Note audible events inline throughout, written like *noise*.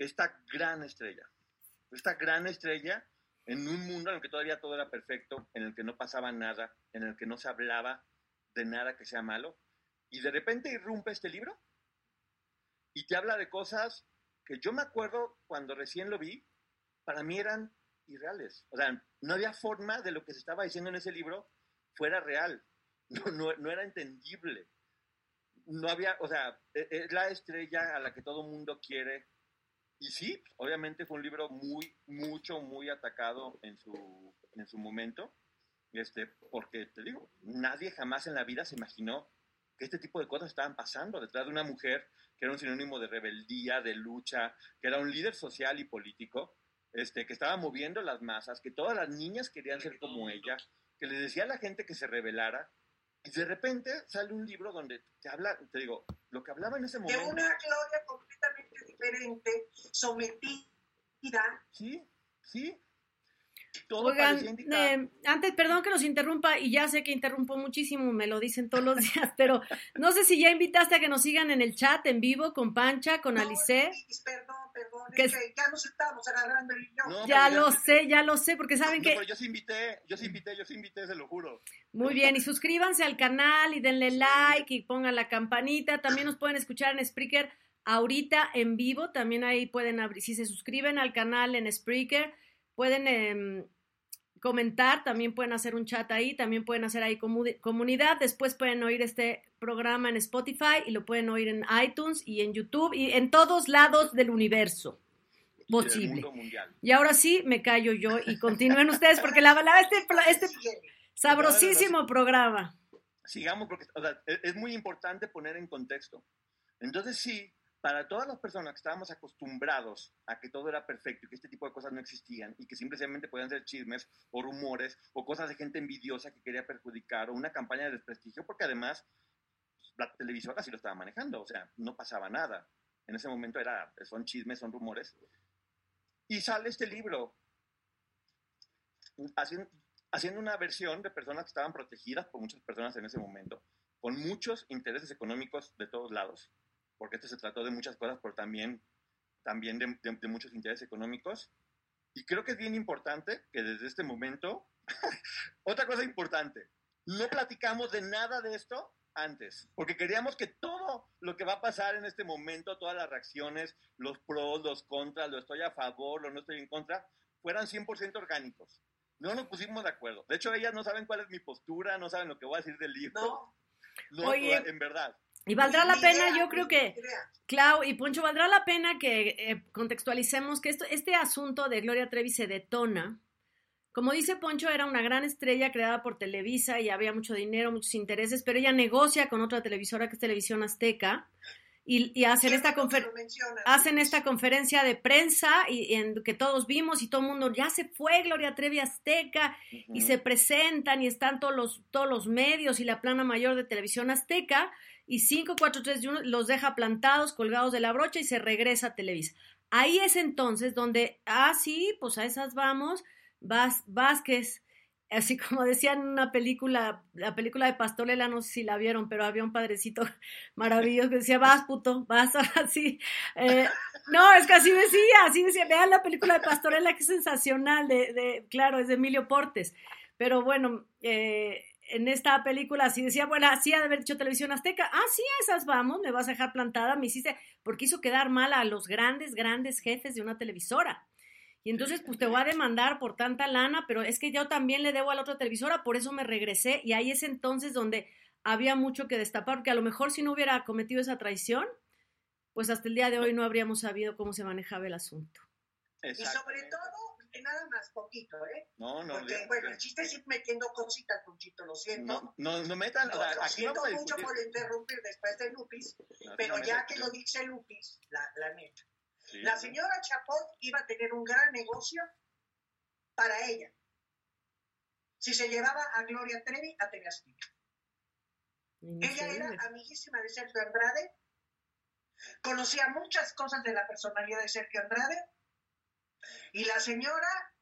Esta gran estrella, esta gran estrella en un mundo en el que todavía todo era perfecto, en el que no pasaba nada, en el que no se hablaba de nada que sea malo, y de repente irrumpe este libro y te habla de cosas que yo me acuerdo cuando recién lo vi, para mí eran irreales. O sea, no había forma de lo que se estaba diciendo en ese libro fuera real. *laughs* No, no, era entendible. No había, o sea, e, es la estrella a la que todo mundo quiere. Y sí, obviamente fue un libro muy, mucho, muy atacado en su, en su momento. Este, porque te digo, nadie jamás en la vida se imaginó que este tipo de cosas estaban pasando detrás de una mujer que era un sinónimo de rebeldía, de lucha, que era un líder social y político, este, que estaba moviendo las masas, que todas las niñas querían ser como ella, que le decía a la gente que se rebelara, y de repente sale un libro donde te habla, te digo, lo que hablaba en ese momento. De una Gloria diferente, sometida. Sí, sí, Oigan, eh, antes, perdón que los interrumpa, y ya sé que interrumpo muchísimo, me lo dicen todos los *laughs* días, pero no sé si ya invitaste a que nos sigan en el chat en vivo con Pancha, con Alice. Perdón, perdón, que, ya nos estamos agarrando el no, Ya lo sé, ya lo sé, porque saben que... Pero yo sí invité, yo sí invité, yo sí invité, se lo juro. Muy bien, y suscríbanse al canal y denle like y pongan la campanita. También nos pueden escuchar en Spreaker ahorita en vivo, también ahí pueden abrir, si se suscriben al canal en Spreaker Pueden em, comentar, también pueden hacer un chat ahí, también pueden hacer ahí comunidad. Después pueden oír este programa en Spotify y lo pueden oír en iTunes y en YouTube y en todos lados del universo posible. Y ahora sí, me callo yo y continúen ustedes porque la verdad este, este sabrosísimo programa. Sigamos porque e-, es muy importante poner en contexto. Entonces sí, para todas las personas que estábamos acostumbrados a que todo era perfecto y que este tipo de cosas no existían y que simplemente podían ser chismes o rumores o cosas de gente envidiosa que quería perjudicar o una campaña de desprestigio, porque además la televisora sí lo estaba manejando, o sea, no pasaba nada. En ese momento era, son chismes, son rumores. Y sale este libro haciendo una versión de personas que estaban protegidas por muchas personas en ese momento, con muchos intereses económicos de todos lados porque esto se trató de muchas cosas, pero también, también de, muchos intereses económicos. Y creo que es bien importante que desde este momento, *laughs* otra cosa importante, no platicamos de nada de esto antes, porque queríamos que todo lo que va a pasar en este momento, todas las reacciones, los pros, los contras, lo estoy a favor, lo no estoy en contra, fueran 100% orgánicos. No nos pusimos de acuerdo. De hecho, ellas no saben cuál es mi postura, no saben lo que voy a decir del libro. No. no en verdad. Y valdrá la pena, yo creo que, Clau y Poncho, valdrá la pena que eh, contextualicemos que esto, este asunto de Gloria Trevi se detona. Como dice Poncho, era una gran estrella creada por Televisa y había mucho dinero, muchos intereses, pero ella negocia con otra televisora que es Televisión Azteca y, hacen, esta hacen esta conferencia de prensa y, en que todos vimos y todo el mundo, ya se fue Gloria Trevi Azteca y se presentan y están todos los, todos los medios y la plana mayor de Televisión Azteca y 5, 4, 3 1 los deja plantados, colgados de la brocha y se regresa a Televisa. Ahí es entonces donde, ah, sí, pues a esas vamos, Vas, Vázquez, así como decían en una película, la película de Pastorela, no sé si la vieron, pero había un padrecito *laughs* maravilloso que decía, vas puto, vas *laughs* así. Eh, no, es que así decía, así decía, vean la película de Pastorela, que es sensacional, de, de claro, es de Emilio Portes. Pero bueno, eh, en esta película así decía, bueno, así ha de haber dicho televisión azteca, ah, sí, a esas vamos, me vas a dejar plantada, me hiciste, porque hizo quedar mal a los grandes, grandes jefes de una televisora. Y entonces, pues te voy a demandar por tanta lana, pero es que yo también le debo a la otra televisora, por eso me regresé. Y ahí es entonces donde había mucho que destapar, porque a lo mejor si no hubiera cometido esa traición, pues hasta el día de hoy no habríamos sabido cómo se manejaba el asunto. Y sobre todo nada más poquito, ¿eh? No, no. Porque, bueno, el chiste es ir metiendo cositas, Conchito, lo siento. No, no, no metan... No, lo siento mucho por interrumpir después de Lupis, pero ya que lo dice Lupis, la, la neta. La señora Chapot iba a tener un gran negocio para ella. Si se llevaba a Gloria Trevi a Tegastica. Ella era amiguísima de Sergio Andrade, conocía muchas cosas de la personalidad de Sergio Andrade, y la señora,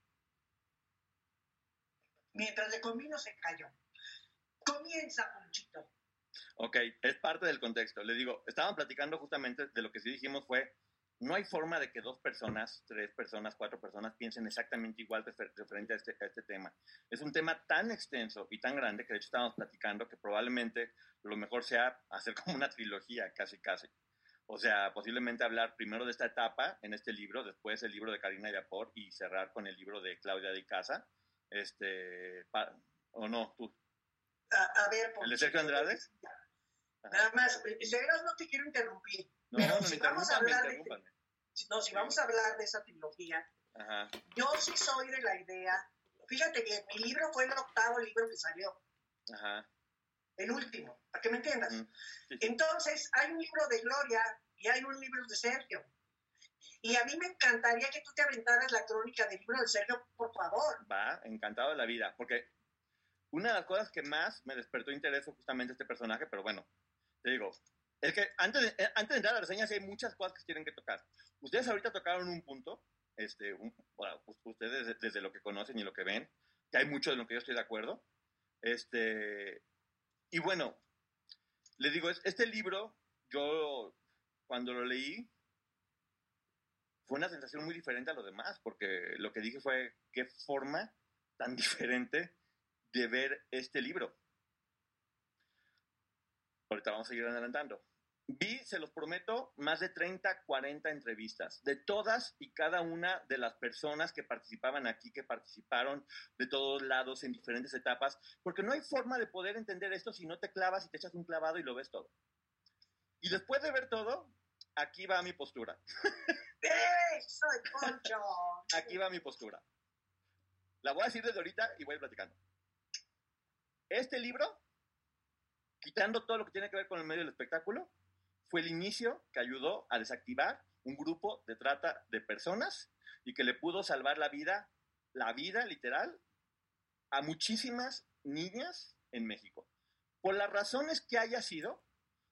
mientras le convino, se cayó. Comienza, Ponchito. Ok, es parte del contexto. Le digo, estaban platicando justamente de lo que sí dijimos fue no hay forma de que dos personas, tres personas, cuatro personas piensen exactamente igual referente a este, a este tema. Es un tema tan extenso y tan grande que de hecho estábamos platicando que probablemente lo mejor sea hacer como una trilogía, casi, casi. O sea, posiblemente hablar primero de esta etapa en este libro, después el libro de Karina Yapor y cerrar con el libro de Claudia de Casa. Este, ¿O no? Tú. A, ver, ¿El de Sergio Andrade? Nada más, de no te quiero interrumpir. No, no, si vamos a hablar de, no, si vamos a hablar de esa trilogía, yo sí soy de la idea, fíjate bien, mi libro fue el octavo libro que salió. Ajá. El último, para que me entiendas. Entonces, hay un libro de Gloria y hay un libro de Sergio. Y a mí me encantaría que tú te aventaras la crónica del libro de Sergio, por favor. Va, encantado de la vida, porque una de las cosas que más me despertó interés fue justamente este personaje, pero bueno, te digo, es que antes de, eh, antes de entrar a la reseña sí hay muchas cosas que tienen que tocar. Ustedes ahorita tocaron un punto, este, bueno, ustedes desde, lo que conocen y lo que ven, que hay mucho de lo que yo estoy de acuerdo. Este, y bueno, les digo, este libro, yo cuando lo leí, fue una sensación muy diferente a lo demás, porque lo que dije fue, qué forma tan *laughs* diferente de ver este libro. Ahorita vamos a seguir adelantando. Vi, se los prometo, más de 30, 40 entrevistas de todas y cada una de las personas que participaban aquí, que participaron de todos lados en diferentes etapas, porque no hay forma de poder entender esto si no te clavas y te echas un clavado y lo ves todo. Y después de ver todo, aquí va mi postura. *laughs* ¡Soy! Aquí va mi postura. La voy a decir desde ahorita y voy a ir platicando. Este libro quitando todo lo que tiene que ver con el medio del espectáculo, fue el inicio que ayudó a desactivar un grupo de trata de personas y que le pudo salvar la vida, la vida literal, a muchísimas niñas en México. Por las razones que haya sido,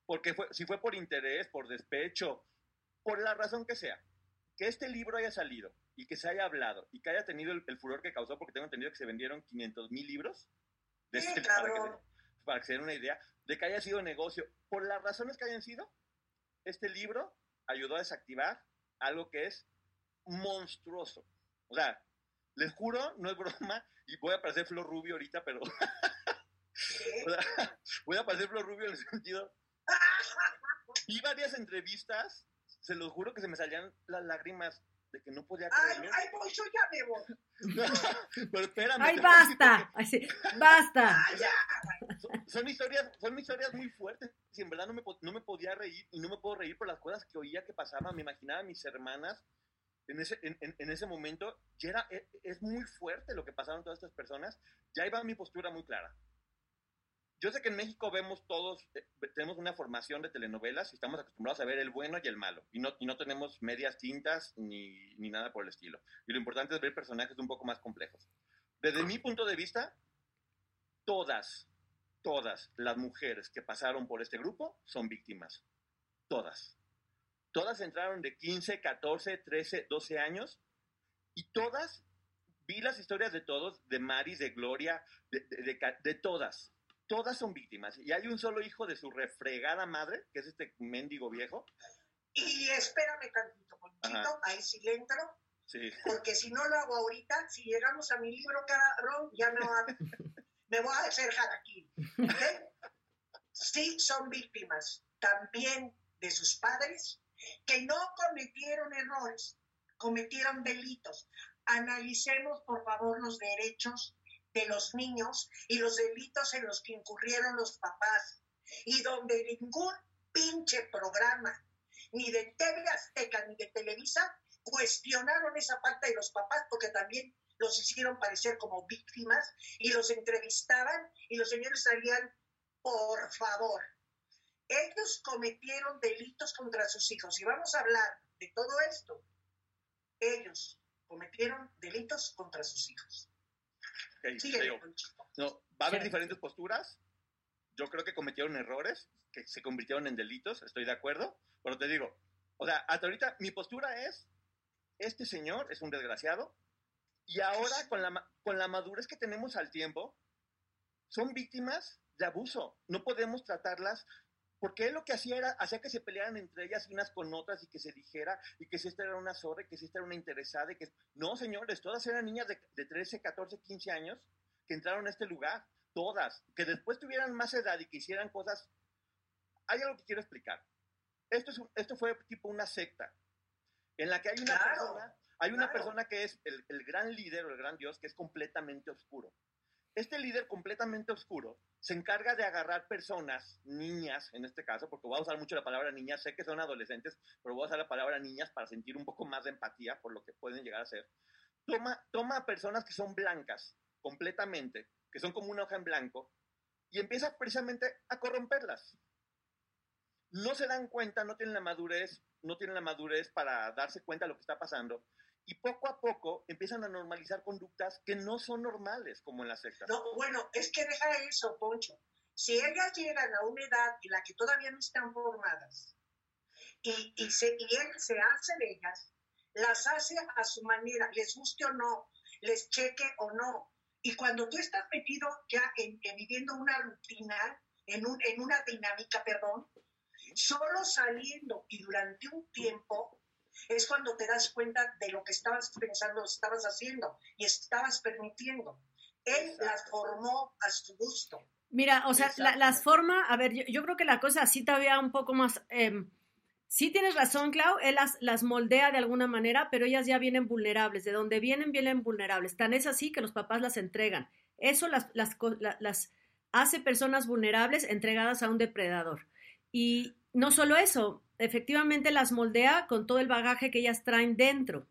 porque fue, si fue por interés, por despecho, por la razón que sea, que este libro haya salido y que se haya hablado y que haya tenido el, furor que causó, porque tengo entendido que se vendieron 500 mil libros, de este, para, que para que se den una idea, de que haya sido negocio, por las razones que hayan sido, este libro ayudó a desactivar algo que es monstruoso. O sea, les juro, no es broma, y voy a parecer Flor Rubio ahorita, pero... *laughs* voy a parecer Flor Rubio en el sentido... *laughs* Vi varias entrevistas, se los juro que se me salían las lágrimas de que no podía creerlo. Ay, ay, pues yo ya me voy. *laughs* pero espérame. Ay, basta. basta. Ay, ya son, historias, son historias muy fuertes. Y en verdad no me, no me podía reír y no me puedo reír por las cosas que oía que pasaban. Me imaginaba a mis hermanas en ese, en, en, ese momento. Era, e, es, muy fuerte lo que pasaron todas estas personas. Ya iba mi postura muy clara. Yo sé que en México vemos todos, eh, tenemos una formación de telenovelas y estamos acostumbrados a ver el bueno y el malo. Y no, y no tenemos medias tintas ni, ni nada por el estilo. Y lo importante es ver personajes un poco más complejos. Desde mi punto de vista, todas, todas las mujeres que pasaron por este grupo son víctimas. Todas. Todas entraron de 15, 14, 13, 12 años y todas, vi las historias de todos, de Maris, de Gloria, de, todas. Todas son víctimas. Y hay un solo hijo de su refregada madre, que es este mendigo viejo. Y espérame tantito, ahí sí le entro. Sí. Porque si no lo hago ahorita, si llegamos a mi libro, cabrón, ya no, *laughs* me voy a hacer aquí. *laughs* Sí, son víctimas también de sus padres que no cometieron errores, cometieron delitos. Analicemos, por favor, los derechos de los niños y los delitos en los que incurrieron los papás y donde ningún pinche programa, ni de TV Azteca ni de Televisa, cuestionaron esa parte de los papás porque también los hicieron parecer como víctimas y los entrevistaban y los señores salían, por favor, ellos cometieron delitos contra sus hijos. Y vamos a hablar de todo esto, ellos cometieron delitos contra sus hijos. no, va a haber diferentes posturas. Yo creo que cometieron errores que se convirtieron en delitos, estoy de acuerdo, pero te digo, o sea, hasta ahorita mi postura es, este señor es un desgraciado y ahora con la, con la madurez que tenemos al tiempo, son víctimas de abuso. No podemos tratarlas porque él lo que hacía era, hacía que se pelearan entre ellas unas con otras y que se dijera, y que si esta era una zorra, y que si esta era una interesada, y que... No, señores, todas eran niñas de, de 13, 14, 15 años que entraron a este lugar, todas, que después tuvieran más edad y que hicieran cosas... Hay algo que quiero explicar. Esto, es, esto fue tipo una secta, en la que hay una persona, hay una persona que es el, el gran líder o el gran dios que es completamente oscuro. Este líder completamente oscuro se encarga de agarrar personas, niñas en este caso, porque voy a usar mucho la palabra niñas, sé que son adolescentes, pero voy a usar la palabra niñas para sentir un poco más de empatía por lo que pueden llegar a ser. Toma, toma a personas que son blancas completamente, que son como una hoja en blanco, y empieza precisamente a corromperlas. No se dan cuenta, no tienen la madurez, no tienen la madurez para darse cuenta de lo que está pasando, y poco a poco empiezan a normalizar conductas que no son normales, como en la secta. No, bueno, es que deja eso, Poncho. Si ellas llegan a una edad en la que todavía no están formadas y, y, se, y él se hace de ellas, las hace a su manera, les guste o no, les cheque o no. Y cuando tú estás metido ya en, en viviendo una rutina, en, un, en una dinámica, perdón, solo saliendo y durante un tiempo es cuando te das cuenta de lo que estabas pensando, estabas haciendo y estabas permitiendo. Él las formó a su gusto. Mira, o sea, las forma, a ver, yo, creo que la cosa así todavía un poco más... Eh, sí tienes razón, Clau, él las, las moldea de alguna manera, pero ellas ya vienen vulnerables. De donde vienen, vienen vulnerables. Tan es así que los papás las entregan. Eso las, las, las hace personas vulnerables entregadas a un depredador. Y no solo eso, efectivamente las moldea con todo el bagaje que ellas traen dentro.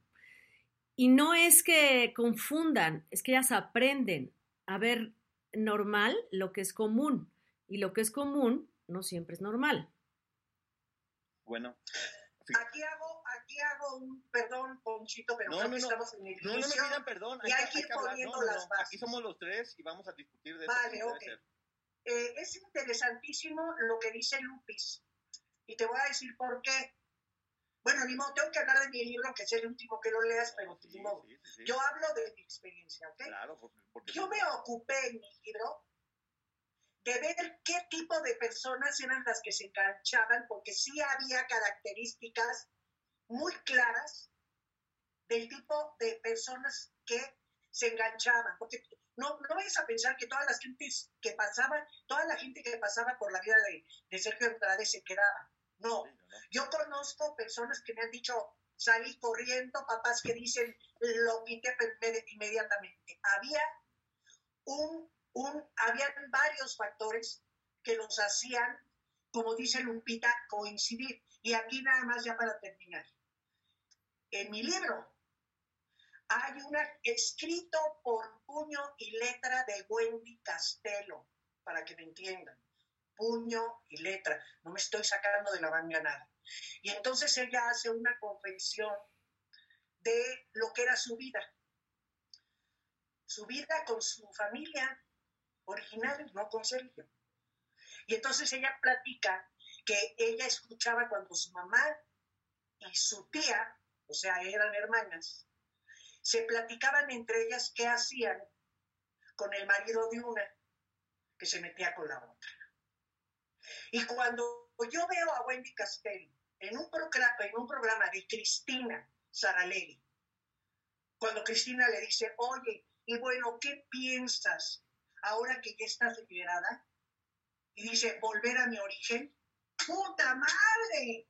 Y no es que confundan, es que ellas aprenden a ver normal lo que es común. Y lo que es común no siempre es normal. Bueno. Aquí hago, aquí hago un perdón, Ponchito, pero no, creo no, que no, estamos en el No, no me pidan perdón. Y hay, que ir poniendo las bases. Aquí somos los tres y vamos a discutir de Vale, ok. Eh, es interesantísimo lo que dice Lupis. Y te voy a decir por qué. Bueno, ni modo, tengo que hablar de mi libro, que es el último que lo leas, pero. Sí, sí, sí. Yo hablo de mi experiencia, ¿ok? Claro, porque, porque Yo me ocupé en mi libro de ver qué tipo de personas eran las que se enganchaban, porque sí había características muy claras del tipo de personas que se enganchaban, porque no, no vayas a pensar que todas las gentes que pasaban, toda la gente que pasaba por la vida de, de Sergio Andrade se quedaba. No, yo conozco personas que me han dicho, salí corriendo, papás que dicen, lo quité inmediatamente. Había un, un, habían varios factores que los hacían, como dice Lupita, coincidir. Y aquí nada más ya para terminar. En mi libro hay un escrito por puño y letra de Wendy Castelo, para que me entiendan puño y letra, no me estoy sacando de la manga nada. Y entonces ella hace una confesión de lo que era su vida, su vida con su familia original, no con Sergio. Y entonces ella platica que ella escuchaba cuando su mamá y su tía, o sea, eran hermanas, se platicaban entre ellas qué hacían con el marido de una que se metía con la otra. Y cuando yo veo a Wendy Castell en un, programa, en un programa de Cristina Saralegui, cuando Cristina le dice, oye, y bueno, ¿qué piensas ahora que ya estás liberada? Y dice, volver a mi origen. ¡Puta madre!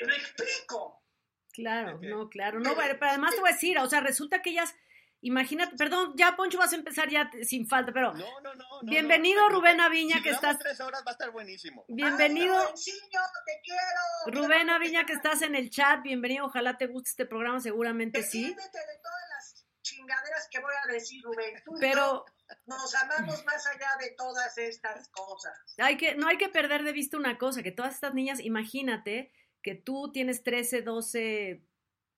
¿Me explico? Claro, no, claro. No, pero además te voy a decir, o sea, resulta que ellas Imagínate, perdón, ya Poncho vas a empezar ya sin falta, pero no, no, no, bienvenido no, Rubén Aviña si que estás tres horas va a estar buenísimo. Bienvenido Ay, te quiero. Rubén Aviña que estás en el chat, bienvenido, ojalá te guste este programa, seguramente sí. de todas las chingaderas que voy a decir, Rubén. Tú pero nos amamos más allá de todas estas cosas. Hay que no hay que perder de vista una cosa, que todas estas niñas, imagínate que tú tienes 13, 12,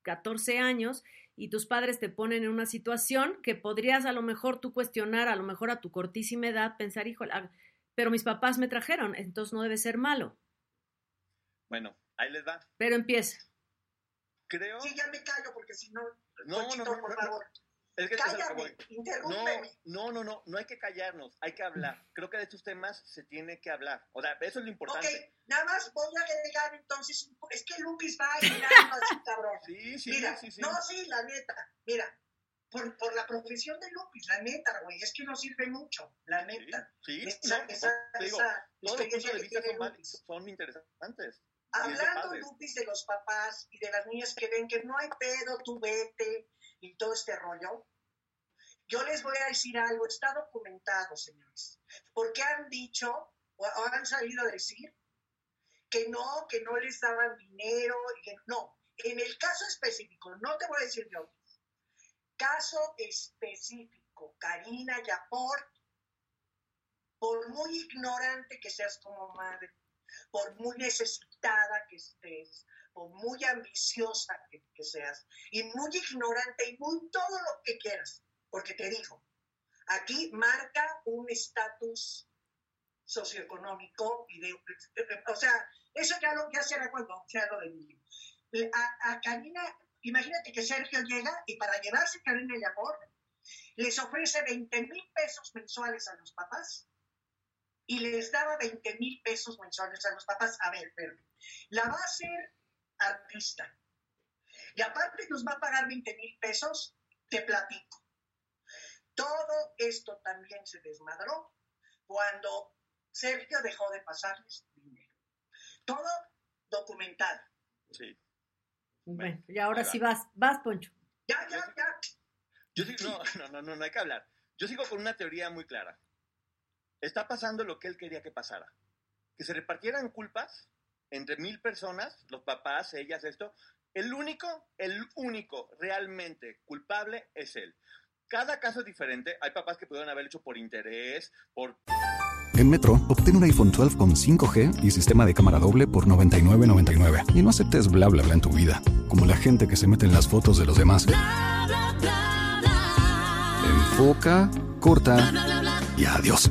14 años y tus padres te ponen en una situación que podrías a lo mejor tú cuestionar, a lo mejor a tu cortísima edad, pensar, hijo, pero mis papás me trajeron, entonces no debe ser malo. Bueno, ahí les va. Pero empieza. Creo. Sí, ya me callo porque si no. No, no, no, por favor. Es que Cállame, interrúmpeme. No, no, no, no hay que callarnos, hay que hablar. Creo que de estos temas se tiene que hablar. O sea, eso es lo importante. Ok, nada más voy a agregar entonces, es que Lupis va a *laughs* ir así, cabrón. Sí, sí, Mira, sí, sí. No, sí, la neta, mira, por, por la profesión de Lupis, la neta, güey, es que no sirve mucho, la neta. Sí, sí esa, esa, digo, esa todos los puntos de vista son, son interesantes. Hablando, Lupis, de los papás y de las niñas que ven que no hay pedo, tú vete, y todo este rollo, yo les voy a decir algo, está documentado, señores, porque han dicho o han salido a decir que no, que no les daban dinero, y que no. En el caso específico, no te voy a decir yo, caso específico, Karina Yaport, por muy ignorante que seas como madre, por muy necesitada que estés, por muy ambiciosa que, seas, y muy ignorante y muy todo lo que quieras, porque te digo, aquí marca un estatus socioeconómico y de, o sea, eso ya, lo, ya será cuando sea lo de niño. A, a, Karina, imagínate que Sergio llega y para llevarse a Karina Yapor, les ofrece 20 mil pesos mensuales a los papás y les daba 20 mil pesos mensuales a los papás. A ver, pero la va a hacer artista. Y aparte nos va a pagar 20 mil pesos, te platico. Todo esto también se desmadró cuando Sergio dejó de pasarles dinero. Todo documentado. Sí. Bueno, y ahora sí vas, vas, Poncho. Ya, ya, ya. Yo digo, no, no, no, no, no hay que hablar. Yo sigo con una teoría muy clara está pasando lo que él quería que pasara. Que se repartieran culpas entre mil personas, los papás, ellas, esto. El único, el único realmente culpable es él. Cada caso es diferente. Hay papás que pudieron haber hecho por interés, por... En Metro, obtén un iPhone 12 con 5G y sistema de cámara doble por $99.99. Y no aceptes bla bla bla en tu vida, como la gente que se mete en las fotos de los demás. Enfoca, corta y adiós.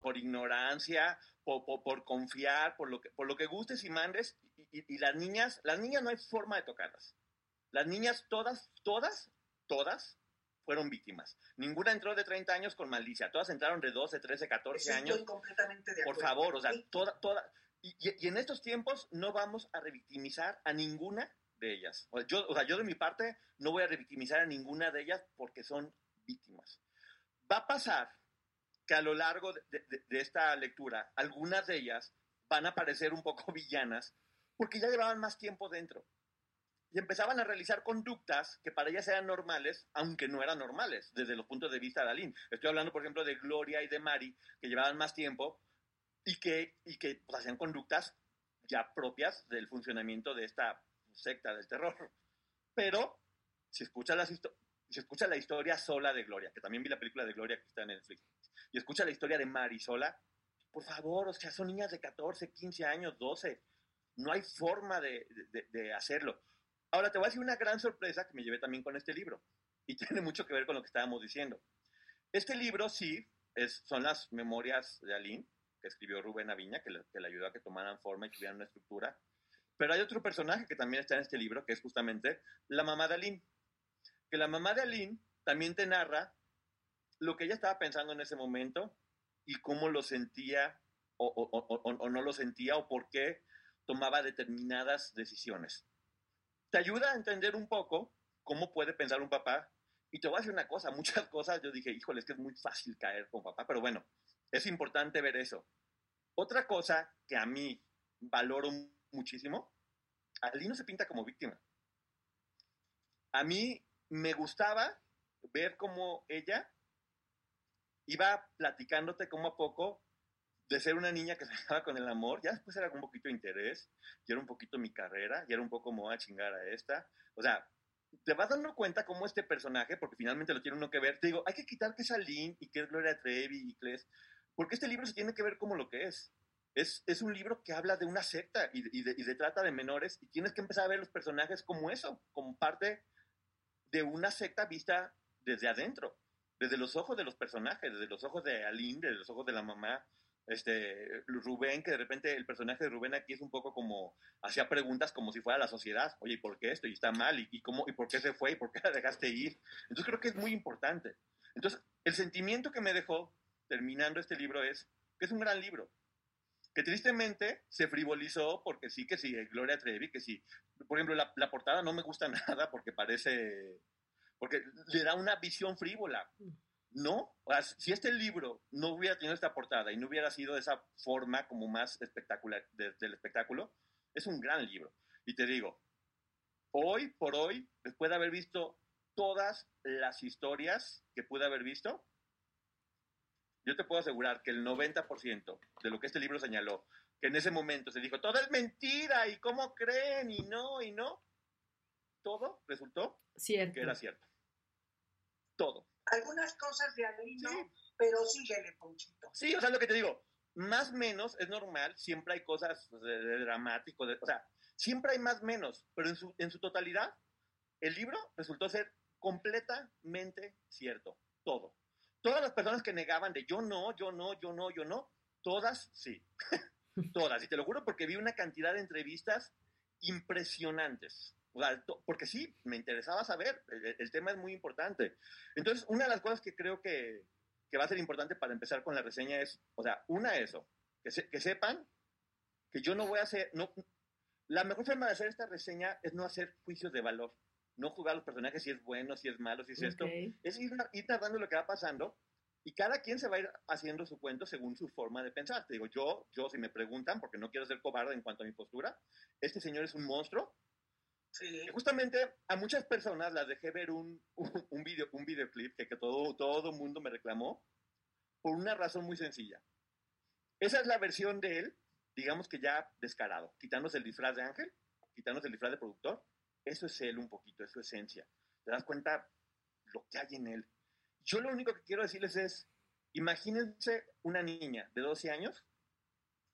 Por ignorancia, por, por, por, confiar, por lo, que, por lo que gustes y mandes. Y, y, y, las niñas, las niñas no hay forma de tocarlas. Las niñas todas, todas, todas fueron víctimas. Ninguna entró de 30 años con malicia. Todas entraron de 12, 13, 14 años. Estoy completamente de Por acuerdo. favor, o sea, toda, toda. Y, y, en estos tiempos no vamos a revictimizar a ninguna de ellas. O sea, yo, o sea, yo de mi parte no voy a revictimizar a ninguna de ellas porque son víctimas. Va a pasar que a lo largo de, esta lectura, algunas de ellas van a parecer un poco *laughs* villanas porque ya llevaban más tiempo dentro y empezaban a realizar conductas que para ellas eran normales, aunque no eran normales desde los puntos de vista de Aline. Estoy hablando, por ejemplo, de Gloria y de Mari, que llevaban más tiempo y que, y que pues, hacían conductas ya propias del funcionamiento de esta secta del terror. Pero si escuchas las si escucha la historia sola de Gloria, que también vi la película de Gloria que está en Netflix, y escucha la historia de Mari sola, por favor, o sea, son niñas de 14, 15 años, 12. No hay forma de, de, hacerlo. Ahora te voy a decir una gran sorpresa que me llevé también con este libro y *laughs* tiene mucho que ver con lo que estábamos diciendo. Este libro sí es, son las memorias de Aline que escribió Rubén Aviña, que le, que le ayudó a que tomaran forma y tuvieran una estructura. Pero hay otro personaje que también está en este libro, que es justamente la mamá de Aline. Que la mamá de Aline también te narra lo que ella estaba pensando en ese momento y cómo lo sentía o, no lo sentía o por qué tomaba determinadas decisiones. Te ayuda a entender un poco cómo puede pensar un papá. Y te voy a decir una cosa, *laughs* muchas cosas yo dije, híjole, es que es muy fácil caer con papá, pero bueno, es importante ver eso. Otra cosa que a mí valoro muchísimo, Ali no se pinta como víctima. A mí me gustaba ver cómo ella iba platicándote como a poco de ser una niña que *laughs* se dejaba con el amor, ya después era un poquito de interés, y era un poquito mi carrera, y era un poco como a chingar a esta. O sea, te vas dando cuenta cómo este personaje, porque finalmente lo tiene uno que ver, te digo, hay que quitar que es Aline y que es Gloria Trevi y que es... Porque este libro se tiene que ver como lo que es. Es, es un libro que habla de una secta y, y, de, y de trata de menores y tienes que empezar a ver los personajes como eso, como parte de una secta vista desde adentro desde los ojos de los personajes, desde los ojos de Aline, desde los ojos de la mamá, este, Rubén, que de repente el personaje de Rubén aquí es un poco como, hacía preguntas como si fuera la sociedad, oye, ¿y por qué esto? ¿Y está mal? ¿Y, cómo, ¿Y por qué se fue? ¿Y por qué la dejaste ir? Entonces creo que es muy importante. Entonces, el sentimiento que me dejó terminando este libro es que es un gran libro, que tristemente se frivolizó porque sí, que sí, Gloria Trevi, que sí. Por ejemplo, la, la portada no me gusta *laughs* nada porque parece porque le da una visión frívola. No, si este libro no hubiera tenido esta portada y no hubiera sido de esa forma como más espectacular del espectáculo, es un gran libro. Y te digo, hoy por hoy, después de haber visto todas las historias que pude haber visto, yo te puedo asegurar que el 90% de lo que este libro señaló, que en ese momento se dijo, todo es mentira y cómo creen y no y no, todo resultó cierto. que era cierto todo. Algunas cosas de Alino, pero síguele, Ponchito. Sí, o sea, lo que te digo, más menos es normal, siempre hay cosas de, dramático, o sea, siempre hay más menos, pero en su, en su totalidad, el libro resultó ser completamente cierto, todo. Todas las personas que negaban de yo no, yo no, yo no, yo no, todas sí, *laughs* todas. Y te lo juro porque vi una cantidad de entrevistas impresionantes porque sí, me interesaba saber, el, tema es muy importante. Entonces, una de las cosas que creo que, que, va a ser importante para empezar con la reseña es, o sea, una eso, que, que sepan que yo no voy a hacer, no, la mejor forma de hacer esta reseña es no hacer juicios de valor, no jugar a los personajes si es bueno, si es malo, si es esto, es ir, ir lo que va pasando y cada quien se va a ir haciendo su cuento según su forma de pensar. Te digo, yo, yo si me preguntan, porque no quiero ser cobarde en cuanto a mi postura, este señor es un monstruo, Justamente a muchas personas las dejé ver un, un, video, un videoclip que, todo, todo mundo me reclamó por una razón muy sencilla. Esa es la versión de él, digamos que ya descarado, quitándose el disfraz de ángel, quitándose el disfraz de productor. Eso es él un poquito, es su esencia. Te das cuenta lo que hay en él. Yo lo único que quiero decirles es, imagínense una niña de 12 años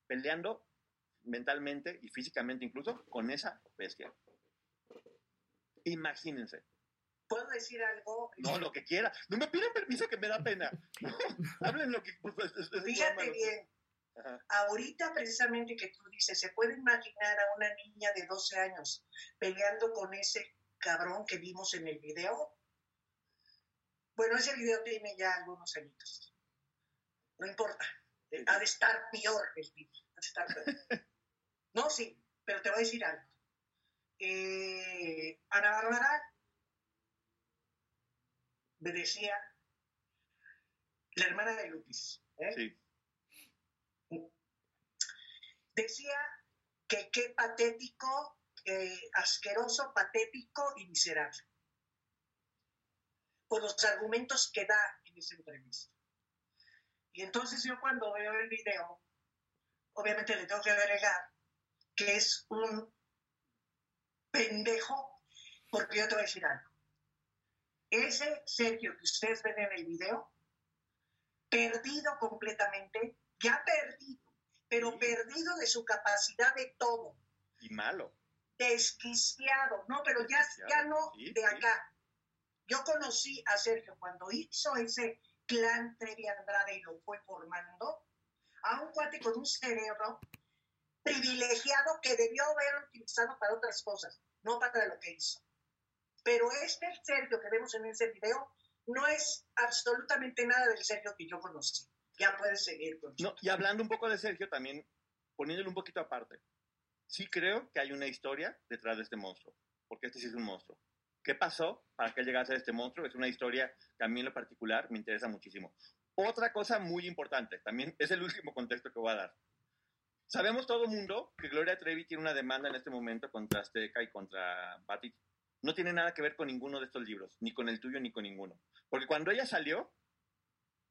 peleando mentalmente y físicamente incluso con esa bestia. Imagínense. ¿Puedo decir algo? No, lo que quiera. No me piden permiso que me da pena. *laughs* Hablen lo que... Pues, Fíjate bien. Ahorita precisamente que tú dices, ¿se puede imaginar a una niña de 12 años peleando con ese cabrón que vimos en el video? Bueno, ese video tiene ya algunos añitos. No importa. Ha de estar peor el video. Ha de estar peor. *laughs* No, sí, pero te voy a decir algo eh, Ana Bárbara me decía, la hermana de Lupis, ¿eh? decía que qué patético, asqueroso, patético y miserable, por los argumentos que da en esa entrevista. Y entonces yo cuando veo el video, obviamente le tengo que agregar que es un pendejo, porque yo te voy a decir algo. Ese Sergio que ustedes ven en el video, perdido completamente, ya perdido, pero perdido de su capacidad de todo, Y malo. Desquiciado. No, pero ya, ya no de acá. Yo conocí a Sergio cuando hizo ese clan Trevi Andrade y lo fue formando, a un cuate con un cerebro privilegiado que debió haber utilizado para otras cosas, no para lo que hizo. Pero este Sergio que vemos en ese video no es absolutamente nada del Sergio que yo conocí. Ya puedes seguir con no, Y hablando un poco de Sergio, también poniéndolo un poquito aparte, sí creo que hay una historia detrás de este monstruo, porque este sí es un monstruo. ¿Qué pasó para que llegase a este monstruo? Es una historia que lo particular me interesa muchísimo. Otra cosa muy importante, también es el último contexto que voy a dar. Sabemos todo el mundo que Gloria Trevi tiene una demanda en este momento contra Azteca y contra Patty. No tiene nada que ver con ninguno de estos libros, ni con el tuyo ni con ninguno. Porque cuando ella salió,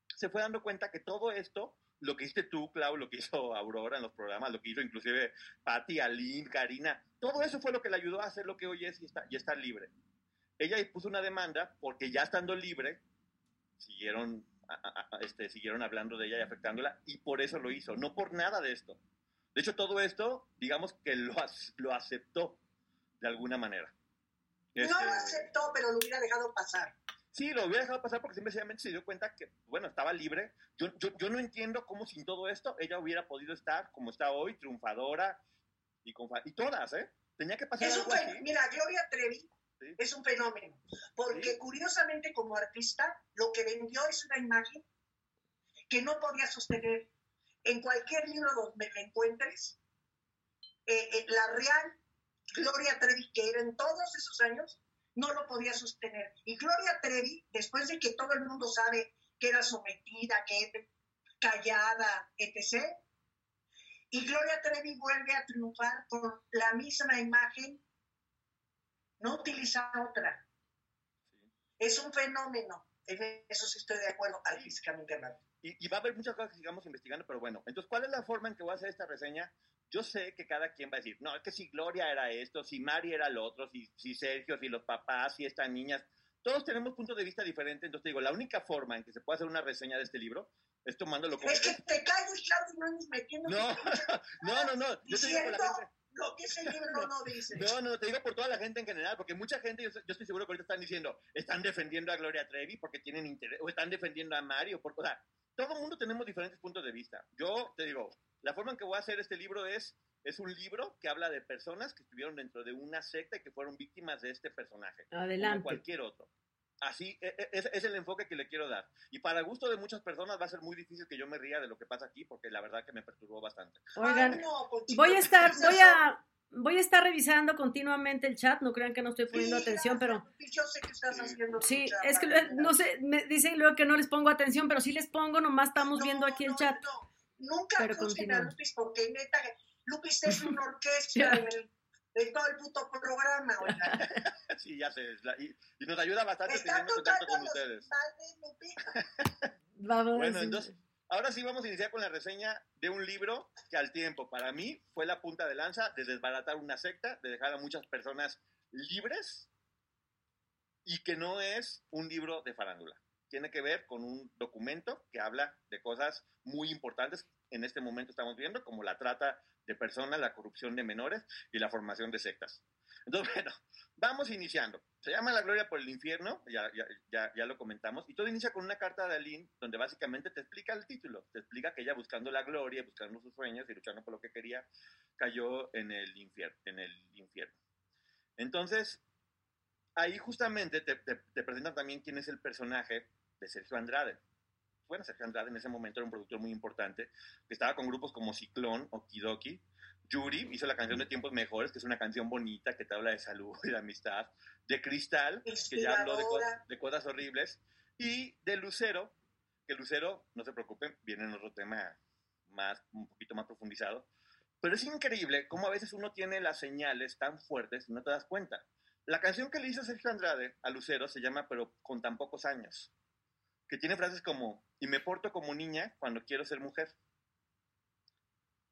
se fue dando cuenta que todo esto, lo que hiciste tú, Clau, lo que hizo Aurora en los programas, lo que hizo inclusive Patty, Aline, Karina, todo eso fue lo que le ayudó a hacer lo que hoy es y, está, y estar libre ella puso una demanda porque ya estando libre, siguieron, este, siguieron hablando de ella y afectándola, y por eso lo hizo, no por nada de esto. De hecho, todo esto, digamos que lo, lo aceptó de alguna manera. no lo este, aceptó, pero lo hubiera dejado pasar. Sí, lo hubiera dejado pasar porque simplemente se dio cuenta que, bueno, estaba libre. Yo, yo, yo, no entiendo cómo sin todo esto ella hubiera podido estar como está hoy, triunfadora y, con, y todas, ¿eh? Tenía que pasar algo así. Mira, Gloria Trevi es un fenómeno, porque curiosamente como artista lo que vendió es una imagen que no podía sostener. En cualquier libro donde me encuentres, eh, eh, la real Gloria Trevi, que era en todos esos años, no lo podía sostener. Y Gloria Trevi, después de que todo el mundo sabe que era sometida, que callada, etc., y Gloria Trevi vuelve a triunfar con la misma imagen no utiliza otra. Es un fenómeno. En eso sí estoy de acuerdo, artísticamente hablando. Y, y, va a haber muchas cosas que sigamos investigando, pero bueno, entonces, ¿cuál es la forma en que voy a hacer esta reseña? Yo sé que cada quien va a decir, no, es que si Gloria era esto, si Mari era lo otro, si, si Sergio, si los papás, si estas niñas, todos tenemos puntos de vista diferentes, entonces te digo, la única forma en que se puede hacer una reseña de este libro es tomándolo como... Es que te calles, Claudio, no metiendo... No, *laughs* no, no, no, yo te digo la gente lo que ese libro no *laughs* dice. No, no, te digo por toda la gente en general, porque mucha gente, yo, estoy seguro que ahorita están diciendo, están defendiendo a Gloria Trevi porque tienen interés, o están defendiendo a Mario, por, o sea, todo el mundo tenemos diferentes puntos de vista. Yo te digo, la forma en que voy a hacer este libro es, es un libro que habla de personas que estuvieron dentro de una secta y que fueron víctimas de este personaje. Adelante. Como cualquier otro. Así, e, e, es, es, el enfoque que le quiero dar. Y para gusto de muchas personas va a ser muy difícil que yo me ría de lo que pasa aquí, porque la verdad que me perturbó bastante. Oigan, voy a estar, voy a, voy a estar revisando continuamente el chat, no crean que no estoy poniendo atención, pero... Yo sé que estás haciendo Sí, es que no sé, me dicen luego que no les pongo atención, pero sí les pongo, nomás estamos viendo aquí el chat. No, nunca pero a Lupis, porque neta, Lupis es una *laughs* orquesta en, el, en, todo el puto programa, oiga. *laughs* sí, ya sé, y, y, nos ayuda bastante teniendo contacto con ustedes. Vamos. Bueno, entonces... Ahora sí vamos a iniciar con la reseña de un libro que al tiempo, para mí, fue la punta de lanza de desbaratar una secta, de dejar a muchas personas libres y que no es un libro de farándula. Tiene que ver con un documento que habla de cosas muy importantes en este momento estamos viendo, como la trata de personas, la corrupción de menores y la formación de sectas. Entonces, *laughs* bueno, vamos iniciando. Se llama La Gloria por el Infierno, ya, ya, ya, lo comentamos, y todo inicia con una carta de Aline donde básicamente te explica el título, te explica que ella buscando la gloria, buscando sus sueños y luchando por lo que quería, cayó en el infierno. Entonces, ahí justamente te, te, te presentan también quién es el personaje de Sergio Andrade. Bueno, Sergio Andrade en ese momento era un productor muy importante, que estaba con grupos como Ciclón o Kidoki, Yuri hizo la canción de Tiempos Mejores, que es una canción bonita que te habla de salud y de amistad. De Cristal, que ya habló de, de, cosas horribles. Y de Lucero, que Lucero, no se preocupen, viene en otro tema más, un poquito más profundizado. Pero es increíble cómo a veces uno tiene las señales tan fuertes y no te das cuenta. La canción que le hizo Sergio Andrade a Lucero se llama Pero con tan pocos años, que tiene frases como, y me porto como niña cuando quiero ser mujer.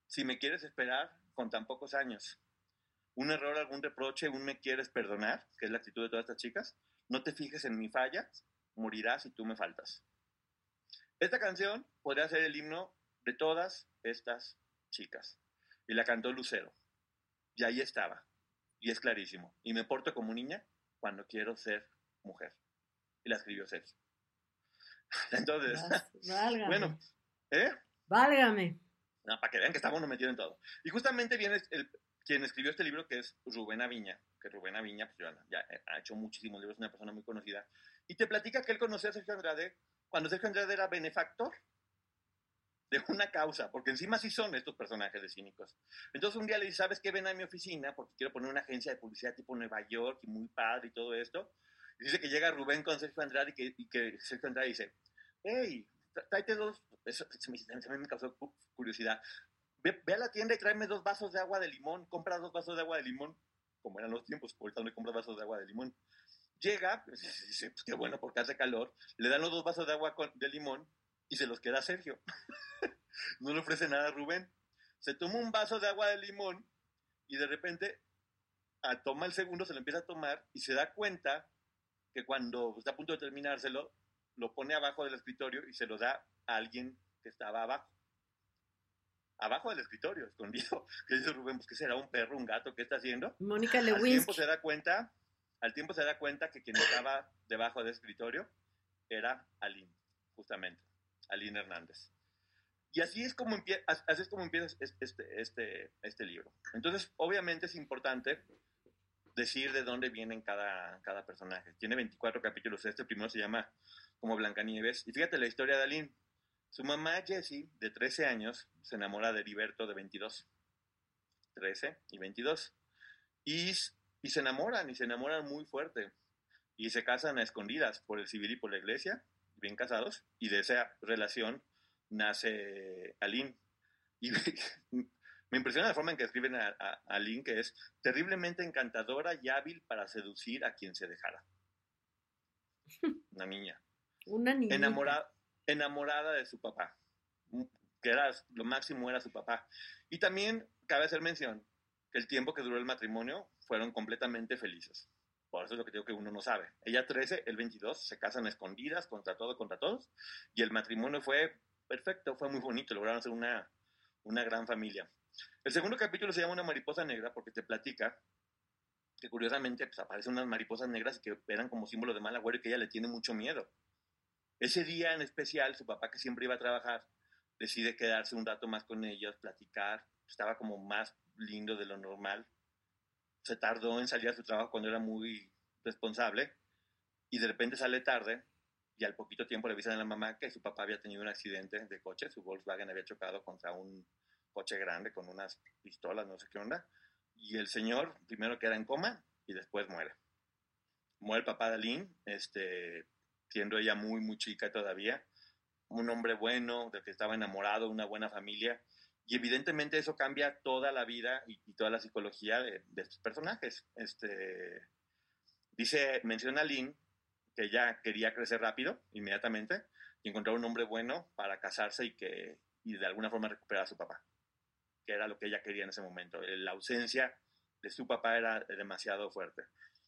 Si me quieres esperar, con tan pocos años. Un error, algún reproche, un me quieres perdonar, que es la actitud de todas estas chicas. No te fijes en mi falla, morirás si tú me faltas. Esta canción podría ser el himno de todas estas chicas. Y la cantó Lucero. Y ahí estaba. Y es clarísimo. Y me porto como niña cuando quiero ser mujer. Y la escribió Sergio. *laughs* Entonces, Válgame. bueno, ¿eh? Válgame. No, para que vean que estamos metidos en todo. Y justamente viene el, quien escribió este libro, que es Rubén Aviña, que Rubén Aviña pues, ya, ya ha hecho muchísimos libros, es una persona muy conocida, y te platica que él conoció a Sergio Andrade cuando Sergio Andrade era benefactor de una causa, porque encima sí son estos personajes de cínicos. Entonces un día le dice, ¿sabes qué? Ven a mi oficina porque quiero poner una agencia de publicidad tipo Nueva York y muy padre y todo esto. Dice que llega Rubén con Sergio Andrade y que, Sergio Andrade dice, hey, tráete dos, eso se me, causó curiosidad, ve, ve, a la tienda y tráeme dos vasos de agua de limón, compra dos vasos de agua de limón, como eran los tiempos, ahorita no compras vasos de agua de limón. Llega, pues, dice, pues qué bueno porque hace calor, le dan los dos vasos de agua de limón y se los queda a Sergio. *laughs* no le ofrece nada a Rubén. Se toma un vaso de agua de limón y de repente a, toma el segundo, se lo empieza a tomar y se da cuenta que cuando está a punto de terminárselo, lo pone abajo del escritorio y se lo da a alguien que estaba abajo. Abajo del escritorio, *laughs* escondido. Que dice Rubén, pues ¿qué será? ¿Un perro, un gato? ¿Qué está haciendo? Mónica Al Lewinsky. tiempo se da cuenta, al tiempo se da cuenta que quien estaba debajo del escritorio era Aline, justamente, Aline Hernández. Y así es como, empie así es como empieza este, este, este libro. Entonces, obviamente es importante decir de dónde vienen cada, cada personaje. Tiene 24 capítulos. Este primero se llama como Blancanieves. Y fíjate la historia de Aline. Su mamá, Jessie, de 13 años, se enamora de Heriberto, de 22. 13 y 22. Y, y se enamoran, y se enamoran muy fuerte. Y se casan a escondidas por el civil y por la iglesia, bien casados. Y de esa relación nace Aline. Y *laughs* me impresiona la forma en que escriben a, a, a Lynn, que es terriblemente encantadora y hábil para seducir a quien se dejara. Una niña. Una niña. Enamorada, enamorada de su papá, que era lo máximo era su papá. Y también cabe hacer mención que el tiempo que duró el matrimonio fueron completamente felices. Por eso es lo que digo que uno no sabe. Ella 13, el 22, se casan escondidas contra todo, contra todos. Y el matrimonio fue perfecto, fue muy bonito, lograron ser una, una gran familia. El segundo capítulo se llama Una mariposa negra porque te platica que curiosamente pues, aparecen unas mariposas negras que eran como símbolo de mal agüero y que ella le tiene mucho miedo. Ese día en especial, su papá que siempre iba a trabajar, decide quedarse un rato más con ellos, platicar, estaba como más lindo de lo normal. Se tardó en salir a su trabajo cuando era muy responsable y de repente sale tarde y al poquito tiempo le avisan a la mamá que su papá había tenido un accidente de coche, su Volkswagen había chocado contra un coche grande con unas pistolas, no sé qué onda, y el señor primero queda en coma y después muere. Muere el papá de Aline, este, siendo ella muy, muy chica todavía, un hombre bueno, del que estaba enamorado, una buena familia, y evidentemente eso cambia toda la vida y, toda la psicología de, estos personajes. Este, dice, menciona a que ella quería crecer rápido, inmediatamente, y encontrar un hombre bueno para casarse y que y de alguna forma recuperar a su papá, que era lo que ella quería en ese momento. La ausencia de su papá era demasiado fuerte.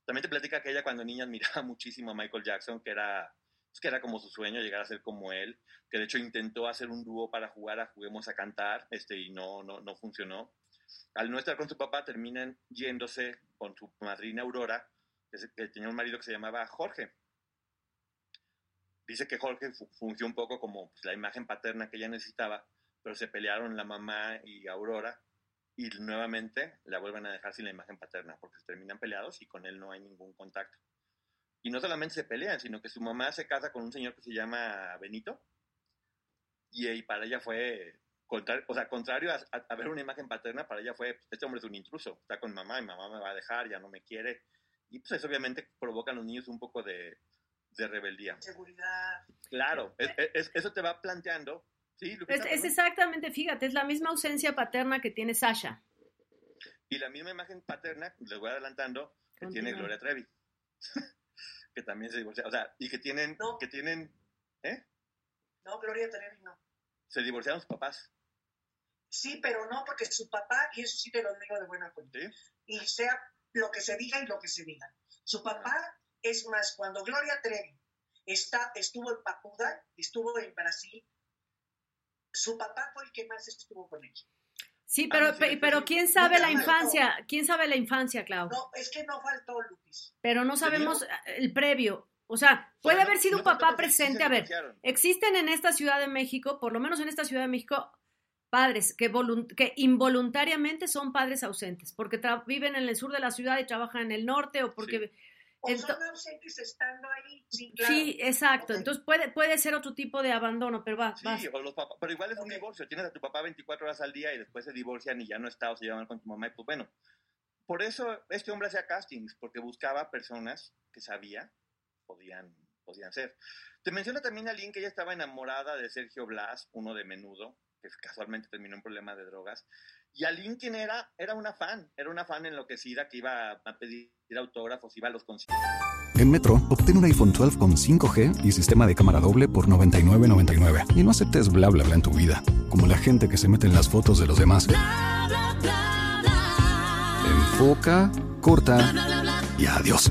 También te platica que ella cuando niña admiraba *laughs* muchísimo a Michael Jackson, que era, pues, que era como su sueño llegar a ser como él, que de hecho intentó hacer un dúo para jugar a Juguemos a Cantar, este, y no, no, no funcionó. Al no estar con su papá, terminan yéndose con su madrina Aurora, que, tenía un marido que se llamaba Jorge. Dice que Jorge fungió un poco como pues, la imagen paterna que ella necesitaba, pero se pelearon la mamá y Aurora y nuevamente la vuelven a dejar sin la imagen paterna porque se terminan peleados y con él no hay ningún contacto. Y no solamente se pelean, sino que su mamá se casa con un señor que se llama Benito y, y para ella fue, contrario, o sea, contrario a, a, a, ver una imagen paterna, para ella fue, este hombre es un intruso, está con mamá y mamá me va a dejar, ya no me quiere. Y pues eso obviamente provoca en los niños un poco de, de rebeldía. Seguridad. Claro, es, es, eso te va planteando. Sí, es, es, exactamente, fíjate, es la misma ausencia paterna que tiene Sasha. Y la misma imagen paterna, les voy adelantando, que Continúa. tiene Gloria Trevi. *laughs* que también se divorcia. O sea, y que tienen. No. Que tienen ¿Eh? No, Gloria Trevi no. Se divorciaron sus papás. Sí, pero no, porque su papá, y eso sí te lo digo de buena cuenta, ¿Sí? y sea lo que se diga y lo que se diga. Su papá, ah. es más, cuando Gloria Trevi está, estuvo en Pacuda, estuvo en Brasil, su papá fue el que más estuvo con ella. Sí, pero, pero ¿quién sabe la infancia? ¿Quién sabe la infancia, Clau? No, es que no faltó, Lupis. Pero no sabemos el previo. O sea, puede haber sido un papá presente. A ver, existen en esta Ciudad de México, por lo menos en esta Ciudad de México, padres que, que involuntariamente son padres ausentes, porque viven en el sur de la ciudad y trabajan en el norte o porque... O son ausentes estando ahí. Sí, sí exacto. Entonces puede, puede ser otro tipo de abandono, pero va. Sí, O los pero igual es un divorcio. Tienes a tu papá 24 horas al día y después se divorcian y ya no está o se llevan con tu mamá. Y pues bueno, por eso este hombre hacía castings, porque buscaba personas que sabía podían, podían ser. Te menciona también a Lynn que ella estaba enamorada de Sergio Blas, uno de menudo, que casualmente terminó en problema de drogas. Y Aline, quien era, era una fan, era una fan enloquecida que iba a pedir autógrafos, iba a los conciertos. En Metro, obtén un iPhone 12 con 5G y sistema de cámara doble por $99.99. Y no aceptes bla bla bla en tu vida, como la gente que se mete en las fotos de los demás. Enfoca, corta y adiós.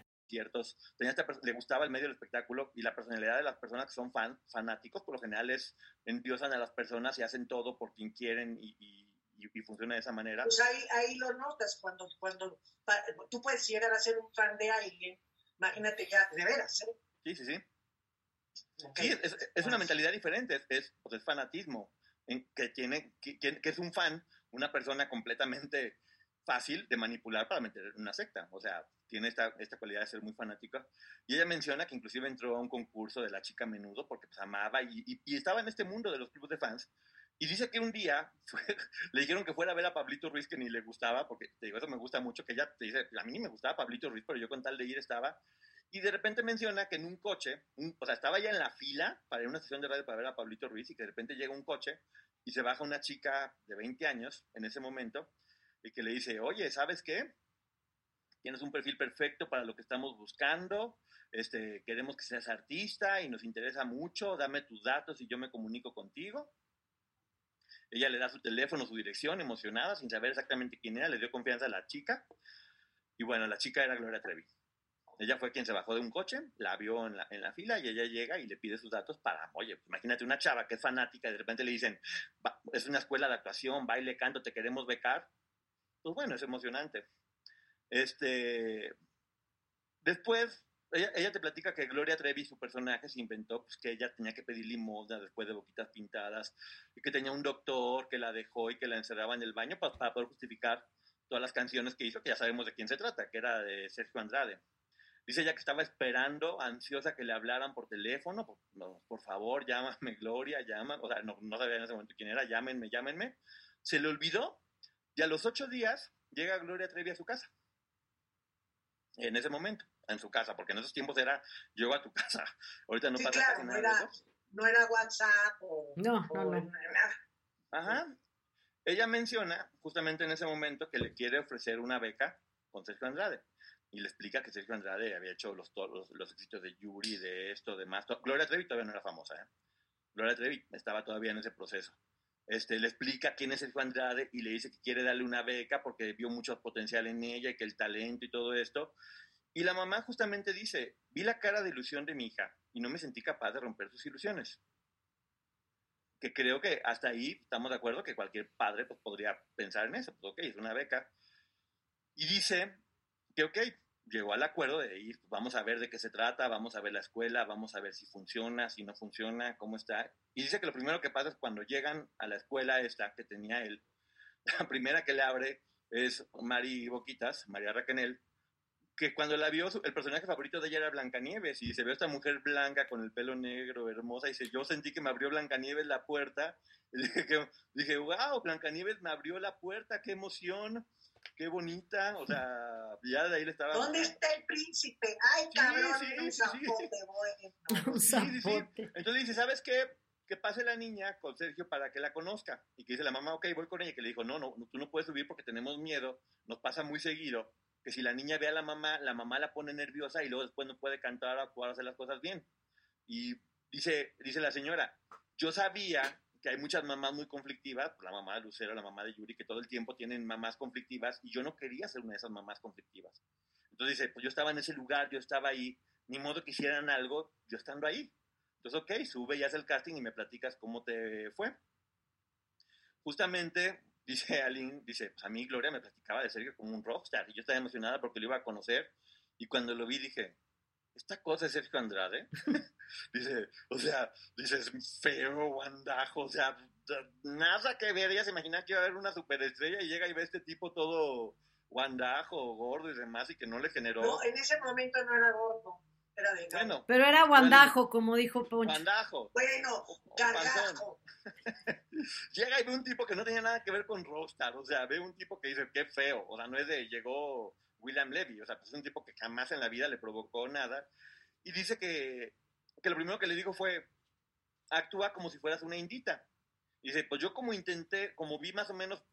Ciertos le gustaba el medio del espectáculo y la personalidad de las personas que son fan, fanáticos, por lo general es endiosan a las personas y hacen todo por quien quieren y, y, funciona de esa manera. Pues ahí, ahí lo notas, cuando, cuando tú puedes llegar a ser un fan de alguien, imagínate ya, de veras, ¿eh? Sí, sí, sí. Sí, es, es, una mentalidad diferente, es, pues es fanatismo, en, que, tiene, que, que es un fan, una persona completamente fácil de manipular para meter en una secta. O sea, tiene esta, esta cualidad de ser muy fanática. Y ella menciona que inclusive entró a un concurso de la chica menudo porque pues, amaba y, y, estaba en este mundo de los clubes de fans. Y dice que un día *laughs* le dijeron que fuera a ver a Pablito Ruiz, que ni le gustaba, porque te digo, eso me gusta mucho, que ella te dice, a mí ni me gustaba Pablito Ruiz, pero yo con tal de ir estaba. Y de repente menciona que en un coche, o sea, estaba ya en la fila para ir a una estación de radio para ver a Pablito Ruiz y que de repente llega un coche y se baja una chica de 20 años en ese momento y que le dice, oye, ¿sabes qué? Tienes un perfil perfecto para lo que estamos buscando, este, queremos que seas artista y nos interesa mucho, dame tus datos y yo me comunico contigo. Ella le da su teléfono, su dirección, emocionada, sin saber exactamente quién era, le dio confianza a la chica. Y bueno, la chica era Gloria Trevi. Ella fue quien se bajó de un coche, la vio en la, en la fila y ella llega y le pide sus datos para, oye, imagínate una chava que es fanática y de repente le dicen, es una escuela de actuación, baile, canto, te queremos becar pues bueno, es emocionante. Este, después, ella, te platica que Gloria Trevi, su personaje, se inventó pues, que ella tenía que pedir limosna después de boquitas pintadas y que tenía un doctor que la dejó y que la encerraba en el baño para, para poder justificar todas las canciones que hizo, que ya sabemos de quién se trata, que era de Sergio Andrade. Dice ella que estaba esperando, ansiosa que le hablaran por teléfono, por, por favor, llámame Gloria, llama, o sea, no, no sabía en ese momento quién era, llámenme, llámenme. Se le olvidó y a los ocho días llega Gloria Trevi a su casa. En ese momento, en su casa, porque en esos tiempos era yo a tu casa. *laughs* Ahorita no pasa casi nada no era, de eso. No era WhatsApp o, no, no, no. Ajá. Ella menciona justamente en ese momento que le quiere ofrecer una beca con Sergio Andrade. Y le explica que Sergio Andrade había hecho los, los, los éxitos de Yuri, de esto, de más. Gloria Trevi todavía no era famosa, ¿eh? Gloria Trevi estaba todavía en ese proceso este, le explica quién es el Juan Andrade y le dice que quiere darle una beca porque vio mucho potencial en ella y que el talento y todo esto. Y la mamá justamente dice, vi la cara de ilusión de mi hija y no me sentí capaz de romper sus ilusiones. que creo que hasta ahí estamos de acuerdo que cualquier padre pues, podría pensar en eso, pues ok, es una beca. Y dice que ok, llegó al acuerdo de ir, pues, vamos a ver de qué se trata, vamos a ver la escuela, vamos a ver si funciona, si no funciona, cómo está. Y dice que lo primero que pasa es cuando llegan a la escuela esta que tenía él, *laughs* la primera que le abre es Mari Boquitas, María Raquenel, que cuando la vio, el personaje favorito de ella era Blancanieves, y se ve esta mujer blanca con el pelo negro, hermosa, y dice, yo sentí que me abrió Blancanieves la puerta, *laughs* y dije, wow, Blancanieves me abrió la puerta, qué emoción, qué bonita, o sea, *laughs* ya de ahí le estaba... ¿Dónde está el príncipe? Ay, cabrón, sí, un zapote, bueno. un zapote. Entonces dice, ¿sabes qué? Que pase la niña con Sergio para que la conozca. Y que dice la mamá, ok, voy con ella. Y que le dijo, no, no, tú no puedes subir porque tenemos miedo, nos pasa muy seguido que si la niña ve a la mamá, la mamá la pone nerviosa y luego después no puede cantar o actuar, hacer las cosas bien. Y dice, dice la señora, yo sabía que hay muchas mamás muy conflictivas, la mamá de Lucero, la mamá de Yuri, que todo el tiempo tienen mamás conflictivas, y yo no quería ser una de esas mamás conflictivas. Entonces dice, pues yo estaba en ese lugar, yo estaba ahí, ni modo que hicieran algo, yo estando ahí. Entonces, ok, sube y hace el casting y me platicas cómo te fue. Justamente dice Aline, dice, pues a mí Gloria me platicaba de Sergio como un rockstar y yo estaba emocionada porque lo iba a conocer y cuando lo vi dije, esta cosa es Sergio Andrade. *laughs* dice, o sea, dice, es feo, guandajo, o sea, nada que ver. Ella se imagina que iba a haber una superestrella y llega y ve a este tipo todo guandajo, gordo y demás y que no le generó. No, en ese momento no era gordo. Era de bueno, Pero era guandajo, como dijo Poncho. Guandajo. Bueno, gargajo. *laughs* Llega y ve un tipo que no tenía nada que ver con Rockstar, o sea, ve un tipo que dice, qué feo, o sea, no es de, llegó William Levy, o sea, pues es un tipo que jamás en la vida le provocó nada, y dice que, que lo primero que le dijo fue, actúa como si fueras una indita. Y dice, pues yo como intenté, como vi más o menos,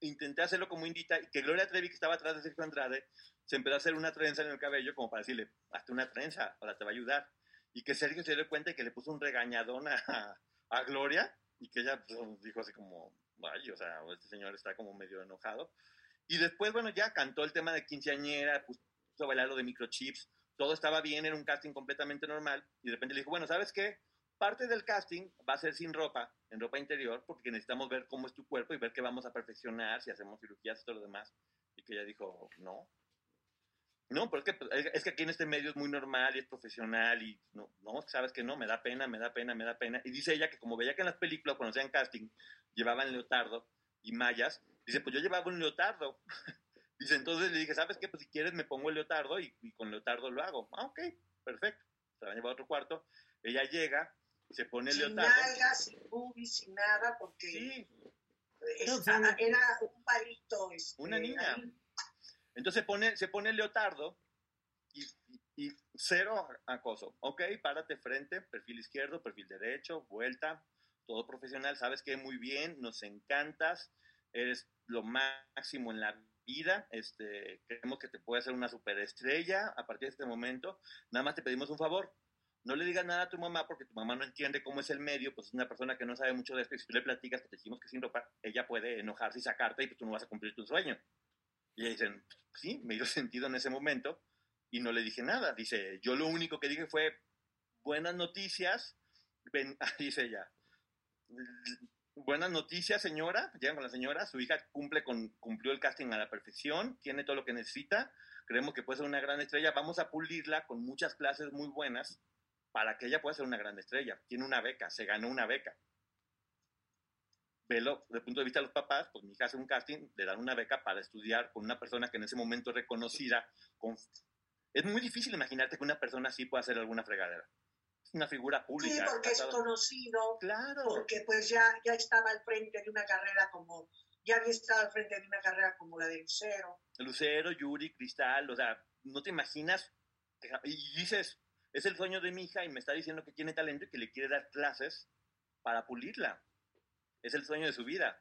intenté hacerlo como indita, y que Gloria Trevi, que estaba atrás de Sergio Andrade, se empezó a hacer una trenza en el cabello como para decirle, hazte una trenza, ahora te va a ayudar. Y que Sergio se dio cuenta y que le puso un regañadón a, a Gloria y que ella pues, dijo así como, vaya, o sea, este señor está como medio enojado. Y después, bueno, ya cantó el tema de quinceañera, puso a bailar lo de microchips, todo estaba bien, era un casting completamente normal, y de repente le dijo, bueno, ¿sabes qué? Parte del casting va a ser sin ropa, en ropa interior, porque necesitamos ver cómo es tu cuerpo y ver qué vamos a perfeccionar, si hacemos cirugías y todo lo demás. Y que ella dijo, no, no, porque pues, es que aquí en este medio es muy normal y es profesional y no, no, sabes que no, me da pena, me da pena, me da pena. Y dice ella que como veía que en las películas, cuando hacían casting, llevaban leotardo y mallas, dice, pues yo llevaba un leotardo. Dice, entonces le dije, ¿sabes qué? Pues si quieres me pongo el leotardo y, con leotardo lo hago. Ah, ok, perfecto. Se la lleva a otro cuarto. Ella llega, se pone el leotardo. Sin nalgas, sin boobies, sin nada, porque sí. era un palito. Este, una niña. Entonces pone, se pone el leotardo y, y, cero acoso. Ok, párate frente, perfil izquierdo, perfil derecho, vuelta, todo profesional. Sabes que muy bien, nos encantas, eres lo máximo en la vida. Este, creemos que te puede hacer una superestrella a partir de este momento. Nada más te pedimos un favor. No le digas nada a tu mamá porque tu mamá no entiende cómo es el medio, pues es una persona que no sabe mucho de esto y si tú le platicas que te decimos que sin ropa, ella puede enojarse y sacarte y pues tú no vas a cumplir tu sueño. Y ella dicen, sí, me dio sentido en ese momento y no le dije nada. Dice, yo lo único que dije fue, buenas noticias, ven, *laughs* dice ella, buenas noticias señora, llegan con la señora, su hija cumple con, cumplió el casting a la perfección, tiene todo lo que necesita, creemos que puede ser una gran estrella, vamos a pulirla con muchas clases muy buenas para que ella pueda ser una gran estrella. Tiene una beca, se ganó una beca velo desde el punto de vista de los papás, pues mi hija hace un casting, le dan una beca para estudiar con una persona que en ese momento es reconocida. Con... Es muy difícil imaginarte que una persona así pueda hacer alguna fregadera. Es una figura pública. Sí, porque es conocido. Claro. Porque pues ya, ya estaba al frente de una carrera como, ya había estado al frente de una carrera como la de Lucero. Lucero, Yuri, Cristal, o sea, no te imaginas, y dices, es el sueño de mi hija y me está diciendo que tiene talento y que le quiere dar clases para pulirla es el sueño de su vida.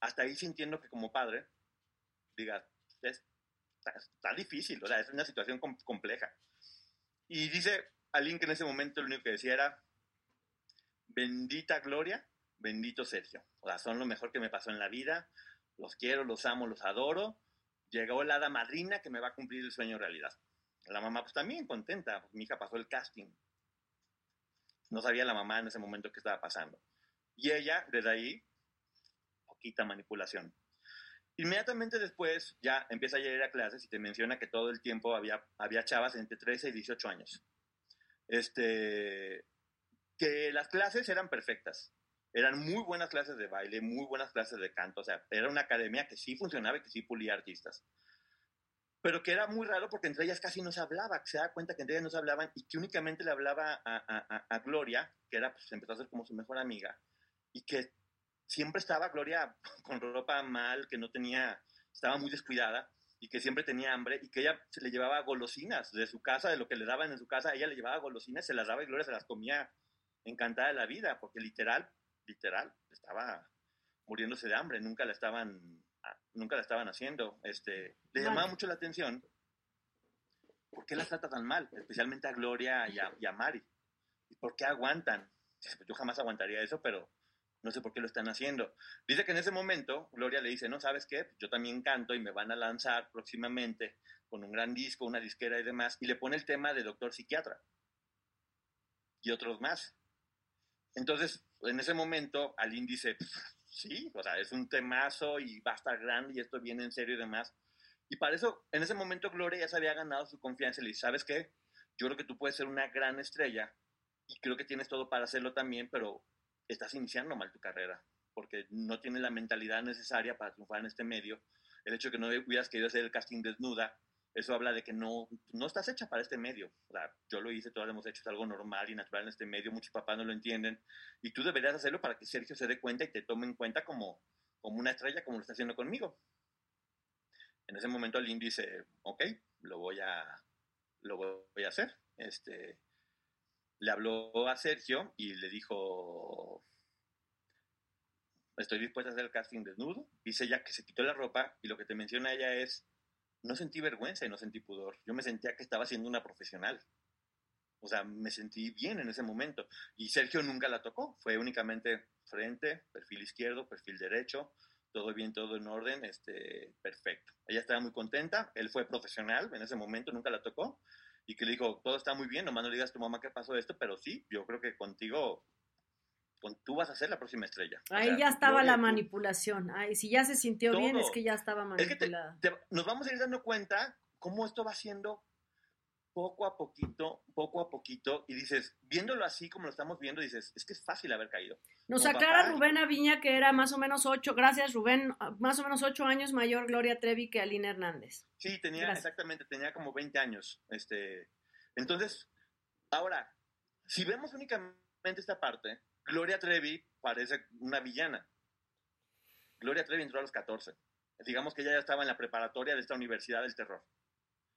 Hasta ahí sintiendo que como padre, diga, está, difícil, o sea, es una situación compleja. Y dice alguien que en ese momento lo único que decía era, bendita Gloria, bendito Sergio. O sea, son lo mejor que me pasó en la vida, los quiero, los amo, los adoro. Llegó la hada madrina que me va a cumplir el sueño realidad. La mamá pues también contenta, mi hija pasó el casting. No sabía la mamá en ese momento qué estaba pasando. Y ella, desde ahí, poquita manipulación. Inmediatamente después ya empieza a ir a clases y te menciona que todo el tiempo había, había chavas entre 13 y 18 años. Este, que las clases eran perfectas. Eran muy buenas clases de baile, muy buenas clases de canto. O sea, era una academia que sí funcionaba y que sí pulía artistas. Pero que era muy raro porque entre ellas casi no se hablaba, se da cuenta que entre ellas no se hablaban y que únicamente le hablaba a, a, Gloria, que era, pues empezó a ser como su mejor amiga, y que siempre estaba Gloria *laughs* con ropa mal, que no tenía, estaba muy descuidada y que siempre tenía hambre y que ella se le llevaba golosinas de su casa, de lo que le daban en su casa, ella le llevaba golosinas, se las daba y Gloria se las comía encantada de la vida, porque literal, literal, estaba muriéndose de hambre, nunca la estaban, nunca la estaban haciendo. Este, le llamaba mucho la atención, ¿por qué las trata tan mal? Especialmente a Gloria y a, y a Mari. ¿Y por qué aguantan? Yo jamás aguantaría eso, pero no sé por qué lo están haciendo. Dice que en ese momento Gloria le dice, no, ¿sabes qué? Yo también canto y me van a lanzar próximamente con un gran disco, una disquera y demás, y le pone el tema de doctor psiquiatra y otros más. Entonces, en ese momento, Aline dice, sí, o sea, es un temazo y va a estar grande y esto viene en serio y demás. Y para eso, en ese momento, Gloria ya se había ganado su confianza y le dice, ¿sabes qué? Yo creo que tú puedes ser una gran estrella y creo que tienes todo para hacerlo también, pero estás iniciando mal tu carrera, porque no tienes la mentalidad necesaria para triunfar en este medio. El hecho de que no hubieras querido hacer el casting desnuda, eso habla de que no, no estás hecha para este medio. O sea, yo lo hice, todos lo hemos hecho, es algo normal y natural en este medio, muchos papás no lo entienden, y tú deberías hacerlo para que Sergio se dé cuenta y te tome en cuenta como, como una estrella, como lo está haciendo conmigo. En ese momento Aline dice, ok, lo voy a, lo voy a hacer. Este, le habló a Sergio y le dijo, estoy dispuesta a hacer el casting desnudo. Dice ella que se quitó la ropa y lo que te menciona ella es, no sentí vergüenza y no sentí pudor. Yo me sentía que estaba siendo una profesional. O sea, me sentí bien en ese momento. Y Sergio nunca la tocó. Fue únicamente frente, perfil izquierdo, perfil derecho, todo bien, todo en orden, este, perfecto. Ella estaba muy contenta. Él fue profesional en ese momento, nunca la tocó y que le dijo, todo está muy bien, nomás no le digas a tu mamá que pasó esto, pero sí, yo creo que contigo, con, tú vas a ser la próxima estrella. Ahí ya estaba la manipulación, ahí si ya se sintió bien es que ya estaba manipulada. nos vamos a ir dando cuenta cómo esto va siendo poco a poquito, poco a poquito, y dices, viéndolo así como lo estamos viendo, dices, es que es fácil haber caído. Nos aclara Rubén Aviña que era más o menos ocho, gracias Rubén, más o menos ocho años mayor Gloria Trevi que Aline Hernández. Sí, tenía, exactamente, tenía como 20 años. Este, entonces, ahora, si vemos únicamente esta parte, Gloria Trevi parece una villana. Gloria Trevi entró a los 14. Digamos que ella ya estaba en la preparatoria de esta universidad del terror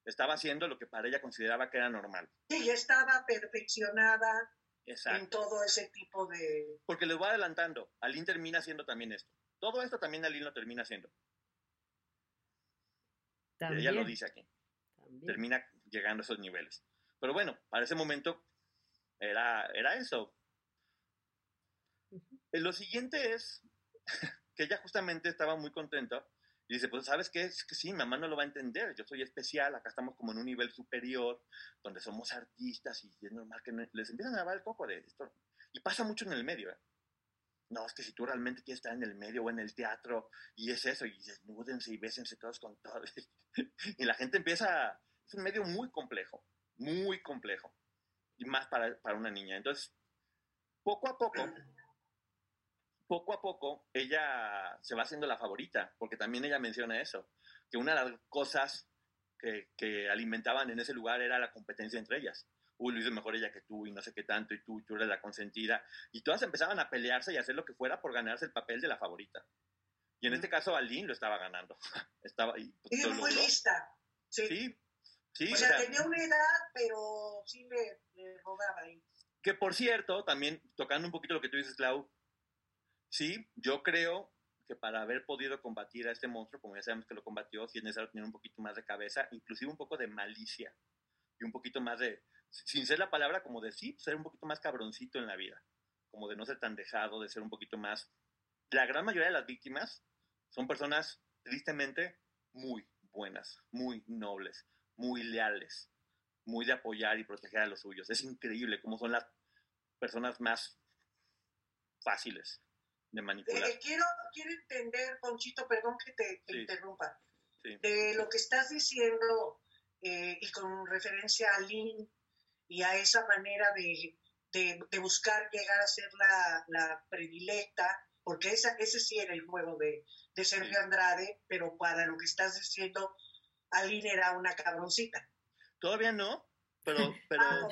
estaba haciendo lo que para ella consideraba que era normal. Sí, ya estaba perfeccionada en todo ese tipo de... Porque les voy adelantando, Aline termina haciendo también esto. Todo esto también Aline lo termina haciendo. Ella lo dice aquí. Termina llegando a esos niveles. Pero bueno, para ese momento era, era eso. Lo siguiente es *laughs* que ella justamente estaba muy contenta y dice, pues, ¿sabes qué? Es que sí, mamá no lo va a entender. Yo soy especial, acá estamos como en un nivel superior, donde somos artistas y es normal que les empiezan a dar el coco de esto. Y pasa mucho en el medio, ¿eh? No, es que si tú realmente quieres estar en el medio o en el teatro, y es eso, y desnúdense y bésense todos con todos. *laughs* y la gente empieza, es un medio muy complejo, muy complejo. Y más para, para una niña. Entonces, poco a poco, poco a poco ella se va haciendo la favorita, porque también ella menciona eso, que una de las cosas que, alimentaban en ese lugar era la competencia entre ellas. Uy, lo hizo mejor ella que tú y no sé qué tanto y tú, tú eres la consentida. Y todas empezaban a pelearse y a hacer lo que fuera por ganarse el papel de la favorita. Y en este caso Aline lo estaba ganando. *laughs* estaba y, pues, muy lista. Sí. sí. o, sea, tenía una edad, pero sí le, le ahí. Que por cierto, también tocando un poquito lo que tú dices, Clau, Sí, yo creo que para haber podido combatir a este monstruo, como ya sabemos que lo combatió, sí es necesario tener un poquito más de cabeza, inclusive un poco de malicia y un poquito más de, sin ser la palabra como de sí, ser un poquito más cabroncito en la vida, como de no ser tan dejado, de ser un poquito más... La gran mayoría de las víctimas son personas tristemente muy buenas, muy nobles, muy leales, muy de apoyar y proteger a los suyos. Es increíble cómo son las personas más fáciles de manipular. Eh, quiero, quiero entender, Ponchito, perdón que te, interrumpa, de lo que estás diciendo eh, y con referencia a Lynn y a esa manera de, de, buscar llegar a ser la, la predilecta, porque esa, ese sí era el juego de, de Sergio Andrade, pero para lo que estás diciendo, Aline era una cabroncita. Todavía no, pero, pero ah,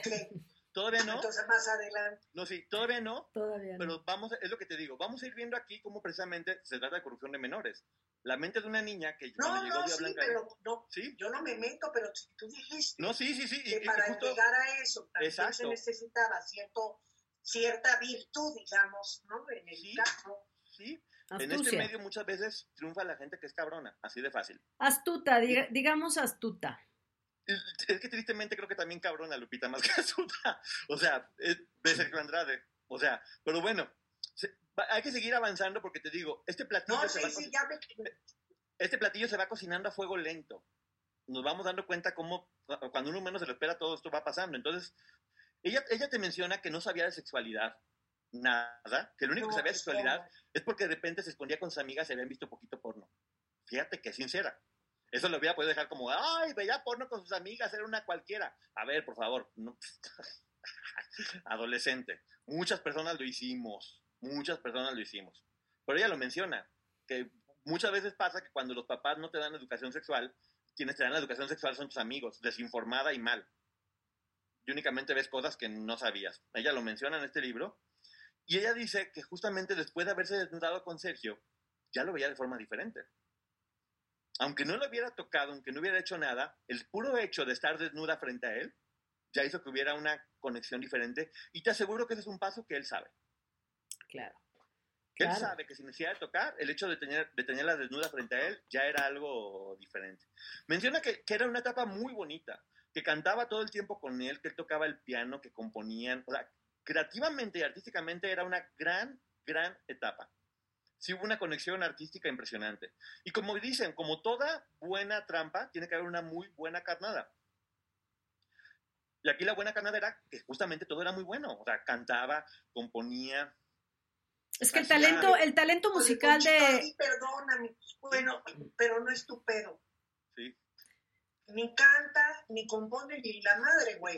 todavía no. Entonces más adelante. No, sí, todavía no. Todavía no. Pero vamos, es lo que te digo, vamos a ir viendo aquí cómo precisamente se trata de corrupción de menores. La mente de una niña que no, llegó no, sí, pero no, ¿Sí? yo no me meto, pero tú dijiste. No, sí, sí, sí. Que para llegar a eso también se necesitaba cierto, cierta virtud, digamos, ¿no? En el caso. Sí. En este medio muchas veces triunfa la gente que es cabrona, así de fácil. Astuta, digamos astuta. *laughs* Es que tristemente creo que también cabrona Lupita más que. O sea, es de Sergio Andrade. O sea, pero bueno, hay que seguir avanzando porque te digo, este platillo, se va este platillo se va cocinando a fuego lento. Nos vamos dando cuenta cómo cuando uno menos se lo espera todo esto va pasando. Entonces, ella, ella te menciona que no sabía de sexualidad, nada, que lo único que sabía de sexualidad es porque de repente se escondía con sus amigas y habían visto poquito porno. Fíjate que es sincera. Eso lo voy a poder dejar como, ay, veía porno con sus amigas, era una cualquiera. A ver, por favor, *laughs* adolescente. Muchas personas lo hicimos, muchas personas lo hicimos. Pero ella lo menciona, que muchas veces pasa que cuando los papás no te dan educación sexual, quienes te dan la educación sexual son tus amigos, desinformada y mal. Y únicamente ves cosas que no sabías. Ella lo menciona en este libro. Y ella dice que justamente después de haberse desnudado con Sergio, ya lo veía de forma diferente aunque no lo hubiera tocado, aunque no hubiera hecho nada, el puro hecho de estar desnuda frente a él ya hizo que hubiera una conexión diferente y te aseguro que ese es un paso que él sabe. Claro. Él sabe que sin necesidad de tocar, el hecho de, tener, de tenerla desnuda frente a él ya era algo diferente. Menciona que, que, era una etapa muy bonita, que cantaba todo el tiempo con él, que él tocaba el piano, que componían. O sea, creativamente y artísticamente era una gran, gran etapa sí hubo una conexión artística impresionante. Y como dicen, como toda buena trampa, tiene que haber una muy buena carnada. Y aquí la buena carnada era que justamente todo era muy bueno. O sea, cantaba, componía. Es que el talento, el talento musical de. Perdóname. Bueno, pero no es tu pedo. Sí. Ni canta, ni compone, ni la madre, güey.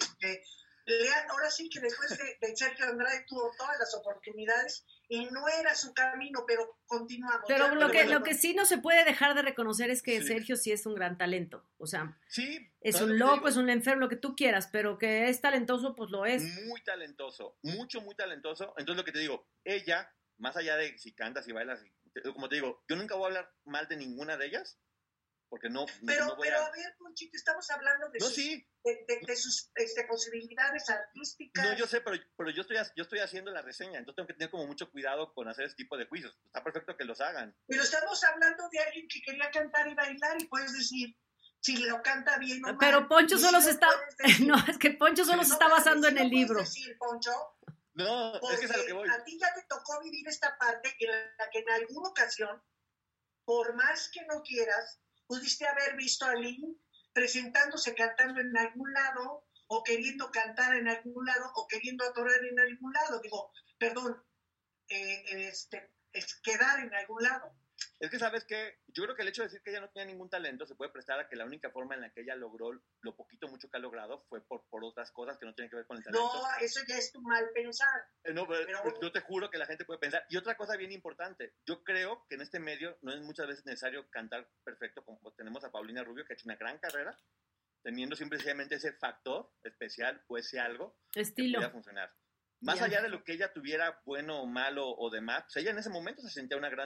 ahora sí que después de, de Sergio Andrade tuvo todas las oportunidades y no era su camino, pero continuamos. Pero lo, que, lo que sí no se puede dejar de reconocer es que Sergio sí es un gran talento. O sea, sí, es un loco, es un enfermo, lo que tú quieras, pero que es talentoso, pues lo es. Muy talentoso, mucho, muy talentoso. Entonces lo que te digo, ella, más allá de si cantas y bailas, como te digo, yo nunca voy a hablar mal de ninguna de ellas, porque no, pero, pero a... ver, Ponchito, estamos hablando de, sus, de, sus este, posibilidades artísticas. No, yo sé, pero, pero yo, estoy, yo estoy haciendo la reseña, entonces tengo que tener como mucho cuidado con hacer ese tipo de juicios. Está perfecto que los hagan. Pero estamos hablando de alguien que quería cantar y bailar y puedes decir si lo canta bien o Pero Poncho solo se está... *laughs* no, es que Poncho solo se está basando en el libro. Decir, Poncho, no, es que es a lo que voy. A ti ya te tocó vivir esta parte en la que en alguna ocasión, por más que no quieras, pudiste haber visto a Lynn presentándose cantando en algún lado o queriendo cantar en algún lado o queriendo atorar en algún lado. Digo, perdón, eh, este, es quedar en algún lado. Es que sabes que yo creo que el hecho de decir que ella no tenía ningún talento se puede prestar a que la única forma en la que ella logró lo poquito mucho que ha logrado fue por, por otras cosas que no tienen que ver con el talento. No, eso ya es tu mal pensar. Eh, no, pero, yo te juro que la gente puede pensar. Y otra cosa bien importante, yo creo que en este medio no es muchas veces necesario cantar perfecto como tenemos a Paulina Rubio, que ha hecho una gran carrera, teniendo simplemente ese factor especial o ese algo Estilo. que pueda funcionar. Más allá de lo que ella tuviera bueno o malo o demás, pues ella en ese momento se sentía una gran...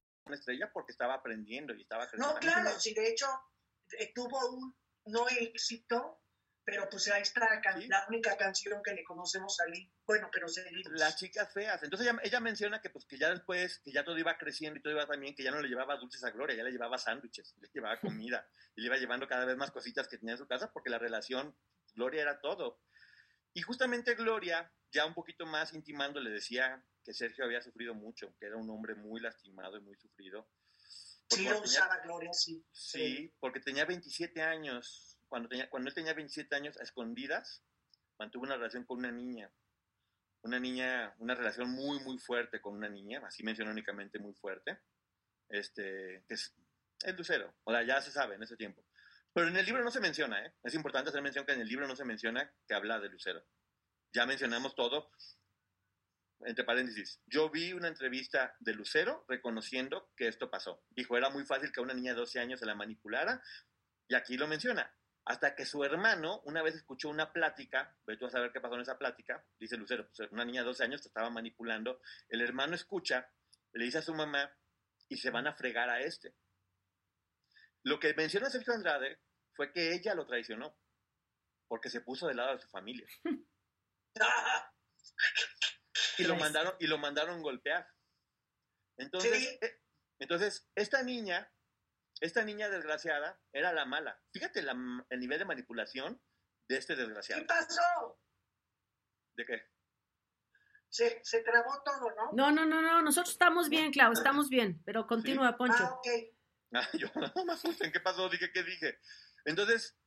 Estrella porque estaba aprendiendo y estaba creciendo. No, claro, sí, de hecho eh, tuvo un no éxito, pero pues ahí está la, Sí. la única canción que le conocemos a Lee. Bueno, pero seguimos. Las chicas feas. Entonces ella, ella menciona que pues que ya después, que ya todo iba creciendo y todo iba también, que ya no le llevaba dulces a Gloria, ya le llevaba sándwiches, le llevaba *laughs* comida y le iba llevando cada vez más cositas que tenía en su casa porque la relación, Gloria era todo. Y justamente Gloria, ya un poquito más intimando, le decía que Sergio había sufrido mucho, que era un hombre muy lastimado y muy sufrido. Sí Porque tenía- usaba Gloria, sí. Sí, porque tenía 27 años. Cuando, tenía, cuando él tenía 27 años, a escondidas, mantuvo una relación con una niña. Una niña, una relación muy, muy fuerte con una niña, así menciona únicamente muy fuerte. Este, que es el Lucero. O sea, ya se sabe en ese tiempo. Pero en el libro no se menciona, ¿eh? Es importante hacer mención que en el libro no se menciona que habla de Lucero. Ya mencionamos todo. Entre paréntesis, yo vi una entrevista de Lucero reconociendo que esto pasó. Dijo, era muy fácil que una niña de 12 años se la manipulara, y aquí lo menciona. Hasta que su hermano una vez escuchó una plática, ve tú a saber qué pasó en esa plática, dice Lucero, pues una niña de 12 años te estaba manipulando, el hermano escucha, le dice a su mamá, y se van a fregar a este. Lo que menciona Sergio Andrade fue que ella lo traicionó, porque se puso del lado de su familia. *laughs* y lo mandaron y lo mandaron golpear. Entonces, Sí. eh, entonces esta niña, esta niña desgraciada era la mala. Fíjate la- el nivel de manipulación de este ¿Qué desgraciado. pasó? ¿De qué? Se, se trabó todo, ¿no? No, no, no, no, nosotros estamos bien, Clau, estamos bien, pero continúa, Poncho. Ah, ok. Ah, *laughs* yo no me asusten, ¿qué pasó? Dije, ¿qué dije? Entonces,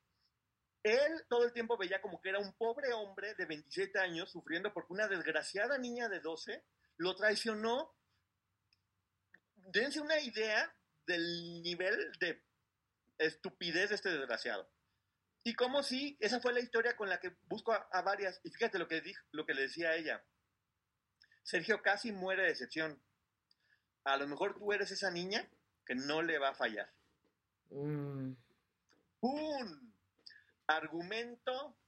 él todo el tiempo veía como que era un pobre hombre de 27 años sufriendo porque una desgraciada niña de 12 lo traicionó. Dense una idea del nivel de estupidez de este desgraciado. Y como si esa fue la historia con la que busco a, a varias. Y fíjate lo que, dijo, lo que le decía a ella. Sergio casi muere de decepción. A lo mejor tú eres esa niña que no le va a fallar. Mm. ¡Pum! Argumento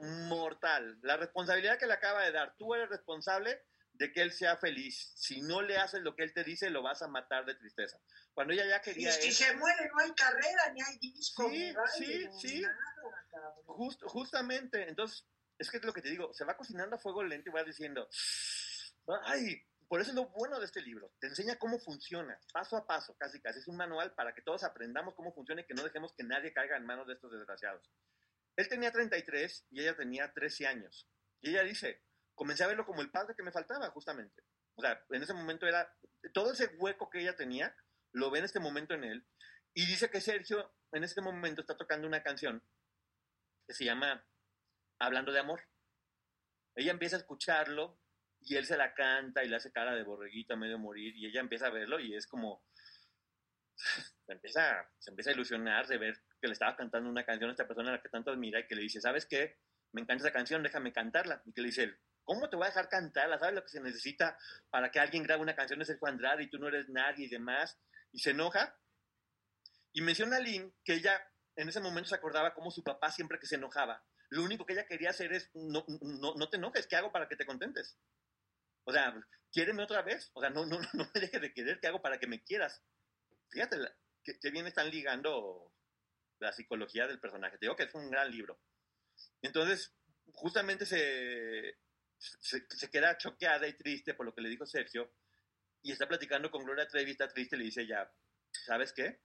mortal. La responsabilidad que le acaba de dar. Tú eres responsable de que él sea feliz. Si no le haces lo que él te dice, lo vas a matar de tristeza. Cuando ella ya Y quería si eso, se muere, no hay carrera, ni hay disco, Sí, ni sí, ni sí. nada, cabrón. just- justamente, entonces, es que es lo que te digo, se va cocinando a fuego lento y va diciendo, ay, por eso es lo bueno de este libro, te enseña cómo funciona, paso a paso, casi casi, es un manual para que todos aprendamos cómo funciona y que no dejemos que nadie caiga en manos de estos desgraciados. Él tenía 33 y ella tenía 13 años. Y ella dice, comencé a verlo como el padre que me faltaba, justamente. O sea, en ese momento era, todo ese hueco que ella tenía, lo ve en este momento en él. Y dice que Sergio en este momento está tocando una canción que se llama Hablando de Amor. Ella empieza a escucharlo y él se la canta y le hace cara de borreguita medio morir y ella empieza a verlo y es como se empieza, se empieza a ilusionar de ver que le estaba cantando una canción a esta persona a la que tanto admira y que le dice, ¿sabes qué? Me encanta esa canción, déjame cantarla. Y que le dice ¿cómo te voy a dejar cantarla? ¿Sabes lo que se necesita para que alguien grabe una canción de Sergio Andrade y tú no eres nadie y demás? Y se enoja. Y menciona a Lynn que ella en ese momento se acordaba cómo su papá siempre que se enojaba, lo único que ella quería hacer es, no, no, no te enojes, ¿qué hago para que te contentes? O sea, quiéreme otra vez. O sea, no, no, no me dejes de querer, ¿qué hago para que me quieras? Fíjate, que, que bien están ligando la psicología del personaje. Te digo que es un gran libro. Entonces, justamente se, se, se queda choqueada y triste por lo que le dijo Sergio y está platicando con Gloria Trevi, está triste, le dice ya, ¿sabes qué?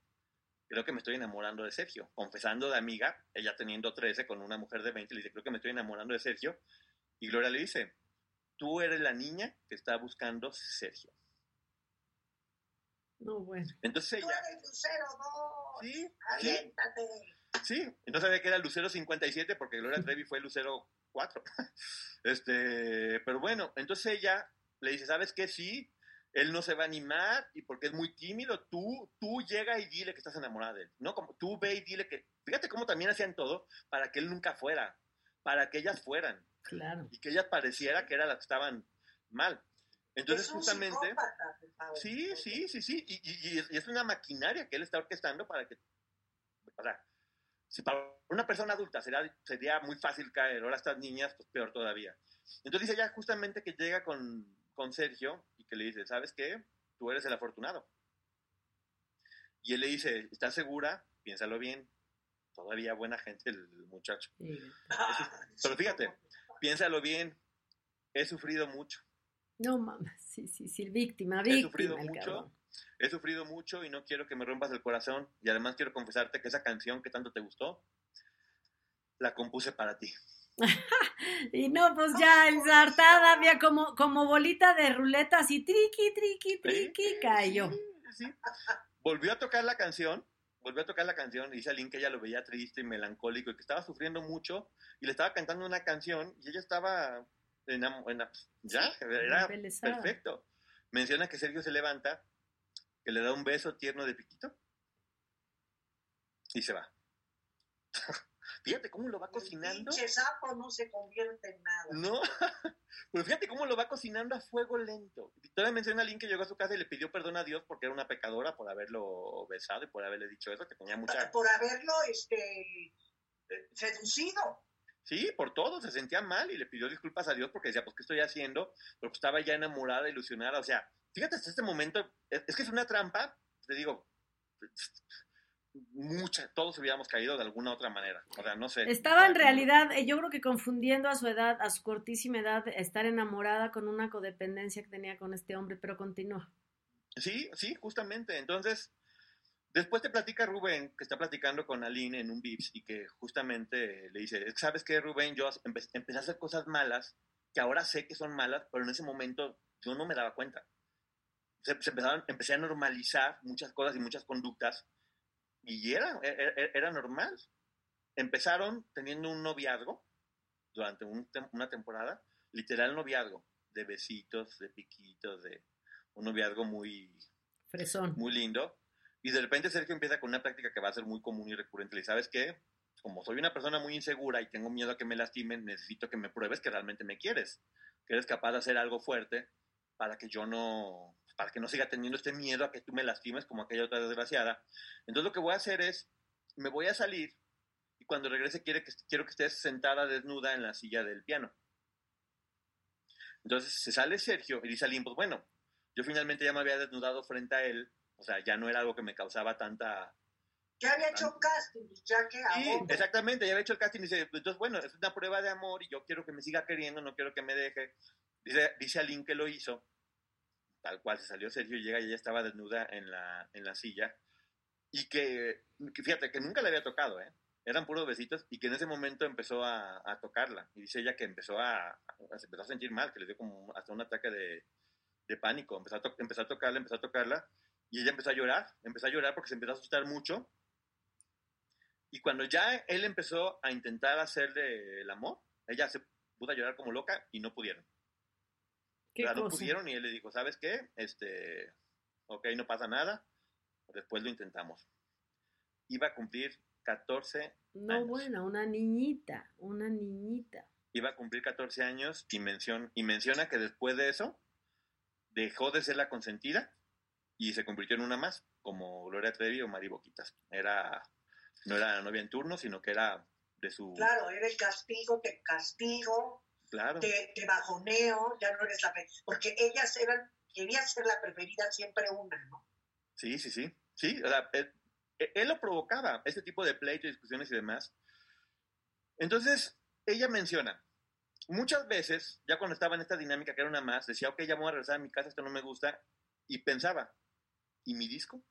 Creo que me estoy enamorando de Sergio. Confesando de amiga, ella teniendo 13 con una mujer de 20, le dice, creo que me estoy enamorando de Sergio. Y Gloria le dice, tú eres la niña que está buscando Sergio. No, bueno. Entonces ella... Tú eres Lucero 2. Sí, Aviéntate. Sí, no sabía que era Lucero 57 porque Gloria Trevi fue Lucero 4. *laughs* Este, pero bueno, entonces ella le dice, ¿sabes qué? Sí, él no se va a animar y porque es muy tímido, tú, tú llega y dile que estás enamorada de él. No, como tú ve y dile que, fíjate cómo también hacían todo para que él nunca fuera, para que ellas fueran. Claro. Y que ellas pareciera que eran las que estaban mal. Entonces, es un justamente... Sí, sí, sí, sí. Y, y- y es- y es una maquinaria que él está orquestando para que. O sea, si para una persona adulta sería, sería muy fácil caer, ahora estas niñas, pues peor todavía. Entonces dice ya justamente que llega con, con Sergio y que le dice: ¿Sabes qué? Tú eres el afortunado. Y él le dice: ¿Estás segura? Piénsalo bien. Todavía buena gente el muchacho. Sí. Ah, Pero fíjate, piénsalo bien. He sufrido mucho. No mames, sí, sí, sí, víctima, He sufrido víctima el mucho. cabrón. He sufrido mucho y no quiero que me rompas el corazón. Y además quiero confesarte que esa canción que tanto te gustó, la compuse para ti. *laughs* Y no, pues ya ensartada, había como, como bolita de ruleta, así triqui, triqui, triqui, cayó. Sí, sí. Volvió a tocar la canción, volvió a tocar la canción y dice a Lynn que ella lo veía triste y melancólico y que estaba sufriendo mucho y le estaba cantando una canción y ella estaba enam- ena- ya, era perfecto. Menciona que Sergio se levanta, que le da un beso tierno de piquito y se va. Fíjate cómo lo va El cocinando. pinche sapo no se convierte en nada. No, *laughs* pero fíjate cómo lo va cocinando a fuego lento. Todavía menciona a Lynn que llegó a su casa y le pidió perdón a Dios porque era una pecadora por haberlo besado y por haberle dicho eso, que tenía mucha... Por haberlo este, eh, seducido. Sí, por todo, se sentía mal y le pidió disculpas a Dios porque decía, pues, ¿qué estoy haciendo? Pero pues, estaba ya enamorada, ilusionada. O sea, fíjate, hasta este momento, es que es una trampa, te digo, mucha, todos hubiéramos caído de alguna otra manera. O sea, no sé. Estaba en realidad, eh, yo creo que confundiendo a su edad, a su cortísima edad, estar enamorada con una codependencia que tenía con este hombre, pero continúa. Sí, sí, justamente. Entonces, después te platica Rubén, que está platicando con Aline en un Vips y que justamente le dice, ¿sabes qué, Rubén? Yo empe- empecé a hacer cosas malas, que ahora sé que son malas, pero en ese momento yo no me daba cuenta. Se, se empezaron, empecé a normalizar muchas cosas y muchas conductas y era, era, era normal. Empezaron teniendo un noviazgo durante un una temporada, literal noviazgo, de besitos, de piquitos, de un noviazgo muy, Fresón. muy lindo. Y de repente Sergio empieza con una práctica que va a ser muy común y recurrente. Le ¿sabes qué? Como soy una persona muy insegura y tengo miedo a que me lastimen, necesito que me pruebes que realmente me quieres. Que eres capaz de hacer algo fuerte para que yo no, para que no siga teniendo este miedo a que tú me lastimes como aquella otra desgraciada. Entonces lo que voy a hacer es, me voy a salir y cuando regrese quiere que, quiero que estés sentada desnuda en la silla del piano. Entonces se sale Sergio y dice a Lynn, pues bueno, yo finalmente ya me había desnudado frente a él, o sea, ya no era algo que me causaba tanta... Ya había hecho casting, ya que a Sí, bombo. exactamente, ya había hecho el casting y dice, entonces bueno, es una prueba de amor y yo quiero que me siga queriendo, no quiero que me deje. Dice, dice a Lynn que lo hizo, tal cual se salió Sergio llega y ella estaba desnuda en la, en la silla y que, que fíjate, que nunca le había tocado, ¿eh? Eran puros besitos y que en ese momento empezó a, a tocarla. Y dice ella que empezó a, a- se empezó a sentir mal, que le dio como hasta un ataque de, de pánico. Empezó a, to- empezó a tocarla, empezó a tocarla y ella empezó a llorar, empezó a llorar porque se empezó a asustar mucho. Y cuando ya él empezó a intentar hacerle el amor, ella se puso a llorar como loca y no pudieron. ¿Qué O sea, no pudieron y él le dijo, ¿sabes qué? Este, ok, no pasa nada, después lo intentamos. Iba a cumplir 14 No, años. bueno, una niñita, una niñita. iba a cumplir 14 años y, mencion- y menciona que después de eso dejó de ser la consentida y se convirtió en una más, como Gloria Trevi o Mari Boquitas. Era, no era la novia en turno, sino que era de su... Claro, era el castigo, te castigo, Claro. te, te bajoneo, ya no eres la... Porque ellas eran, quería ser la preferida siempre una, ¿no? Sí, sí, sí. Sí, o sea, él, él lo provocaba, este tipo de pleito, discusiones y demás. Entonces, ella menciona, muchas veces, ya cuando estaba en esta dinámica que era una más, decía, ok, ya voy a regresar a mi casa, esto no me gusta, y pensaba, ¿y mi disco?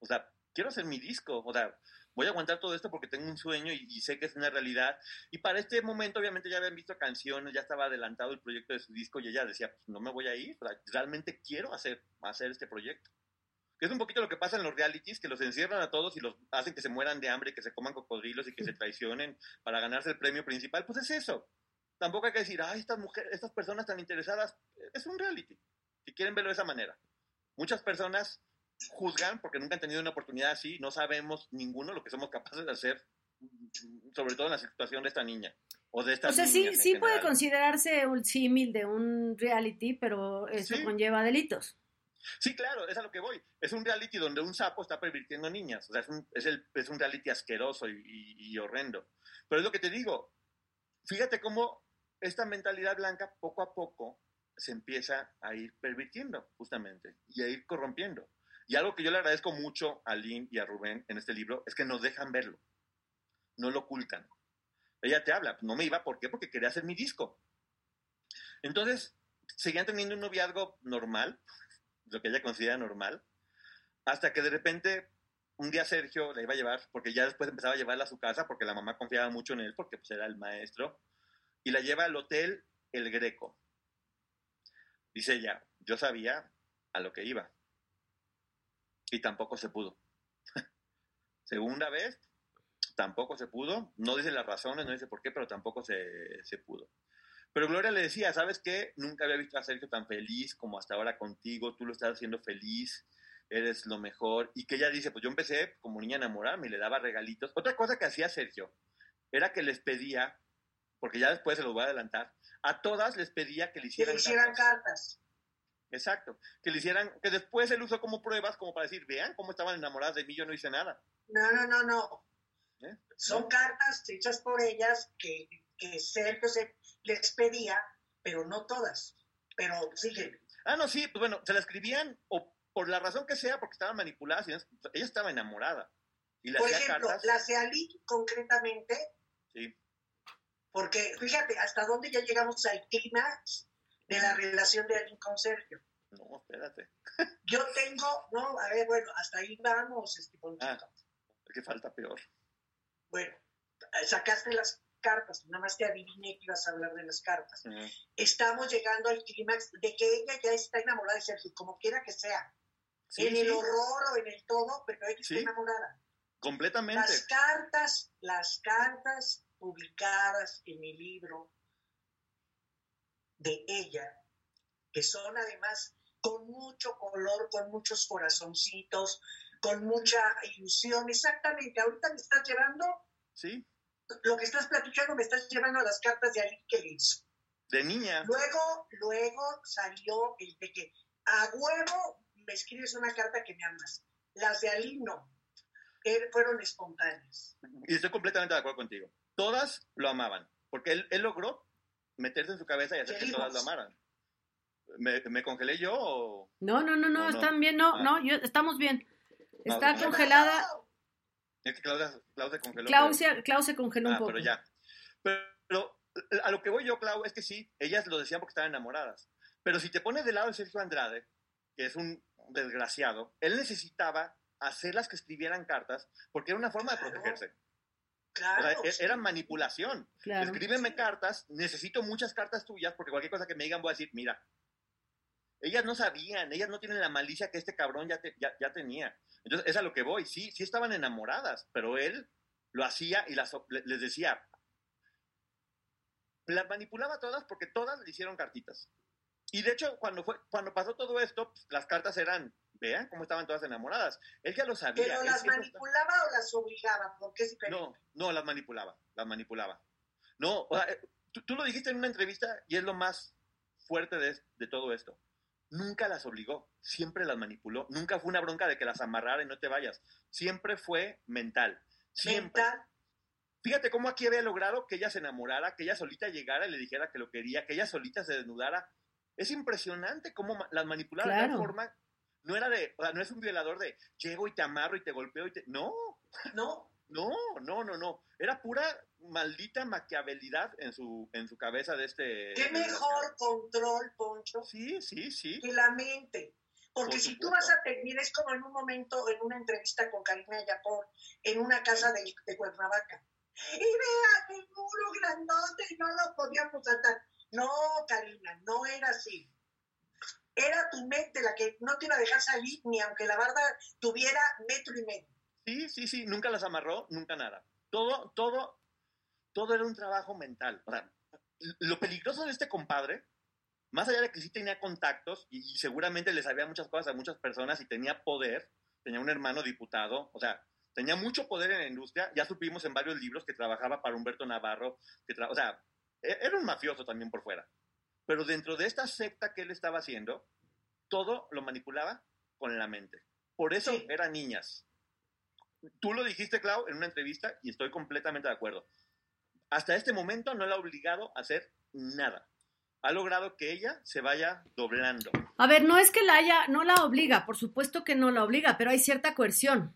O sea, quiero hacer mi disco. O sea, voy a aguantar todo esto porque tengo un sueño y, sé que es una realidad. Y para este momento, obviamente, ya habían visto canciones, ya estaba adelantado el proyecto de su disco y ella decía, pues no me voy a ir, realmente quiero hacer, hacer este proyecto. Que es un poquito lo que pasa en los realities, que los encierran a todos y los hacen que se mueran de hambre, que se coman cocodrilos y que se traicionen para ganarse el premio principal. Pues es eso. Tampoco hay que decir, ay, estas mujeres, estas personas tan interesadas, es un reality. Si quieren verlo de esa manera. Muchas personas juzgan porque nunca han tenido una oportunidad así, no sabemos ninguno lo que somos capaces de hacer, sobre todo en la situación de esta niña. O, de esta o sea, sí, sí puede considerarse un símil de un reality, pero eso conlleva delitos. Sí, claro, es a lo que voy. Es un reality donde un sapo está pervirtiendo niñas. O sea, es un, es el, es un reality asqueroso y, y, horrendo. Pero es lo que te digo. Fíjate cómo esta mentalidad blanca poco a poco se empieza a ir pervirtiendo, justamente, y a ir corrompiendo. Y algo que yo le agradezco mucho a Lynn y a Rubén en este libro es que nos dejan verlo. No lo ocultan. Ella te habla, no me iba, ¿por qué? Porque quería hacer mi disco. Entonces, seguían teniendo un noviazgo normal, *laughs* lo que ella considera normal, hasta que de repente un día Sergio la iba a llevar, porque ya después empezaba a llevarla a su casa, porque la mamá confiaba mucho en él, porque pues, era el maestro, y la lleva al hotel El Greco. Dice ella, yo sabía a lo que iba y tampoco se pudo. *laughs* Segunda vez, tampoco se pudo. No dice las razones, no dice por qué, pero tampoco se, se pudo. Pero Gloria le decía, ¿sabes qué? Nunca había visto a Sergio tan feliz como hasta ahora contigo, tú lo estás haciendo feliz, eres lo mejor. Y que ella dice, pues yo empecé como niña a enamorarme y le daba regalitos. Otra cosa que hacía Sergio era que les pedía, porque ya después se lo voy a adelantar, a todas les pedía que le hicieran, que le hicieran cartas. Exacto. Que le hicieran, que después él usó como pruebas, como para decir, vean cómo estaban enamoradas de mí, yo no hice nada. No, no, no, no. ¿Eh? Son cartas hechas por ellas que, que Sergio se les pedía, pero no todas. Pero sigue. Ah, no, sí, pues bueno, se la escribían o por la razón que sea, porque estaban manipuladas, ella estaba enamorada. Y por ejemplo, la Sealí concretamente. Sí. Porque fíjate, hasta dónde ya llegamos al clímax de la relación de alguien con Sergio. No, espérate. *laughs* Yo tengo, no, a ver, bueno, hasta ahí vamos, este Ah, que falta peor. Bueno, sacaste las cartas, nada más te adiviné que ibas a hablar de las cartas. Estamos llegando al clímax de que ella ya está enamorada de Sergio, como quiera que sea. en el horror o en el todo, pero ella está enamorada. Completamente. Las cartas, las cartas publicadas en mi libro de ella, que son además con mucho color, con muchos corazoncitos, con mucha ilusión. Exactamente, ahorita me estás llevando. Sí. Lo que estás platicando me estás llevando a las cartas de Ali que hizo. De niña. Luego, luego salió el de que a huevo me escribes una carta que me amas. Las de Ali no. Er, fueron espontáneas. Y estoy completamente de acuerdo contigo. Todas lo amaban, porque él, él logró meterse en su cabeza y hacer que todas lo amaran. ¿Me, congelé yo o...? No, no, no, no, están bien, no, ah. no, yo, estamos bien. Está congelada. Es que Claudia, se congeló. Clau se congeló un ah, poco. pero ya. Pero, a lo que voy yo, Clau, es que sí, ellas lo decían porque estaban enamoradas. Pero si te pones del lado de Sergio Andrade, que es un desgraciado, él necesitaba hacerlas que escribieran cartas porque era una forma de protegerse. Claro. E-, era manipulación. Escríbeme cartas, necesito muchas cartas tuyas porque cualquier cosa que me digan voy a decir, mira, ellas no sabían, ellas no tienen la malicia que este cabrón ya, ya, tenía. Entonces, es a lo que voy, sí, sí estaban enamoradas, pero él lo hacía y las, les decía, las manipulaba todas porque todas le hicieron cartitas. Y de hecho, cuando, fue, cuando pasó todo esto, pues, las cartas eran Vean cómo estaban todas enamoradas. Él ya lo sabía. ¿Pero las manipulaba o las obligaba? Porque es No, no, las manipulaba, las manipulaba. No, o sea, eh, tú, lo dijiste en una entrevista y es lo más fuerte de, de todo esto. Nunca las obligó, siempre las manipuló. Nunca fue una bronca de que las amarrara y no te vayas. Siempre fue mental. Siempre. Mental. Fíjate cómo aquí había logrado que ella se enamorara, que ella solita llegara y le dijera que lo quería, que ella solita se desnudara. Es impresionante cómo las manipulaba de tal forma no era de, o sea, no es un violador de llego y te amarro y te golpeo y te. No. No. No, no, no, no. Era pura maldita maquiavelidad en su, en su cabeza de este. Qué mejor control, Poncho. Sí, sí, sí. Que la mente. Porque si tú vas a terminar, es como en un momento, en una entrevista con Karina Yapor, en una casa de, de Cuernavaca. Y vea, el muro grandote y no lo podíamos saltar. No, Karina, no era así. Era tu mente la que no te iba a dejar salir ni aunque la barda tuviera metro y medio. Sí, sí, sí, nunca las amarró, nunca nada. Todo, todo, todo era un trabajo mental. O sea, lo peligroso de este compadre, más allá de que sí tenía contactos y, seguramente le sabía muchas cosas a muchas personas y tenía poder, tenía un hermano diputado, o sea, tenía mucho poder en la industria, ya supimos en varios libros que trabajaba para Humberto Navarro, que o sea, e- era un mafioso también por fuera. Pero dentro de esta secta que él estaba haciendo, todo lo manipulaba con la mente. Por eso Sí. eran niñas. Tú lo dijiste, Clau, en una entrevista y estoy completamente de acuerdo. Hasta este momento no la ha obligado a hacer nada. Ha logrado que ella se vaya doblando. A ver, no es que la haya, no la obliga, por supuesto que no la obliga, pero hay cierta coerción.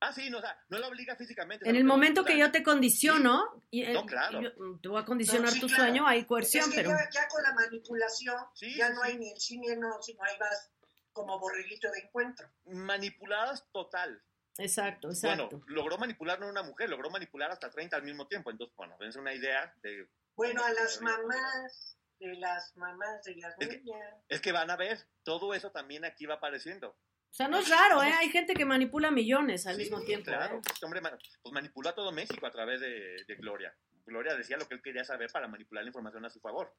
Ah, sí, no, o sea, no la obliga físicamente. En el momento que yo te condiciono, y, No, claro. y yo- te voy a condicionar No, sí, tu claro. sueño, hay coerción, es que pero... ya, ya con la manipulación Sí, ya sí, no sí. hay ni el cine, no, sino ahí vas como borreguito de encuentro. Manipuladas total. Exacto, exacto. Bueno, logró manipular no a una mujer, logró manipular hasta 30 al mismo tiempo. Entonces, bueno, es una idea de... Bueno, a las mamás, de las mamás de las Es que- niñas. Es que van a ver, todo eso también aquí va apareciendo. O sea, no es raro, ¿eh? Hay gente que manipula millones al Sí, mismo tiempo. Claro, ¿eh? este hombre pues manipuló a todo México a través de, de Gloria. Gloria decía lo que él quería saber para manipular la información a su favor.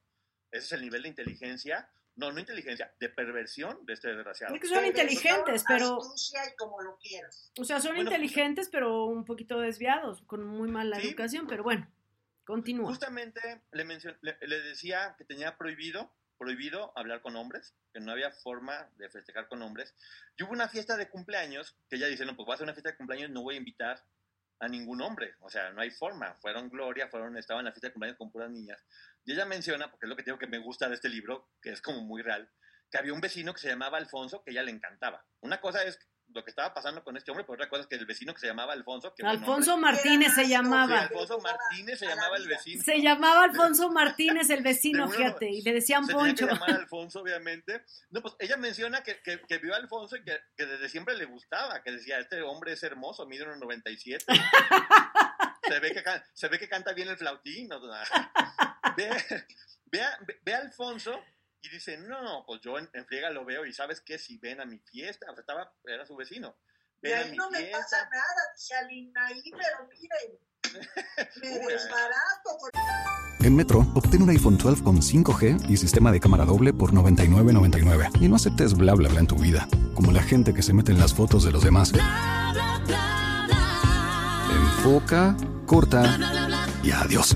Ese es el nivel de inteligencia, no, no inteligencia, de perversión de este desgraciado. Es que son inteligentes, pero... Y como lo quieras. O sea, son Bueno, inteligentes, pero un poquito desviados, con muy mala Sí. educación, pero bueno, continúa. Justamente le, mencion- le, le decía que tenía prohibido, prohibido hablar con hombres, que no había forma de festejar con hombres. Y hubo una fiesta de cumpleaños, que ella dice, no, pues voy a hacer una fiesta de cumpleaños, no voy a invitar a ningún hombre, o sea, no hay forma. Fueron Gloria, fueron, estaban en la fiesta de cumpleaños con puras niñas. Y ella menciona, porque es lo que digo que me gusta de este libro, que es como muy real, que había un vecino que se llamaba Alfonso, que ella le encantaba. Una cosa es lo que estaba pasando con este hombre, pero otra cosa es que el vecino que se llamaba Alfonso, que Alfonso nombre. Martínez se Sí, llamaba. Alfonso Martínez se llamaba el vecino. Se llamaba Alfonso Martínez, el vecino, fíjate, y le decían se Poncho. llamar Alfonso, obviamente. No, pues ella menciona que, que, que vio a Alfonso y que, que desde siempre le gustaba, que decía, este hombre es hermoso, mide 1,97. *laughs* se, ve que, can- se ve que canta bien el flautín. o sea, *laughs* ve, ve, a, ve- ve a Alfonso y dice, no, pues yo en, en friega lo veo y ¿sabes qué? Si ven a mi fiesta, o sea, estaba, era su vecino. Y Ven a ahí mi no me fiesta. pasa nada, dice Alina, ahí, pero miren, me *laughs* desbarato. con- En Metro, obtén un iPhone 12 con 5G y sistema de cámara doble por $99.99. Y no aceptes bla bla bla en tu vida, como la gente que se mete en las fotos de los demás. Enfoca, corta y adiós.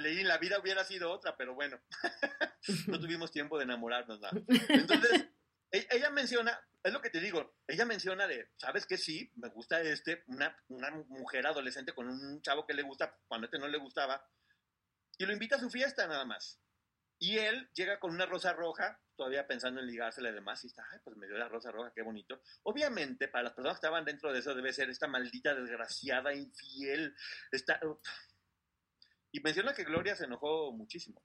Leí, la vida hubiera sido otra, pero bueno, *laughs* no tuvimos tiempo de enamorarnos. nada. Entonces, *laughs* e- ella menciona, es lo que te digo, ella menciona de, ¿sabes qué? Sí, me gusta este, una, una mujer adolescente con un chavo que le gusta cuando a este no le gustaba, y lo invita a su fiesta nada más. Y él llega con una rosa roja, todavía pensando en ligársela y demás, y está, ay, pues me dio la rosa roja, qué bonito. Obviamente, para las personas que estaban dentro de eso, debe ser esta maldita, desgraciada, infiel, esta... Y menciona que Gloria se enojó muchísimo.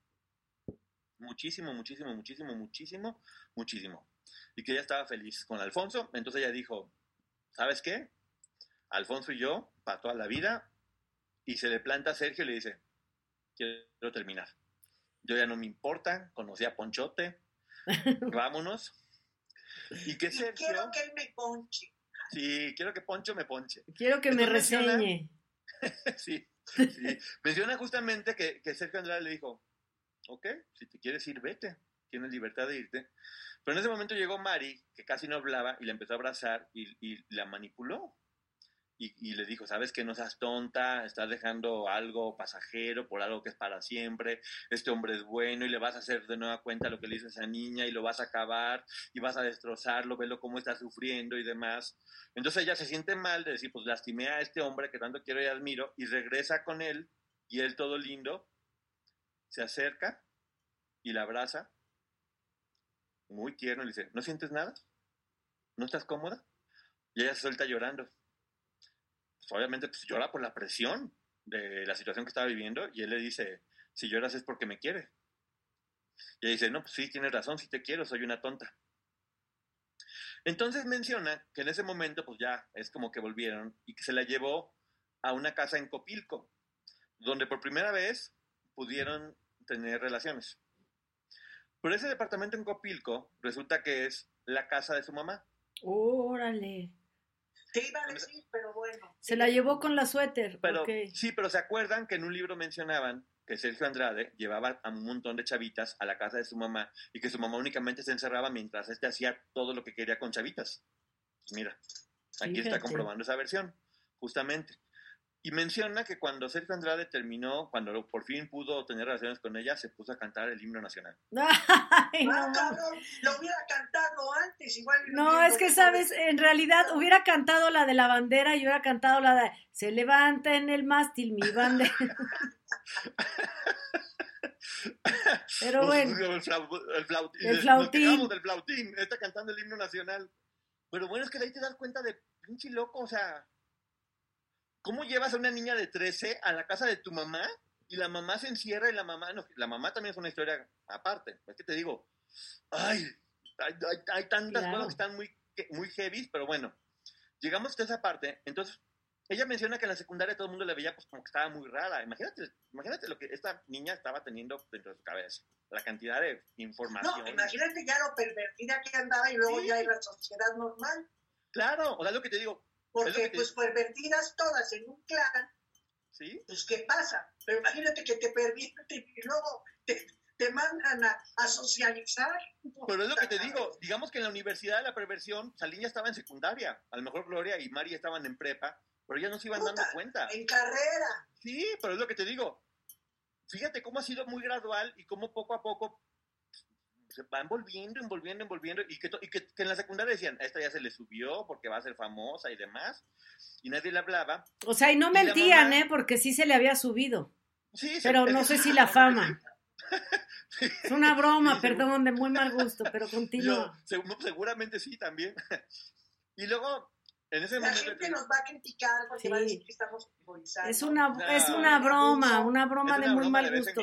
muchísimo, muchísimo, muchísimo, muchísimo, muchísimo. Y que ella estaba feliz con Alfonso. Entonces ella dijo, ¿sabes qué? Alfonso y yo, para toda la vida, y se le planta a Sergio y le dice, quiero terminar. Yo ya no me importa, conocí a Ponchote, *laughs* vámonos. Y que Sergio... quiero que él me ponche. Sí, quiero que Poncho me ponche. Quiero que me reseñe. *laughs* sí, sí, Menciona justamente que, que Sergio Andrade le dijo, ok, si te quieres ir, vete, tienes libertad de irte. Pero en ese momento llegó Mari, que casi no hablaba, y la empezó a abrazar y, y la manipuló y, le dijo, sabes que no seas tonta, estás dejando algo pasajero por algo que es para siempre, este hombre es bueno y le vas a hacer de nueva cuenta lo que le hizo esa niña y lo vas a acabar y vas a destrozarlo, velo cómo está sufriendo y demás. Entonces ella se siente mal de decir, pues lastimé a este hombre que tanto quiero y admiro y regresa con él y él todo lindo se acerca y la abraza, muy tierno, y le dice, ¿no sientes nada? ¿No estás cómoda? Y ella se suelta llorando obviamente pues, llora por la presión de la situación que estaba viviendo y él le dice, si lloras es porque me quiere. Y ella dice, no, pues sí, tienes razón, si te quiero, soy una tonta. Entonces menciona que en ese momento pues ya es como que volvieron y que se la llevó a una casa en Copilco, donde por primera vez pudieron tener relaciones. Pero ese departamento en Copilco resulta que es la casa de su mamá. Órale. Te iba a decir, pero bueno. Se la llevó con la suéter. Pero, Sí, pero ¿se acuerdan que en un libro mencionaban que Sergio Andrade llevaba a un montón de chavitas a la casa de su mamá y que su mamá únicamente se encerraba mientras este hacía todo lo que quería con chavitas? Pues mira, aquí está comprobando esa versión, justamente. Y menciona que cuando Sergio Andrade terminó, cuando por fin pudo tener relaciones con ella, se puso a cantar el himno nacional. *laughs* Ay, no. Ah, lo hubiera cantado antes, igual. No, es que, sabes, en realidad hubiera cantado la de la bandera y hubiera cantado la de Se levanta en el mástil mi bandera. *laughs* Pero bueno. El, flautín. El flautín. del flautín. Está cantando el himno nacional. Pero bueno, es que de ahí te das cuenta de pinche loco, o sea ¿Cómo llevas a una niña de 13 a la casa de tu mamá y la mamá se encierra y la mamá, no, la mamá también es una historia aparte. Es que te digo, ay, hay, tantas cosas que están muy, muy heavy, pero bueno, llegamos hasta esa parte. Entonces, ella menciona que en la secundaria todo el mundo la veía pues como que estaba muy rara. Imagínate, imagínate lo que esta niña estaba teniendo dentro de su cabeza. La cantidad de información. No, imagínate ya lo pervertida que andaba y luego ya era sociedad normal. Claro, o sea, lo que te digo, porque, pues, pervertidas todas en un clan, ¿Sí? pues, ¿qué pasa? Pero imagínate que te permiten y luego te, mandan a, socializar. Pero es lo que te digo, digamos que en la universidad de la perversión, Salín ya estaba en secundaria, a lo mejor Gloria y Mari estaban en prepa, pero ya no se iban dando cuenta. En carrera. Sí, pero es lo que te digo. Fíjate cómo ha sido muy gradual y cómo poco a poco se va envolviendo, envolviendo, envolviendo, y que, y que, en la secundaria decían, esta ya se le subió porque va a ser famosa y demás, y nadie le hablaba. O sea, y no mentían, ¿eh? Porque sí se le había subido. Sí, pero no *laughs* sé si la fama. *laughs* Es una broma, perdón, de muy mal gusto, pero continúa. seguramente sí, también. *laughs* y luego, en ese la gente nos va a criticar porque va a decir que estamos Es una, es una broma, una broma de muy mal gusto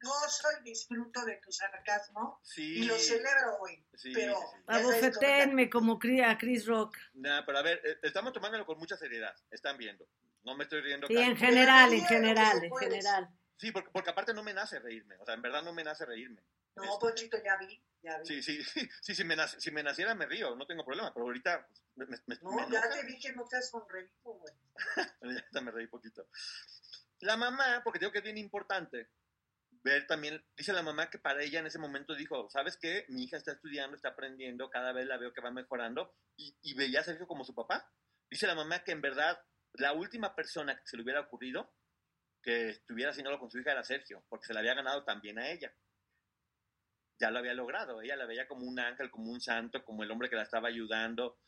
gozo y disfruto de tu sarcasmo y lo celebro, güey. pero abofetenme como a Chris Rock. Nah, pero a ver, eh, estamos tomándolo con mucha seriedad. Están viendo. No me estoy riendo. Sí, en general, en general, en general. Sí, porque, porque aparte no me nace reírme. O sea, en verdad no me nace reírme. No, Ponchito, ya vi, ya vi. Sí, sí, *laughs* sí, si, me si me naciera me río, no tengo problema, pero ahorita me, me, No, ya te vi que no te has sonreído, güey. *laughs* ya me reí poquito. La mamá, porque digo que es bien importante, ver también, dice la mamá que para ella en ese momento dijo, ¿sabes qué? Mi hija está estudiando, está aprendiendo, cada vez la veo que va mejorando y, y veía a Sergio como su papá. Dice la mamá que en verdad la última persona que se le hubiera ocurrido que estuviera haciéndolo con su hija era Sergio, porque se la había ganado también a ella. Ya lo había logrado, ella la veía como un ángel, como un santo, como el hombre que la estaba ayudando,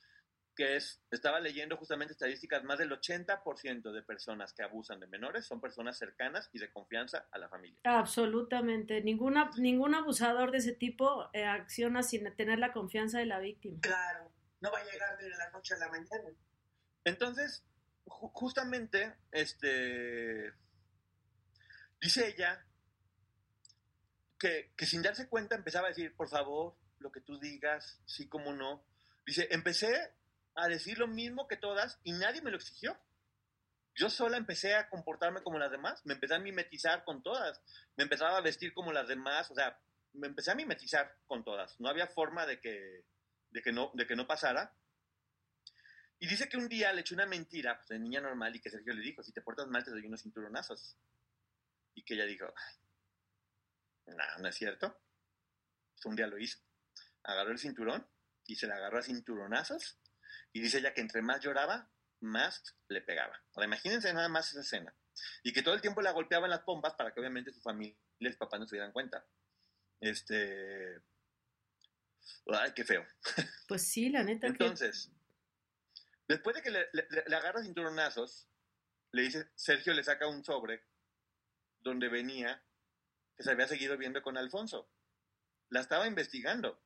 que es, estaba leyendo justamente estadísticas, más del 80% de personas que abusan de menores son personas cercanas y de confianza a la familia. Absolutamente, Ninguna, ningún abusador de ese tipo eh, acciona sin tener la confianza de la víctima. Claro, no va a llegar de la noche a la mañana. Entonces, justamente, este, dice ella que, que sin darse cuenta empezaba a decir, por favor, lo que tú digas, sí como no. Dice, empecé a decir lo mismo que todas y nadie me lo exigió. Yo sola empecé a comportarme como las demás, me empecé a mimetizar con todas, me empezaba a vestir como las demás, o sea, me empecé a mimetizar con todas. No había forma de que, de que, no, de que no pasara. Y dice que un día le echó una mentira pues, de niña normal y que Sergio le dijo, si te portas mal te doy unos cinturonazos. Y que ella dijo, no, no es cierto. Pues un día lo hizo. Agarró el cinturón y se le agarró a cinturonazos. Y dice ella que entre más lloraba, más le pegaba. Ahora, imagínense nada más esa escena. Y que todo el tiempo la golpeaba en las pompas para que obviamente su familia y los papás no se dieran cuenta. Este. Ay, qué feo. *laughs* Pues sí, la neta. Entonces, después de que le, le, le agarra cinturonazos, le dice, Sergio le saca un sobre donde venía que se había seguido viendo con Alfonso. La estaba investigando.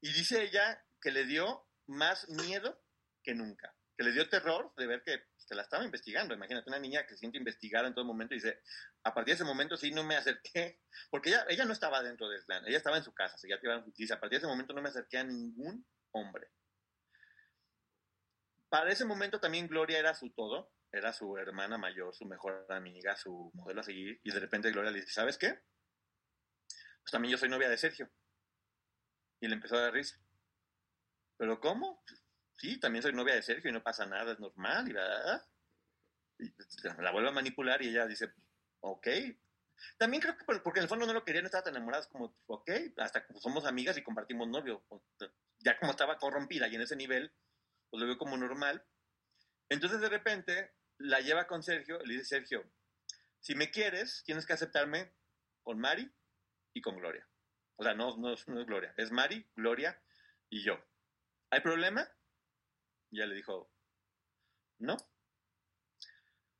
Y dice ella que le dio más miedo que nunca. Que le dio terror de ver que se la estaba investigando. Imagínate una niña que se siente investigada en todo momento y dice, a partir de ese momento sí no me acerqué, *laughs* porque ella, no estaba dentro del clan, ella estaba en su casa, dice, a partir de ese momento no me acerqué a ningún hombre. Para ese momento también Gloria era su todo, era su hermana mayor, su mejor amiga, su modelo a seguir, y de repente Gloria le dice, ¿sabes qué? Pues también yo soy novia de Sergio. Y le empezó a dar risa. ¿Pero cómo? Sí, también soy novia de Sergio y no pasa nada, es normal, y, ¿verdad? y la vuelve a manipular y ella dice, ok. También creo que porque en el fondo no lo quería, no estaba tan enamorada, como, ok, hasta somos amigas y compartimos novio. Ya como estaba corrompida y en ese nivel, pues lo veo como normal. Entonces de repente la lleva con Sergio, le dice Sergio, si me quieres, tienes que aceptarme con Mari y con Gloria. O sea, no, no es Gloria, es Mari, Gloria y yo. ¿Hay problema? Y ella le dijo, no.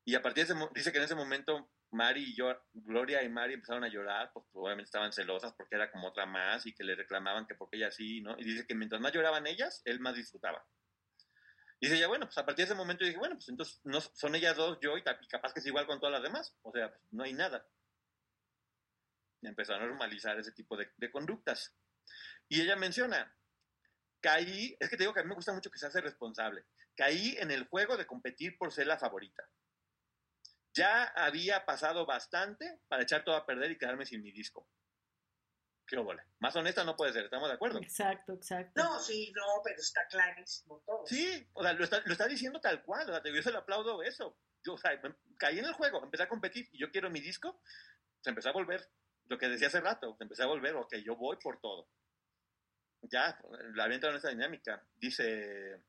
Y a partir de ese dice que en ese momento Mari y yo, Gloria y Mari empezaron a llorar, pues obviamente estaban celosas porque era como otra más y que le reclamaban que porque ella sí, ¿no? Y dice que mientras más lloraban ellas, él más disfrutaba. Y dice ya, bueno, pues a partir de ese momento dije, bueno, pues entonces son ellas dos, yo y, capaz que es igual con todas las demás. O sea, pues, no hay nada. Y empezó a normalizar ese tipo de conductas. Y ella menciona, caí, es que te digo que a mí me gusta mucho que se hace responsable, caí en el juego de competir por ser la favorita. Ya había pasado bastante para echar todo a perder y quedarme sin mi disco. Qué óvole. Más honesta no puede ser, ¿estamos de acuerdo? Exacto, exacto. No, sí, no, pero está clarísimo todo. Sí, o sea, lo está, lo está diciendo tal cual, o sea, yo se lo aplaudo eso. Yo, o sea, caí en el juego, empecé a competir y yo quiero mi disco, se empezó a volver, lo que decía hace rato, se empecé a volver, ok, yo voy por todo. Ya, la venta en esa dinámica. Dice,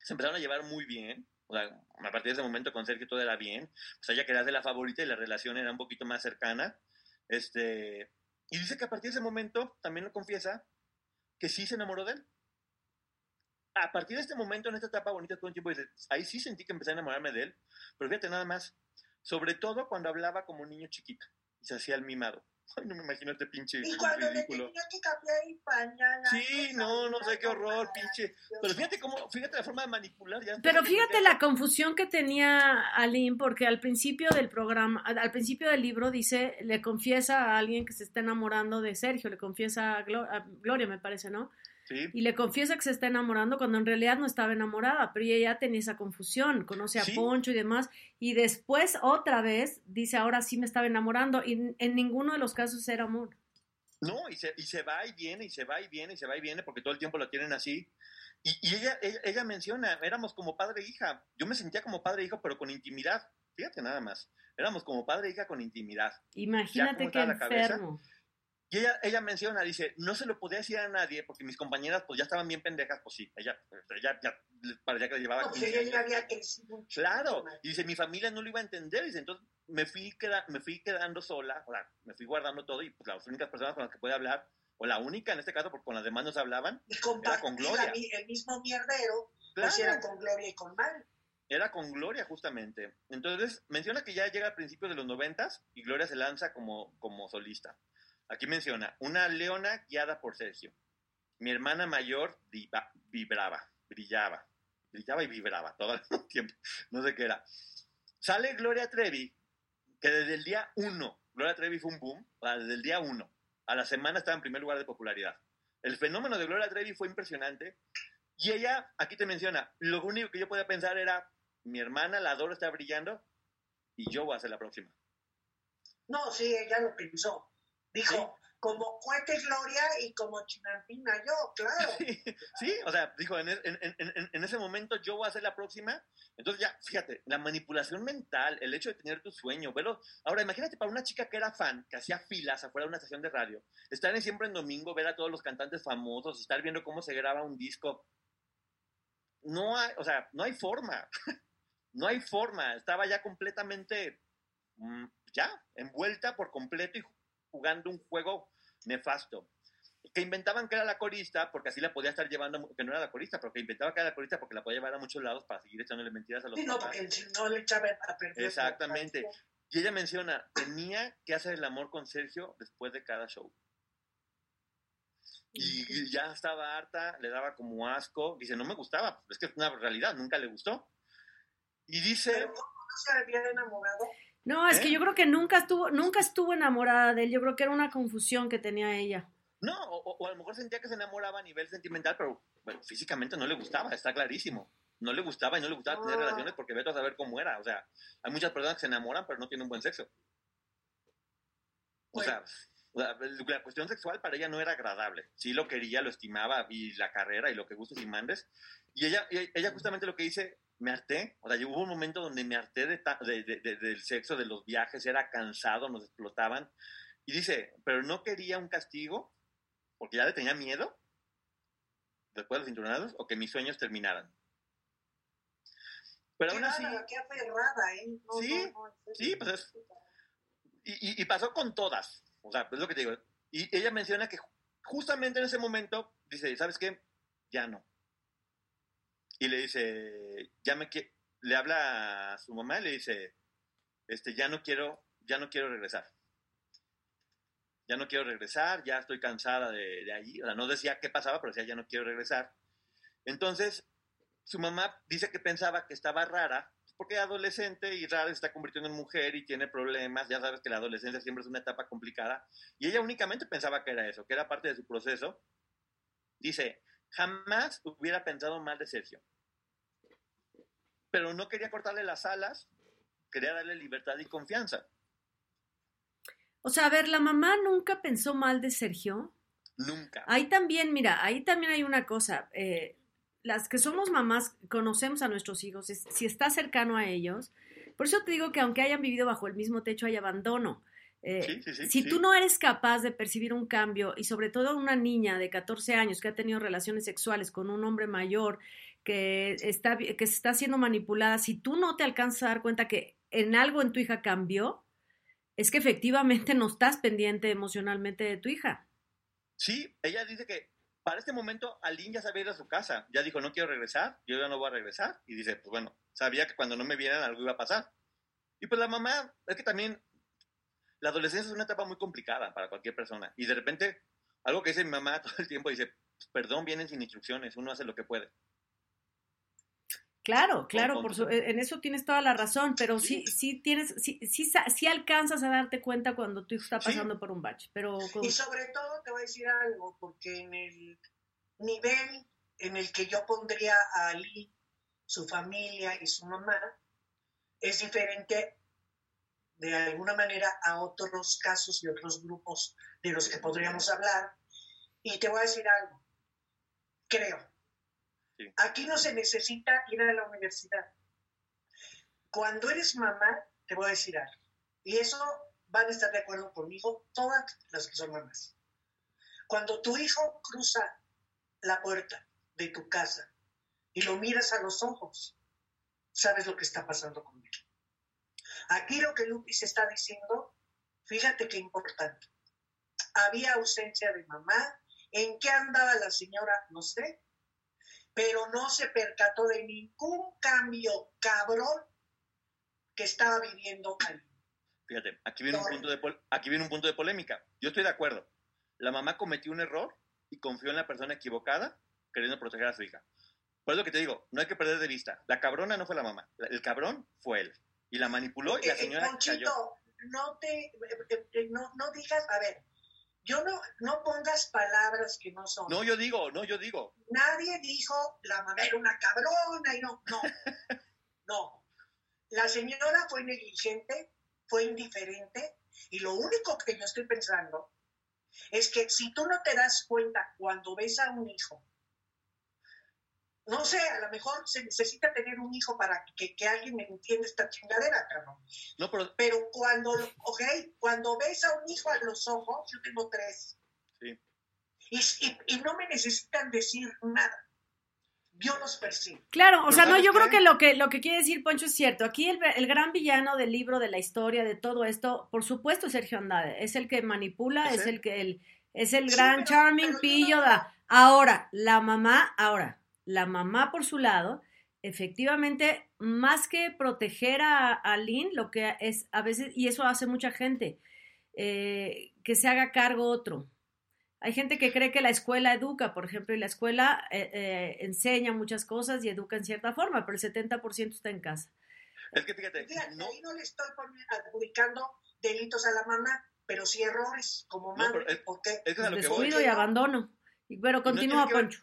se empezaron a llevar muy bien, o sea, a partir de ese momento con Sergio todo era bien, o sea, ya querías de la favorita y la relación era un poquito más cercana. Este, y dice que a partir de ese momento también lo confiesa que sí se enamoró de él. A partir de este momento, en esta etapa bonita, todo el tiempo dice, ahí sí sentí que empecé a enamorarme de él, pero fíjate nada más, sobre todo cuando hablaba como niño chiquito y se hacía el mimado. *laughs* Ay, no me imagino este pinche Y cuando ridículo. le tenía que cambiar el pañal. Sí, no, no sé qué horror, pinche. Pero fíjate cómo, fíjate la forma de manipular ya. Pero fíjate la confusión que tenía Aline, porque al principio del programa, al principio del libro dice, le confiesa a alguien que se está enamorando de Sergio, le confiesa a, Glo- a Gloria, me parece, ¿no? Sí. Y le confiesa que se está enamorando cuando en realidad no estaba enamorada, pero ella ya tenía esa confusión, conoce a Sí. Poncho y demás, y después otra vez dice, ahora sí me estaba enamorando, y en ninguno de los casos era amor. No, y se, y se va y viene, y se va y viene, y se va y viene, porque todo el tiempo lo tienen así. Y, y ella, ella, ella menciona, éramos como padre e hija. Yo me sentía como padre e hijo, pero con intimidad. Fíjate nada más. Éramos como padre e hija con intimidad. Imagínate la cabeza. Y ella, ella menciona, dice, no se lo podía decir a nadie porque mis compañeras pues ya estaban bien pendejas, pues sí, ella, ella ya parecía que le llevaba No, pues 15 ella ya años. había crecido mucho. Claro, y dice, mi familia no lo iba a entender, dice, entonces me fui, queda- me fui quedando sola, o sea, me fui guardando todo y pues las únicas personas con las que podía hablar, o la única en este caso, porque con las demás no se hablaban, Y Era con Gloria. la el mismo mierdero, claro, pues era con Gloria y con Mal. era con Gloria justamente. Entonces, menciona que ya llega a principios de los noventas y Gloria se lanza como, como solista. Aquí menciona, una leona guiada por Sergio. Mi hermana mayor vibraba, brillaba, brillaba y vibraba todo el *laughs* tiempo. No sé qué era. Sale Gloria Trevi, que desde el día uno, Gloria Trevi fue un boom, desde el día uno. A la semana estaba en primer lugar de popularidad. El fenómeno de Gloria Trevi fue impresionante. Y ella, aquí te menciona, lo único que yo podía pensar era, mi hermana, la adoro, está brillando, y yo voy a ser la próxima. No, sí, ella lo pensó. Dijo, como Cuete Gloria y como Chinampina yo, claro. *laughs* Sí, o sea, dijo, en, en, ese momento yo voy a ser la próxima. Entonces ya, fíjate, la manipulación mental, el hecho de tener tu sueño, verlo. Ahora, imagínate para una chica que era fan, que hacía filas afuera de una estación de radio, estar en siempre en domingo, ver a todos los cantantes famosos, estar viendo cómo se graba un disco. No hay, o sea, no hay forma. *laughs* no hay forma. Estaba ya completamente, mm, ya, envuelta por completo y jugando un juego nefasto. Que inventaban que era la corista, porque así la podía estar llevando, que no era la corista, pero que inventaba que era la corista porque la podía llevar a muchos lados para seguir echándole mentiras a los sí, no, porque no le echaba a perder. Exactamente. Y ella menciona, tenía que hacer el amor con Sergio después de cada show. Y, ya estaba harta, le daba como asco. Dice, no me gustaba, es que es una realidad, nunca le gustó. Y dice... ¿Pero cómo no se había enamorado? No, es que ¿Eh? yo creo que nunca estuvo, nunca estuvo enamorada de él. Yo creo que era una confusión que tenía ella. No, o, a lo mejor sentía que se enamoraba a nivel sentimental, pero físicamente no le gustaba, está clarísimo. No le gustaba y no le gustaba tener ah. relaciones porque vete a saber cómo era. O sea, hay muchas personas que se enamoran pero no tienen un buen sexo. O sea, la cuestión sexual para ella no era agradable. Sí lo quería, lo estimaba, y la carrera y lo que gustes y mandes. Y ella, ella justamente lo que dice, me harté, o sea, hubo un momento donde me harté de, del sexo, de los viajes, era cansado, nos explotaban. Y dice, pero no quería un castigo, porque ya le tenía miedo, después de los cinturonados, o que mis sueños terminaran. Pero aún así... Qué aferrada, ¿eh? sí, sí, pues es... Y, y, pasó con todas, o sea, es lo que te digo. Y ella menciona que justamente en ese momento, dice, ¿sabes qué? Ya no y le dice, ya me le habla a su mamá y le dice, este, ya no quiero, ya no quiero regresar. Ya no quiero regresar, ya estoy cansada de, de allí. O sea, no decía qué pasaba, pero decía, ya no quiero regresar. Entonces, su mamá dice que pensaba que estaba rara, porque es adolescente y rara se está convirtiendo en mujer y tiene problemas. Ya sabes que la adolescencia siempre es una etapa complicada. Y ella únicamente pensaba que era eso, que era parte de su proceso. Dice, jamás hubiera pensado mal de Sergio pero no quería cortarle las alas, quería darle libertad y confianza. O sea, a ver, la mamá nunca pensó mal de Sergio. Nunca. Ahí también, mira, ahí también hay una cosa. Eh, las que somos mamás conocemos a nuestros hijos, si está cercano a ellos. Por eso te digo que aunque hayan vivido bajo el mismo techo hay abandono. Eh, si tú no eres capaz de percibir un cambio y sobre todo una niña de 14 años que ha tenido relaciones sexuales con un hombre mayor que está, que está siendo manipulada, si tú no te alcanzas a dar cuenta que en algo en tu hija cambió, es que efectivamente no estás pendiente emocionalmente de tu hija. Sí, ella dice que para este momento Aline ya sabía ir a su casa, ya dijo, no quiero regresar, yo ya no voy a regresar, y dice, pues bueno, sabía que cuando no me vieran algo iba a pasar. Y pues la mamá, es que también la adolescencia es una etapa muy complicada para cualquier persona, y de repente, algo que dice mi mamá *laughs* todo el tiempo, dice, pues, perdón, vienen sin instrucciones, uno hace lo que puede. Claro, claro, por e, en eso tienes toda la razón, pero sí, sí tienes, sí, sí, sí alcanzas a darte cuenta cuando tu hijo está pasando por un bache, pero... Y sobre todo te voy a decir algo, porque en el nivel en el que yo pondría a Ali, su familia y su mamá, es diferente de alguna manera a otros casos y otros grupos de los que podríamos hablar. Y te voy a decir algo, creo Aquí no se necesita ir a la universidad. Cuando eres mamá, te voy a decir algo. Y eso van a estar de acuerdo conmigo todas las que son mamás. Cuando tu hijo cruza la puerta de tu casa y lo miras a los ojos, sabes lo que está pasando con él. Aquí lo que Lupis está diciendo, fíjate qué importante. Había ausencia de mamá. ¿En qué andaba la señora? No sé pero no se percató de ningún cambio cabrón que estaba viviendo ahí. Fíjate, aquí viene, un punto de aquí viene un punto de polémica. Yo estoy de acuerdo. La mamá cometió un error y confió en la persona equivocada queriendo proteger a su hija. Por eso que te digo, no hay que perder de vista. La cabrona no fue la mamá, el cabrón fue él. Y la manipuló y la eh, eh, señora Ponchito, No, te, eh, no, no digas, a ver, yo no, no pongas palabras que no son. No, yo digo, no, yo digo. Nadie dijo la mamá era una cabrona y no, no, *laughs* no. La señora fue negligente, fue indiferente y lo único que yo estoy pensando es que si tú no te das cuenta cuando ves a un hijo, no sé, a lo mejor se necesita tener un hijo para que, alguien me entienda esta chingadera, cabrón. No, pero... pero cuando, ok, cuando ves a un hijo a los ojos, yo tengo tres. Sí. Y, no me necesitan decir nada. Yo los percibo. Claro, o sea, no, yo creo que lo que lo que quiere decir Poncho es cierto. Aquí el, gran villano del libro, de la historia, de todo esto, por supuesto, Sergio Andrade. Es el que manipula, es, el que el, es el gran charming pillo. Da. Ahora, la mamá, ahora, la mamá por su lado, efectivamente, más que proteger a, a Lynn, lo que es a veces, y eso hace mucha gente, eh, que se haga cargo otro. Hay gente que cree que la escuela educa, por ejemplo, y la escuela eh, eh, enseña muchas cosas y educa en cierta forma, pero el 70% está en casa. Es que fíjate, no, no le estoy adjudicando delitos a la mamá, pero sí errores como madre. ¿Por qué? Descuido y abandono. Pero continúa, Poncho.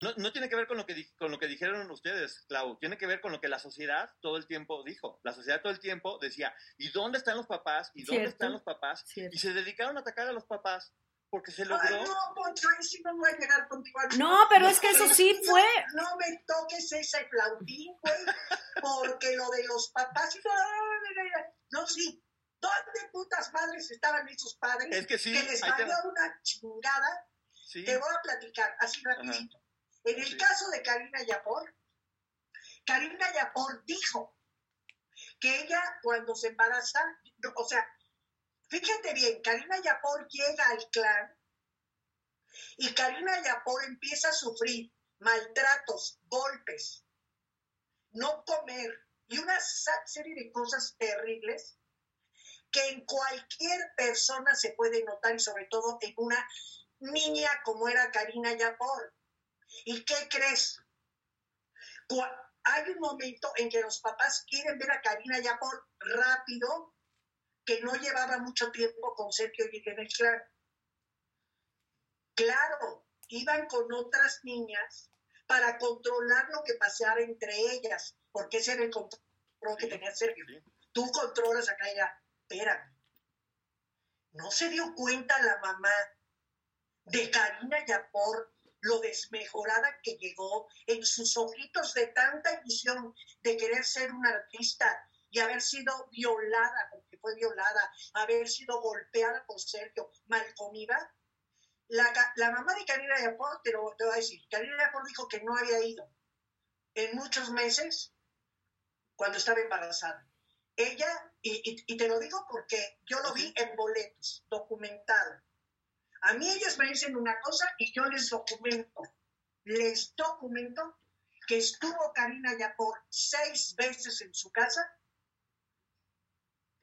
No, tiene que ver con lo que, con lo que dijeron ustedes, Clau, tiene que ver con lo que la sociedad todo el tiempo dijo. La sociedad todo el tiempo decía, ¿y dónde están los papás? ¿Y dónde están los papás? Y se dedicaron a atacar a los papás porque se logró. no, Poncho, ahí sí no voy a llegar contigo. No, pero es que eso sí fue. No, me toques ese flautín, güey, porque lo de los papás. No, sí. ¿Dónde putas madres estaban esos padres? Es que sí. Que les valió una chingada. Te voy a platicar así rapidito. En el caso de Karina Yapor, Karina Yapor dijo que ella cuando se embaraza, o sea, fíjate bien, Karina Yapor llega al clan y Karina Yapor empieza a sufrir maltratos, golpes, no comer y una serie de cosas terribles que en cualquier persona se puede notar y sobre todo en una niña como era Karina Yapor. ¿Y qué crees? Hay un momento en que los papás quieren ver a Karina ya por rápido, que no llevaba mucho tiempo con Sergio y en el clan. Claro, iban con otras niñas para controlar lo que pasara entre ellas, porque ese era el control que tenía Sergio. Tú controlas acá ella, espérame. No se dio cuenta la mamá de Karina Yapor lo desmejorada que llegó en sus ojitos de tanta ilusión de querer ser una artista y haber sido violada, porque fue violada, haber sido golpeada por Sergio, mal comida. La, la mamá de Karina Yapor, te lo te voy a decir, Karina Yapor dijo que no había ido en muchos meses cuando estaba embarazada. Ella, y, y te lo digo porque yo lo vi en boletos, documentado a mí ellos me dicen una cosa y yo les documento. Les documento que estuvo Karina ya por seis veces en su casa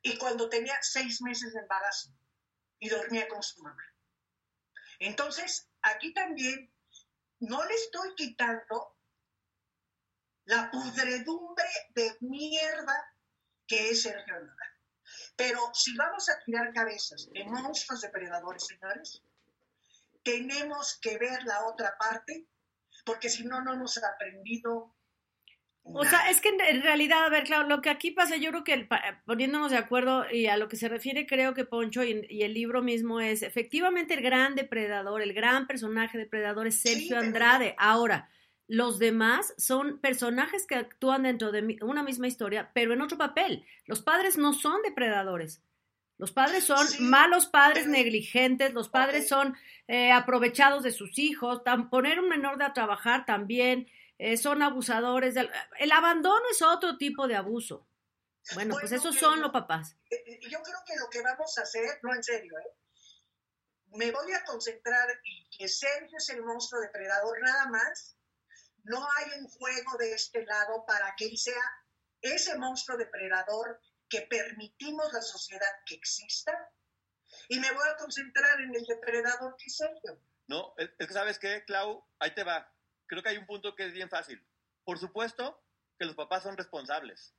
y cuando tenía seis meses de embarazo y dormía con su mamá. Entonces, aquí también no le estoy quitando la pudredumbre de mierda que es Sergio Andrade. Pero si vamos a tirar cabezas de monstruos depredadores, señores, tenemos que ver la otra parte, porque si no, no hemos aprendido o sea, es que en realidad, a ver, claro, lo que aquí pasa, yo creo que poniéndonos de acuerdo y a lo que se refiere, creo que Poncho y, el libro mismo es, efectivamente, el gran depredador, el gran personaje depredador es Sergio Andrade. Ahora, los demás son personajes que actúan dentro de una misma historia, pero en otro papel. Los padres no son depredadores. Los padres son malos padres negligentes, los padres son eh, aprovechados de sus hijos, poner un menor a trabajar también. Eh, son abusadores. el abandono es otro tipo de abuso. Bueno, pues esos son los papás. Eh, eh, yo creo que lo que vamos a hacer, no en serio, me voy a concentrar en que Sergio es el monstruo depredador nada más. No hay un juego de este lado para que él sea ese monstruo depredador que permitimos la sociedad que exista. Y me voy a concentrar en el depredador que es Sergio. No, es que sabes qué, Clau, ahí te va creo que hay un punto que es bien fácil. Por supuesto que los papás son responsables.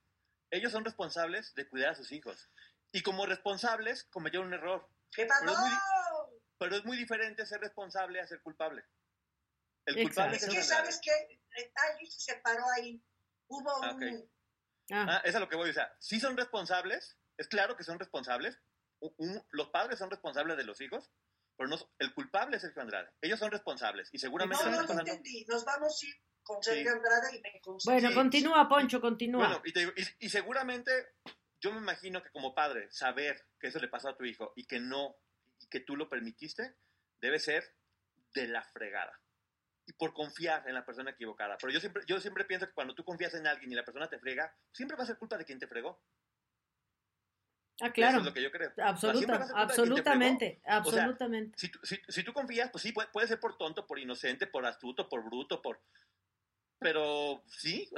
Ellos son responsables de cuidar a sus hijos. Y como responsables cometieron un error. ¿Qué pasó? Pero es muy, diferente ser responsable a ser culpable. El culpable es que, ¿sabes qué? Alguien se separó ahí. Hubo ah, un... Ah. ah. es a lo que voy. O sea, sí son responsables. Es claro que son responsables. los padres son responsables de los hijos pero no, el culpable es Sergio Andrade. Ellos son responsables y seguramente... No, no, entendí. Nos vamos a ir con Sergio Andrade y me Bueno, continúa, Poncho, continúa. Bueno, y, y, seguramente yo me imagino que como padre, saber que eso le pasó a tu hijo y que no, y que tú lo permitiste, debe ser de la fregada. Y por confiar en la persona equivocada. Pero yo siempre, yo siempre pienso que cuando tú confías en alguien y la persona te frega, siempre va a ser culpa de quien te fregó. Ah, claro. Eso es lo que yo creo. absolutamente, absolutamente. si, si, si, tú confías, pues sí, puede, ser por tonto, por inocente, por astuto, por bruto, por... Pero sí,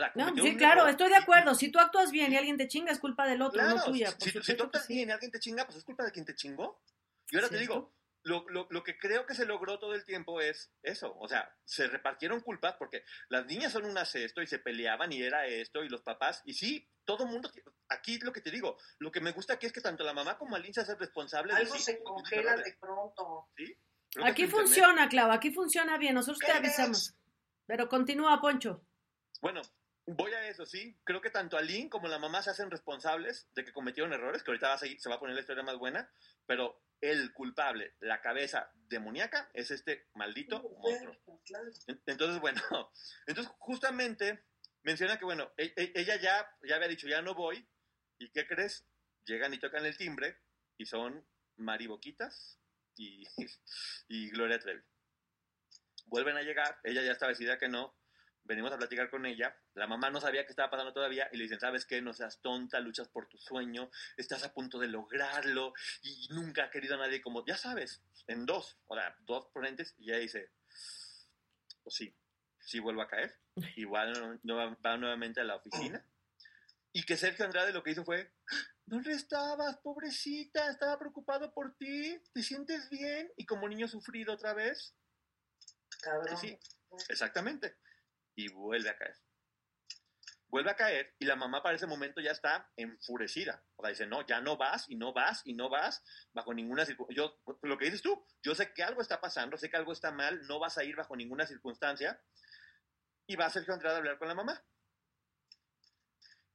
sí, claro, estoy de acuerdo. Si tú actúas bien y alguien te chinga, es culpa del otro, no tuya. si, tú actúas bien y alguien te chinga, pues es culpa de quien te chingó. Y ahora te digo, lo, lo, lo, que creo que se logró todo el tiempo es eso. O sea, se repartieron culpas porque las niñas son un esto y se peleaban y era esto y los papás. Y sí, todo el mundo. Aquí lo que te digo, lo que me gusta aquí es que tanto la mamá como Aline se hacen responsables. Algo se congela de pronto. ¿Sí? Aquí funciona, Clau, aquí funciona bien. Nosotros te avisamos. Pero continúa, Poncho. Bueno, voy a eso, sí. Creo que tanto Aline como la mamá se hacen responsables de que cometieron errores, que ahorita va a seguir, se va a poner la historia más buena, pero el culpable, la cabeza demoníaca, es este maldito monstruo. Entonces, bueno, *laughs* entonces justamente menciona que, bueno, e, e, ella ya, ya había dicho, ya no voy, ¿y qué crees? Llegan y tocan el timbre, y son Mariboquitas y, *laughs* y Gloria Trevi. Vuelven a llegar, ella ya está decidida que no, venimos a platicar con ella, la mamá no sabía qué estaba pasando todavía y le dicen, ¿sabes qué? No seas tonta, luchas por tu sueño, estás a punto de lograrlo y nunca ha querido a nadie como, ya sabes, en dos, o sea, dos ponentes y ella dice, pues sí, sí vuelvo a caer, *laughs* igual no, va nuevamente a la oficina y que Sergio Andrade lo que hizo fue, ¿dónde estabas, pobrecita? Estaba preocupado por ti, ¿te sientes bien? Y como niño sufrido otra vez. Cabrón. Sí, exactamente y vuelve a caer. Vuelve a caer y la mamá para ese momento ya está enfurecida. O sea, dice, no, ya no vas y no vas y no vas bajo ninguna circunstancia. Lo que dices tú, yo sé que algo está pasando, sé que algo está mal, no vas a ir bajo ninguna circunstancia. Y va Sergio Andrade a hablar con la mamá.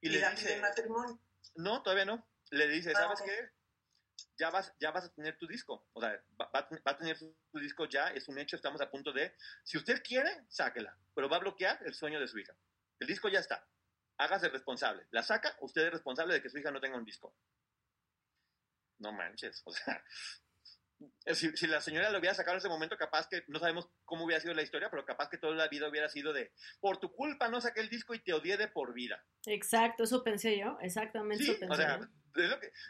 Y, le dice, matrimonio? No, todavía no. Le dice, ah, ¿sabes qué? Ya vas, ya vas a tener tu disco. O sea, va, a tener su, disco ya, es un hecho, estamos a punto de... Si usted quiere, sáquela, pero va a bloquear el sueño de su hija. El disco ya está. Hágase responsable. La saca, usted es responsable de que su hija no tenga un disco. No manches, o sea, si, si, la señora lo hubiera sacado en ese momento, capaz que no sabemos cómo hubiera sido la historia, pero capaz que toda la vida hubiera sido de por tu culpa no saqué el disco y te odié de por vida. Exacto, eso pensé yo, exactamente eso pensé o sea,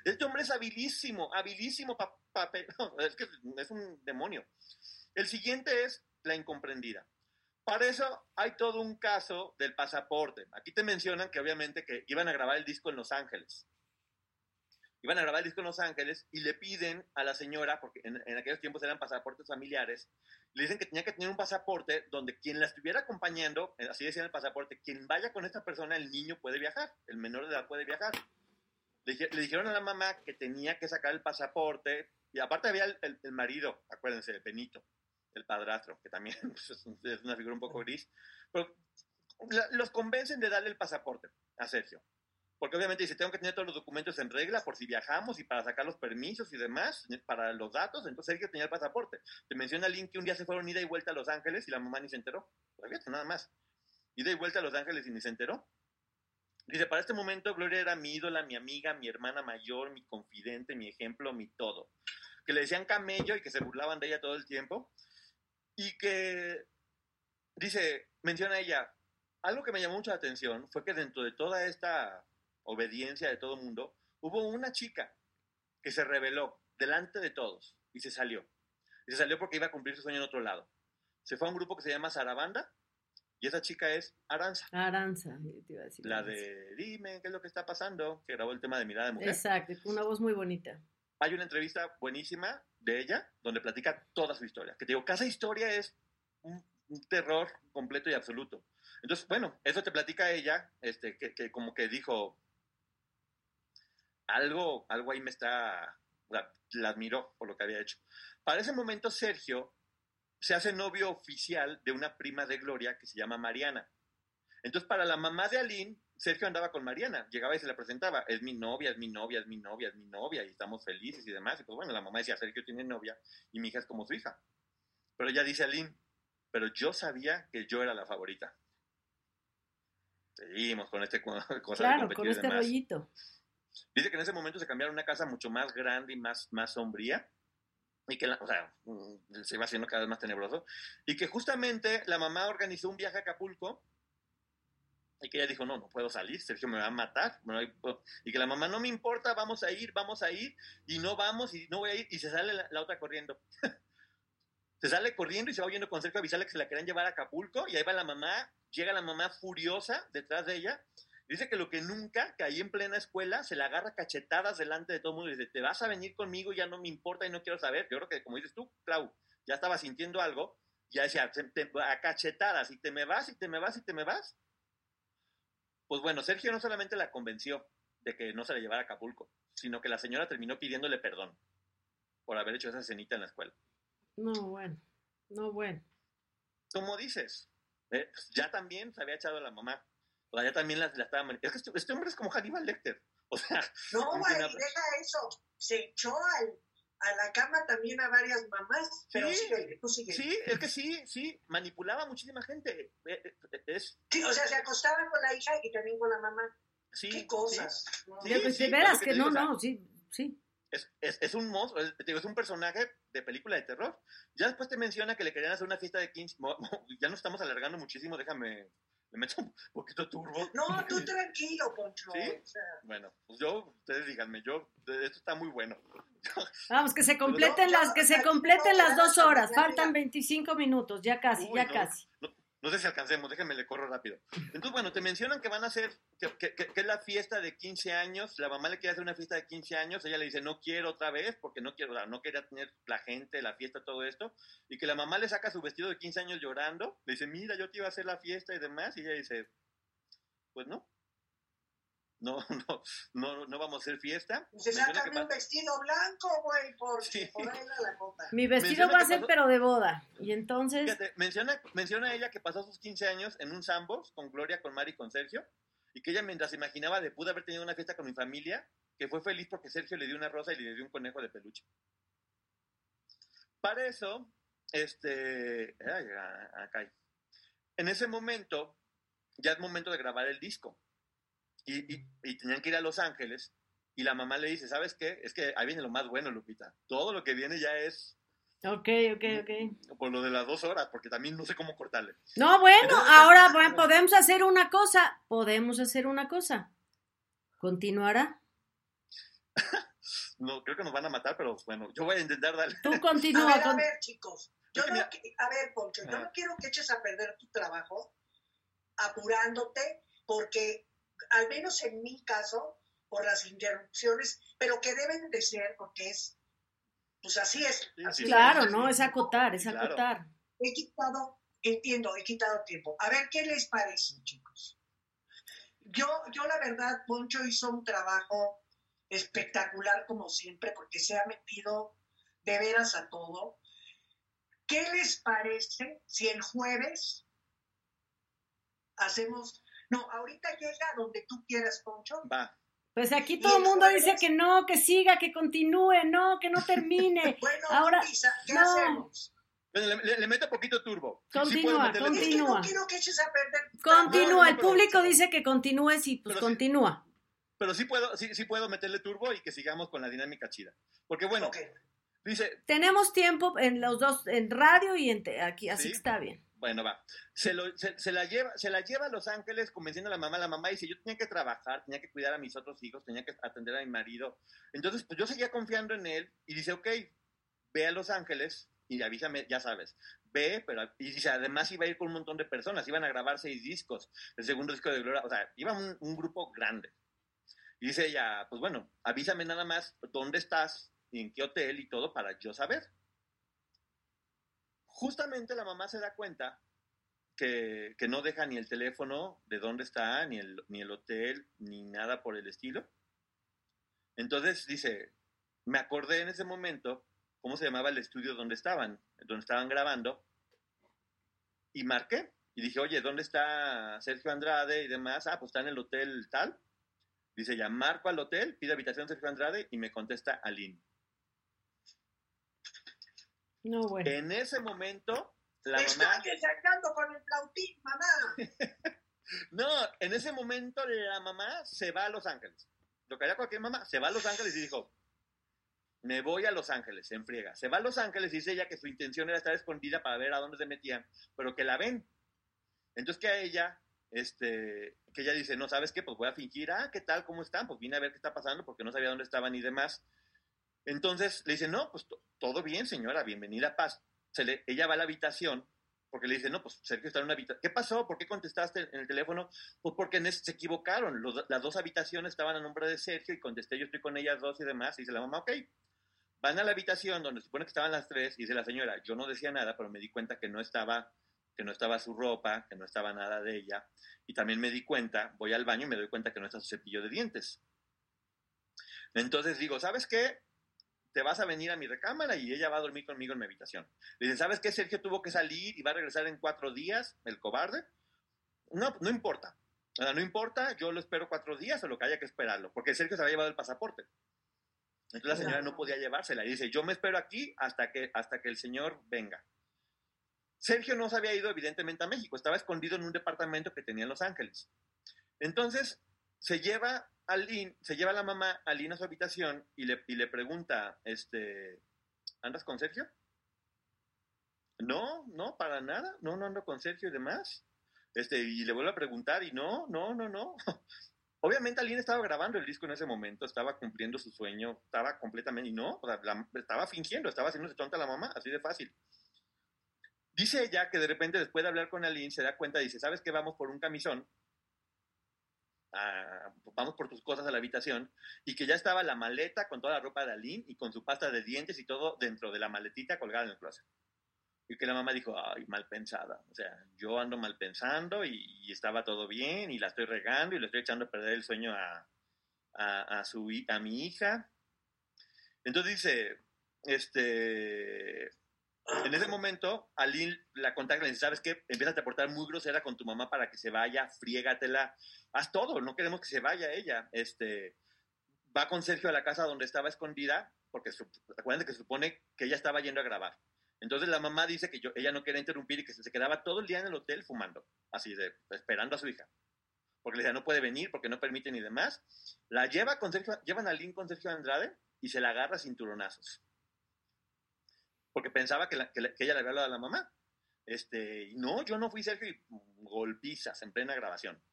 este hombre es habilísimo, habilísimo papel. *laughs* es que es un demonio. El siguiente es la incomprendida. Para eso hay todo un caso del pasaporte. Aquí te mencionan que obviamente que iban a grabar el disco en Los Ángeles. Iban a grabar el disco en Los Ángeles y le piden a la señora, porque en, aquellos tiempos eran pasaportes familiares, le dicen que tenía que tener un pasaporte donde quien la estuviera acompañando, eh, así decía el pasaporte, quien vaya con esta persona, el niño puede viajar, el menor de edad puede viajar. Le, dijeron a la mamá que tenía que sacar el pasaporte, y aparte había el, marido, acuérdense, Benito, el padrastro, que también *laughs* es una figura un poco gris, los convencen de darle el pasaporte a Sergio. Porque obviamente dice, tengo que tener todos los documentos en regla por si viajamos y para sacar los permisos y demás, para los datos, entonces hay que tener el pasaporte. Te menciona Link que un día se fueron ida y vuelta a Los Ángeles y la mamá ni se enteró. Todavía nada más. Ida y vuelta a Los Ángeles y ni se enteró. Dice, para este momento Gloria era mi ídola, mi amiga, mi hermana mayor, mi confidente, mi ejemplo, mi todo. Que le decían camello y que se burlaban de ella todo el tiempo. Y que, dice, menciona ella, algo que me llamó mucho la atención fue que dentro de toda esta obediencia de todo el mundo, hubo una chica que se reveló delante de todos y se salió. Y se salió porque iba a cumplir su sueño en otro lado. Se fue a un grupo que se llama Sarabanda y esa chica es Aranza. Aranza, te iba a decir. La de Dime, ¿qué es lo que está pasando? Que grabó el tema de Mirada de Mujer. Exacto, una voz muy bonita. Hay una entrevista buenísima de ella donde platica toda su historia. Que te digo, cada historia es un, terror completo y absoluto. Entonces, bueno, eso te platica ella, este, que, que como que dijo, algo, algo ahí me está, la, admiró por lo que había hecho. Para ese momento Sergio se hace novio oficial de una prima de Gloria que se llama Mariana. Entonces para la mamá de Aline, Sergio andaba con Mariana, llegaba y se la presentaba, es mi novia, es mi novia, es mi novia, es mi novia, y estamos felices y demás. Y pues bueno, la mamá decía, Sergio tiene novia y mi hija es como su hija. Pero ella dice Aline, pero yo sabía que yo era la favorita. Seguimos con este *laughs* cosa claro, con este rollito. Dice que en ese momento se cambiaron a una casa mucho más grande y más, más sombría, y que, o sea, mm, se iba haciendo cada vez más tenebroso, y que justamente la mamá organizó un viaje a Acapulco, y que ella dijo, no, no puedo salir, Sergio me va a matar, y que la mamá, no me importa, vamos a ir, vamos a ir, y no vamos, y no voy a ir, y se sale la, otra corriendo. *laughs* se sale corriendo y se va oyendo con Sergio a avisarle que se la querían llevar a Acapulco, y ahí va la mamá, llega la mamá furiosa detrás de ella, Dice que lo que nunca, que ahí en plena escuela, se le agarra cachetadas delante de todo el mundo y dice, te vas a venir conmigo, ya no me importa y no quiero saber. Yo creo que, como dices tú, Clau, ya estaba sintiendo algo, ya decía, a cachetadas, y te me vas, y te me vas, y te me vas. Pues bueno, Sergio no solamente la convenció de que no se la llevara a Acapulco, sino que la señora terminó pidiéndole perdón por haber hecho esa cenita en la escuela. No, bueno, no, bueno. ¿Cómo dices? Eh, pues ya también se había echado a la mamá. O sea, ya también la, estaba... Es que este, este, hombre es como Hannibal Lecter. O sea... No, *laughs* güey, deja eso. Se echó al, a la cama también a varias mamás. Pero sí, tú Sí, es que sí, sí. Manipulaba a muchísima gente. Eh, eh, es, sí, o sea, se acostaba con la hija y también con la mamá. Sí, Qué cosas. Sí, sí, de veras que, no, no, sí, sí. Es, es, es, un monstruo, es, es, un personaje de película de terror. Ya después te menciona que le querían hacer una fiesta de 15. Ya nos estamos alargando muchísimo, déjame le meto un poquito turbo. No, tú tranquilo, Poncho. ¿Sí? Bueno, pues yo, ustedes díganme, yo, esto está muy bueno. *laughs* Vamos, que se completen las, que se completen las dos horas, faltan 25 minutos, ya casi, ya casi. No sé si alcancemos, déjenme le corro rápido. Entonces, bueno, te mencionan que van a hacer, que, es la fiesta de 15 años, la mamá le quiere hacer una fiesta de 15 años, ella le dice, no quiero otra vez, porque no quiero, no quería tener la gente, la fiesta, todo esto, y que la mamá le saca su vestido de 15 años llorando, le dice, mira, yo te iba a hacer la fiesta y demás, y ella dice, pues no, no, no, no, no vamos a hacer fiesta. Se saca un vestido blanco, güey, por, por ahí la copa. Mi vestido va a ser pero de boda. Y entonces... Fíjate, menciona, menciona ella que pasó sus 15 años en un Sambos con Gloria, con Mari y con Sergio. Y que ella mientras imaginaba de pudo haber tenido una fiesta con mi familia, que fue feliz porque Sergio le dio una rosa y le dio un conejo de peluche. Para eso, este... Ay, acá. En ese momento, ya es momento de grabar el disco y, tenían que ir a Los Ángeles y la mamá le dice, ¿sabes qué? Es que ahí viene lo más bueno, Lupita. Todo lo que viene ya es... Ok, ok, ok. Por lo de las dos horas, porque también no sé cómo cortarle. No, bueno, ahora podemos hacer una cosa. Podemos hacer una cosa. ¿Continuará? *laughs* no, creo que nos van a matar, pero bueno, yo voy a intentar darle. Tú *laughs* continúa. A ver, chicos. Yo no, a ver, Poncho, yo no quiero que eches a perder tu trabajo apurándote, porque al menos en mi caso, por las interrupciones, pero que deben de ser porque es, pues así es. claro, ¿no? Es acotar, es acotar. He quitado, entiendo, he quitado tiempo. A ver, ¿qué les parece, chicos? Yo, yo la verdad, Poncho hizo un trabajo espectacular como siempre, porque se ha metido de veras a todo. ¿Qué les parece si el jueves hacemos... No, ahorita llega donde tú quieras, Poncho. Va. Pues aquí todo el mundo dice que no, que siga, que continúe, no, que no termine. *laughs* bueno, Ahora, ¿qué no. hacemos? Le, le, meto poquito turbo. Continúa, continúa. no quiero que eches a perder. Continúa, el público dice que continúes y pues continúa. pero sí puedo, sí, sí puedo meterle turbo y que sigamos con la dinámica chida. Porque bueno, dice... Tenemos tiempo en los dos, en radio y en aquí, así que está bien. Bueno, va. Se, lo, se, la lleva, se la lleva a Los Ángeles convenciendo a la mamá. La mamá dice, yo tenía que trabajar, tenía que cuidar a mis otros hijos, tenía que atender a mi marido. Entonces, pues yo seguía confiando en él y dice, ok, ve a Los Ángeles y avísame, ya sabes. Ve, pero, y dice, además iba a ir con un montón de personas, iban a grabar seis discos, el segundo disco de Gloria, o sea, iba un, un grupo grande. Y dice ella, pues bueno, avísame nada más dónde estás y en qué hotel y todo para yo saber justamente la mamá se da cuenta que, no deja ni el teléfono de dónde está, ni el, ni el hotel, ni nada por el estilo. Entonces dice, me acordé en ese momento cómo se llamaba el estudio donde estaban, donde estaban grabando, y marqué. Y dije, oye, ¿dónde está Sergio Andrade y demás? Ah, pues está en el hotel tal. Dice, ya marco al hotel, pide habitación Sergio Andrade y me contesta Aline. No, bueno. En ese momento, la Estoy mamá. sacando con el flautín, mamá. *laughs* no, en ese momento la mamá se va a Los Ángeles. Lo que haría cualquier mamá, se va a Los Ángeles y dijo: Me voy a Los Ángeles, se enfriega. Se va a Los Ángeles y dice ella que su intención era estar escondida para ver a dónde se metían, pero que la ven. Entonces que a ella, este, que ella dice, no, ¿sabes qué? Pues voy a fingir, ah, ¿qué tal? ¿Cómo están? Pues vine a ver qué está pasando porque no sabía dónde estaban y demás. Entonces le dice, no, pues todo bien, señora, bienvenida a paz. Se le, ella va a la habitación porque le dice, no, pues Sergio está en una habitación. ¿Qué pasó? ¿Por qué contestaste en el teléfono? Pues porque se equivocaron. las dos habitaciones estaban a nombre de Sergio y contesté, yo estoy con ellas dos y demás. Y dice la mamá, ok. Van a la habitación donde se supone que estaban las tres y dice la señora, yo no decía nada, pero me di cuenta que no estaba que no estaba su ropa, que no estaba nada de ella. Y también me di cuenta, voy al baño y me doy cuenta que no está su cepillo de dientes. Entonces digo, ¿sabes qué? Te vas a venir a mi recámara y ella va a dormir conmigo en mi habitación. Le dicen, ¿sabes qué? Sergio tuvo que salir y va a regresar en cuatro días, el cobarde. No, no importa. no importa, yo lo espero cuatro días o lo que haya que esperarlo, porque Sergio se había llevado el pasaporte. Entonces la señora no podía llevársela y dice, yo me espero aquí hasta que, hasta que el señor venga. Sergio no se había ido evidentemente a México, estaba escondido en un departamento que tenía en Los Ángeles. Entonces se lleva a se lleva a la mamá a a su habitación y le, y le pregunta, este, ¿andas con Sergio? No, no, para nada, no, no ando con Sergio y demás. Este, y le vuelve a preguntar y no, no, no, no. *laughs* Obviamente Aline estaba grabando el disco en ese momento, estaba cumpliendo su sueño, estaba completamente, y no, estaba fingiendo, estaba haciéndose tonta la mamá, así de fácil. Dice ella que de repente después de hablar con Aline se da cuenta, dice, ¿sabes qué? Vamos por un camisón vamos por tus cosas a la habitación, y que ya estaba la maleta con toda la ropa de Aline y con su pasta de dientes y todo dentro de la maletita colgada en el closet. Y que la mamá dijo, ay, mal pensada. O sea, yo ando mal pensando y, estaba todo bien y la estoy regando y le estoy echando a perder el sueño a, a, su, a mi hija. Entonces dice, este, en ese momento, Aline la contacta y le dice, ¿sabes qué? Empiezas a portar muy grosera con tu mamá para que se vaya, friégatela, haz todo, no queremos que se vaya ella. Este, va con Sergio a la casa donde estaba escondida, porque acuérdense que se supone que ella estaba yendo a grabar. Entonces la mamá dice que ella no quería interrumpir y que se, quedaba todo el día en el hotel fumando, así de, esperando a su hija. Porque le decía, no puede venir, porque no permite ni demás. La lleva con Sergio, llevan a Lynn con Sergio Andrade y se la agarra cinturonazos porque pensaba que, ella le había hablado a la mamá. Este, no, yo no fui Sergio y golpizas en plena grabación.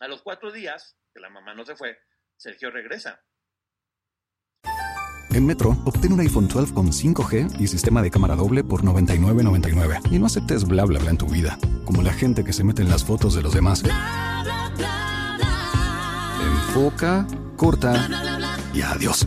A los cuatro días, que la mamá no se fue, Sergio regresa. En Metro, obtén un iPhone 12 con 5G y sistema de cámara doble por $99.99. Y no aceptes bla bla bla en tu vida, como la gente que se mete en las fotos de los demás. Enfoca corta y adiós.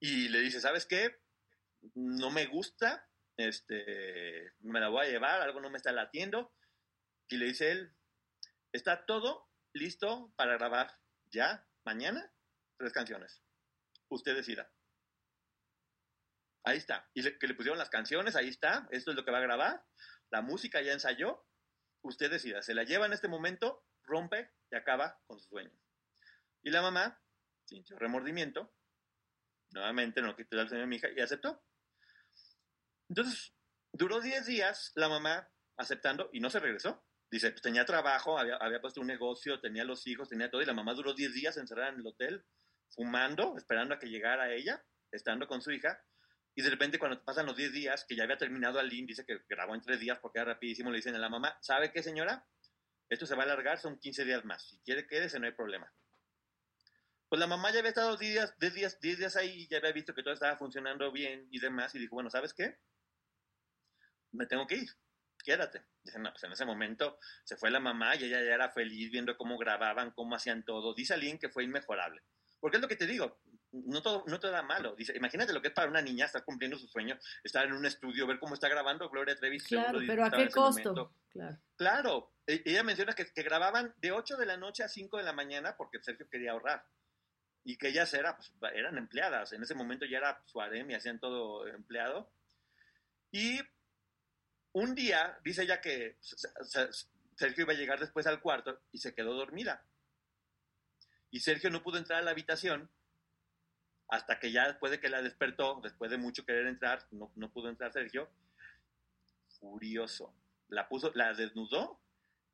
Y le dice, ¿sabes qué? No me gusta, este, me la voy a llevar, algo no me está latiendo. Y le dice él, está todo listo para grabar ya, mañana, tres canciones. Usted decida. Ahí está. Y le, que le pusieron las canciones, ahí está. Esto es lo que va a grabar. La música ya ensayó. Usted decida. Se la lleva en este momento, rompe y acaba con su sueño. Y la mamá sintió remordimiento nuevamente no quitó el sueño de mi hija y aceptó. Entonces, duró 10 días la mamá aceptando y no se regresó. Dice, pues tenía trabajo, había, había puesto un negocio, tenía los hijos, tenía todo, y la mamá duró 10 días encerrada en el hotel, fumando, esperando a que llegara ella, estando con su hija, y de repente cuando pasan los 10 días, que ya había terminado Aline, dice que grabó en 3 días porque era rapidísimo, le dicen a la mamá, ¿sabe qué señora? Esto se va a alargar, son 15 días más, si quiere quédese, no hay problema. Pues la mamá ya había estado 10 días, 10 días, 10 días ahí, ya había visto que todo estaba funcionando bien y demás, y dijo, bueno, ¿sabes qué? Me tengo que ir, quédate. Dice, no, pues en ese momento se fue la mamá y ella ya era feliz viendo cómo grababan, cómo hacían todo. Dice alguien que fue inmejorable. Porque es lo que te digo, no todo, no todo era malo. Dice, imagínate lo que es para una niña estar cumpliendo su sueño, estar en un estudio, ver cómo está grabando Gloria Trevi. Claro, pero ¿a qué costo? Claro. claro. E, ella menciona que, que, grababan de 8 de la noche a 5 de la mañana porque Sergio quería ahorrar y que ellas era, pues, eran empleadas. En ese momento ya era su harem y hacían todo empleado. Y un día, dice ella que Sergio iba a llegar después al cuarto y se quedó dormida. Y Sergio no pudo entrar a la habitación hasta que ya después de que la despertó, después de mucho querer entrar, no, no pudo entrar Sergio. Furioso. La puso, la desnudó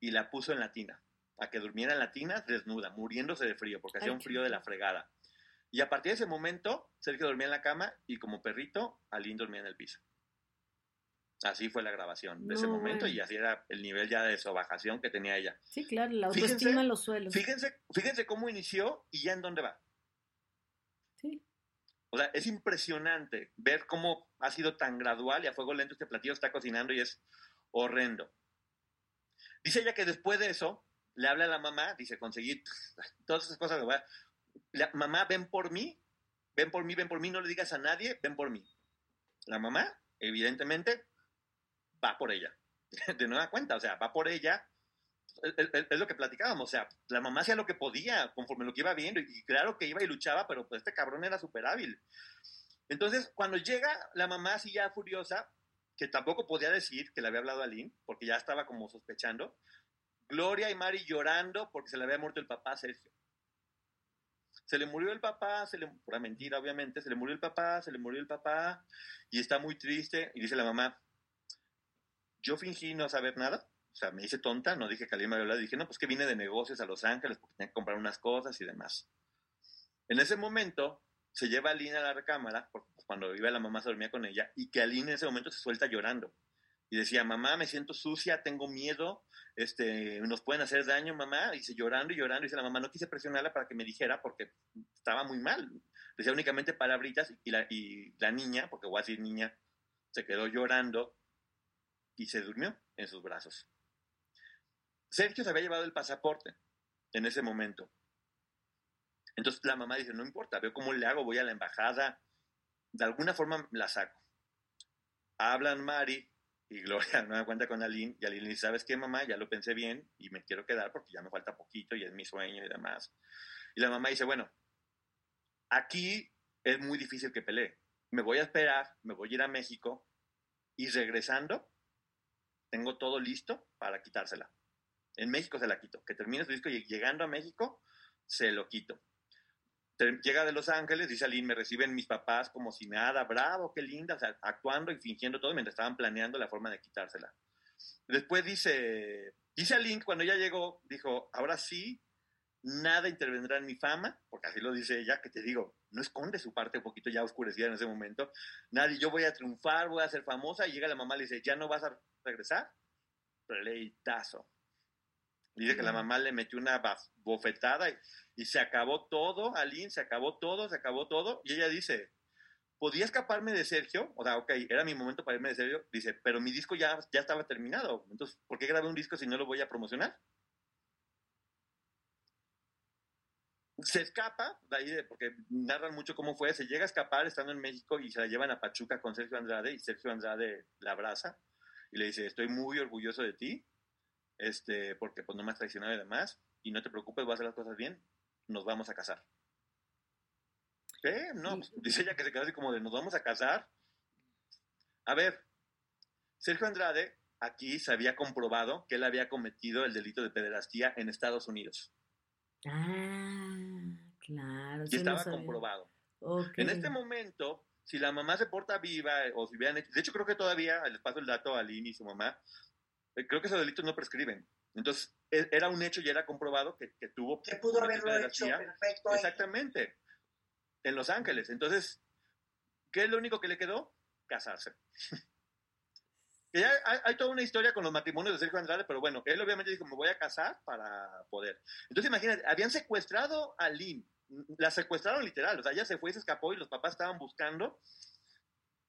y la puso en la tina a que durmiera en la tina desnuda, muriéndose de frío, porque hacía un frío de la fregada. Y a partir de ese momento, Sergio dormía en la cama y como perrito, Aline dormía en el piso. Así fue la grabación de ese momento y así era el nivel ya de sobajación que tenía ella. Sí, claro, la autoestima en los suelos. Fíjense, fíjense cómo inició y ya en dónde va. Sí. O sea, es impresionante ver cómo ha sido tan gradual y a fuego lento este platillo está cocinando y es horrendo. Dice ella que después de eso, le habla a la mamá, dice, conseguir todas esas cosas. La mamá, ven por mí, ven por mí, ven por mí, no le digas a nadie, ven por mí. La mamá, evidentemente, va por ella. *laughs* De nueva cuenta, o sea, va por ella. Es, lo que platicábamos, o sea, la mamá hacía lo que podía conforme lo que iba viendo y claro que iba y luchaba, pero pues este cabrón era súper hábil. Entonces, cuando llega la mamá así ya furiosa, que tampoco podía decir que le había hablado a Lynn, porque ya estaba como sospechando, Gloria y Mari llorando porque se le había muerto el papá a Sergio. Se le murió el papá, se le, pura mentira obviamente, se le murió el papá, se le murió el papá y está muy triste y dice la mamá, yo fingí no saber nada, o sea, me hice tonta, no dije que alguien me había hablado, dije, no, pues que vine de negocios a Los Ángeles porque tenía que comprar unas cosas y demás. En ese momento se lleva a Lina a la recámara, porque pues, cuando iba la mamá se dormía con ella, y que Aline en ese momento se suelta llorando. Y decía, mamá, me siento sucia, tengo miedo, este, nos pueden hacer daño, mamá, y se llorando y llorando, y dice la mamá, no quise presionarla para que me dijera porque estaba muy mal. Decía únicamente palabritas y la, y la niña, porque voy a decir niña, se quedó llorando y se durmió en sus brazos. Sergio se había llevado el pasaporte en ese momento. Entonces la mamá dice, no importa, veo cómo le hago, voy a la embajada, de alguna forma la saco. Hablan Mari y Gloria *laughs* me da cuenta con Aline, y Aline dice, ¿sabes qué, mamá? Ya lo pensé bien y me quiero quedar porque ya me falta poquito y es mi sueño y demás. Y la mamá dice, bueno, aquí es muy difícil que pelee. Me voy a esperar, me voy a ir a México y regresando, tengo todo listo para quitársela. En México se la quito. Que termine su disco y llegando a México, se lo quito. Llega de Los Ángeles, dice Aline, me reciben mis papás como si nada, bravo, qué linda, actuando y fingiendo todo mientras estaban planeando la forma de quitársela. Después dice, dice Aline, cuando ella llegó, dijo, ahora sí, nada intervendrá en mi fama, porque así lo dice ella, que te digo, no esconde su parte un poquito ya oscurecida en ese momento. Nadie, yo voy a triunfar, voy a ser famosa, y llega la mamá y le dice, ¿ya no vas a regresar? Pleitazo. Dice que la mamá le metió una bofetada y, se acabó todo, Aline, se acabó todo, se acabó todo. Y ella dice, ¿podía escaparme de Sergio? O sea, ok, era mi momento para irme de Sergio. Dice, pero mi disco ya, ya estaba terminado. Entonces, ¿por qué grabé un disco si no lo voy a promocionar? Se escapa, de ahí porque narran mucho cómo fue, se llega a escapar estando en México y se la llevan a Pachuca con Sergio Andrade y Sergio Andrade la abraza y le dice, estoy muy orgulloso de ti este, porque pues no me has traicionado y demás, y no te preocupes, voy a hacer las cosas bien, nos vamos a casar. ¿Qué? No, pues, dice ella que se quedó así como de, nos vamos a casar. A ver, Sergio Andrade aquí se había comprobado que él había cometido el delito de pederastía en Estados Unidos. Ah, claro. Y estaba comprobado. En este momento, si la mamá se porta viva o si hubieran hecho, de hecho creo que todavía, les paso el dato a Lynn y su mamá, eh, creo que esos delitos no prescriben. Entonces, e, era un hecho y era comprobado que, que tuvo... Que pudo haberlo hecho perfecto. Exactamente. En Los Ángeles. Entonces, ¿qué es lo único que le quedó? Casarse. *laughs* ya hay, toda una historia con los matrimonios de Sergio Andrade, pero bueno, él obviamente dijo, me voy a casar para poder. Entonces, imagínate, habían secuestrado a Lynn. La secuestraron literal. O sea, ella se fue y se escapó y los papás estaban buscando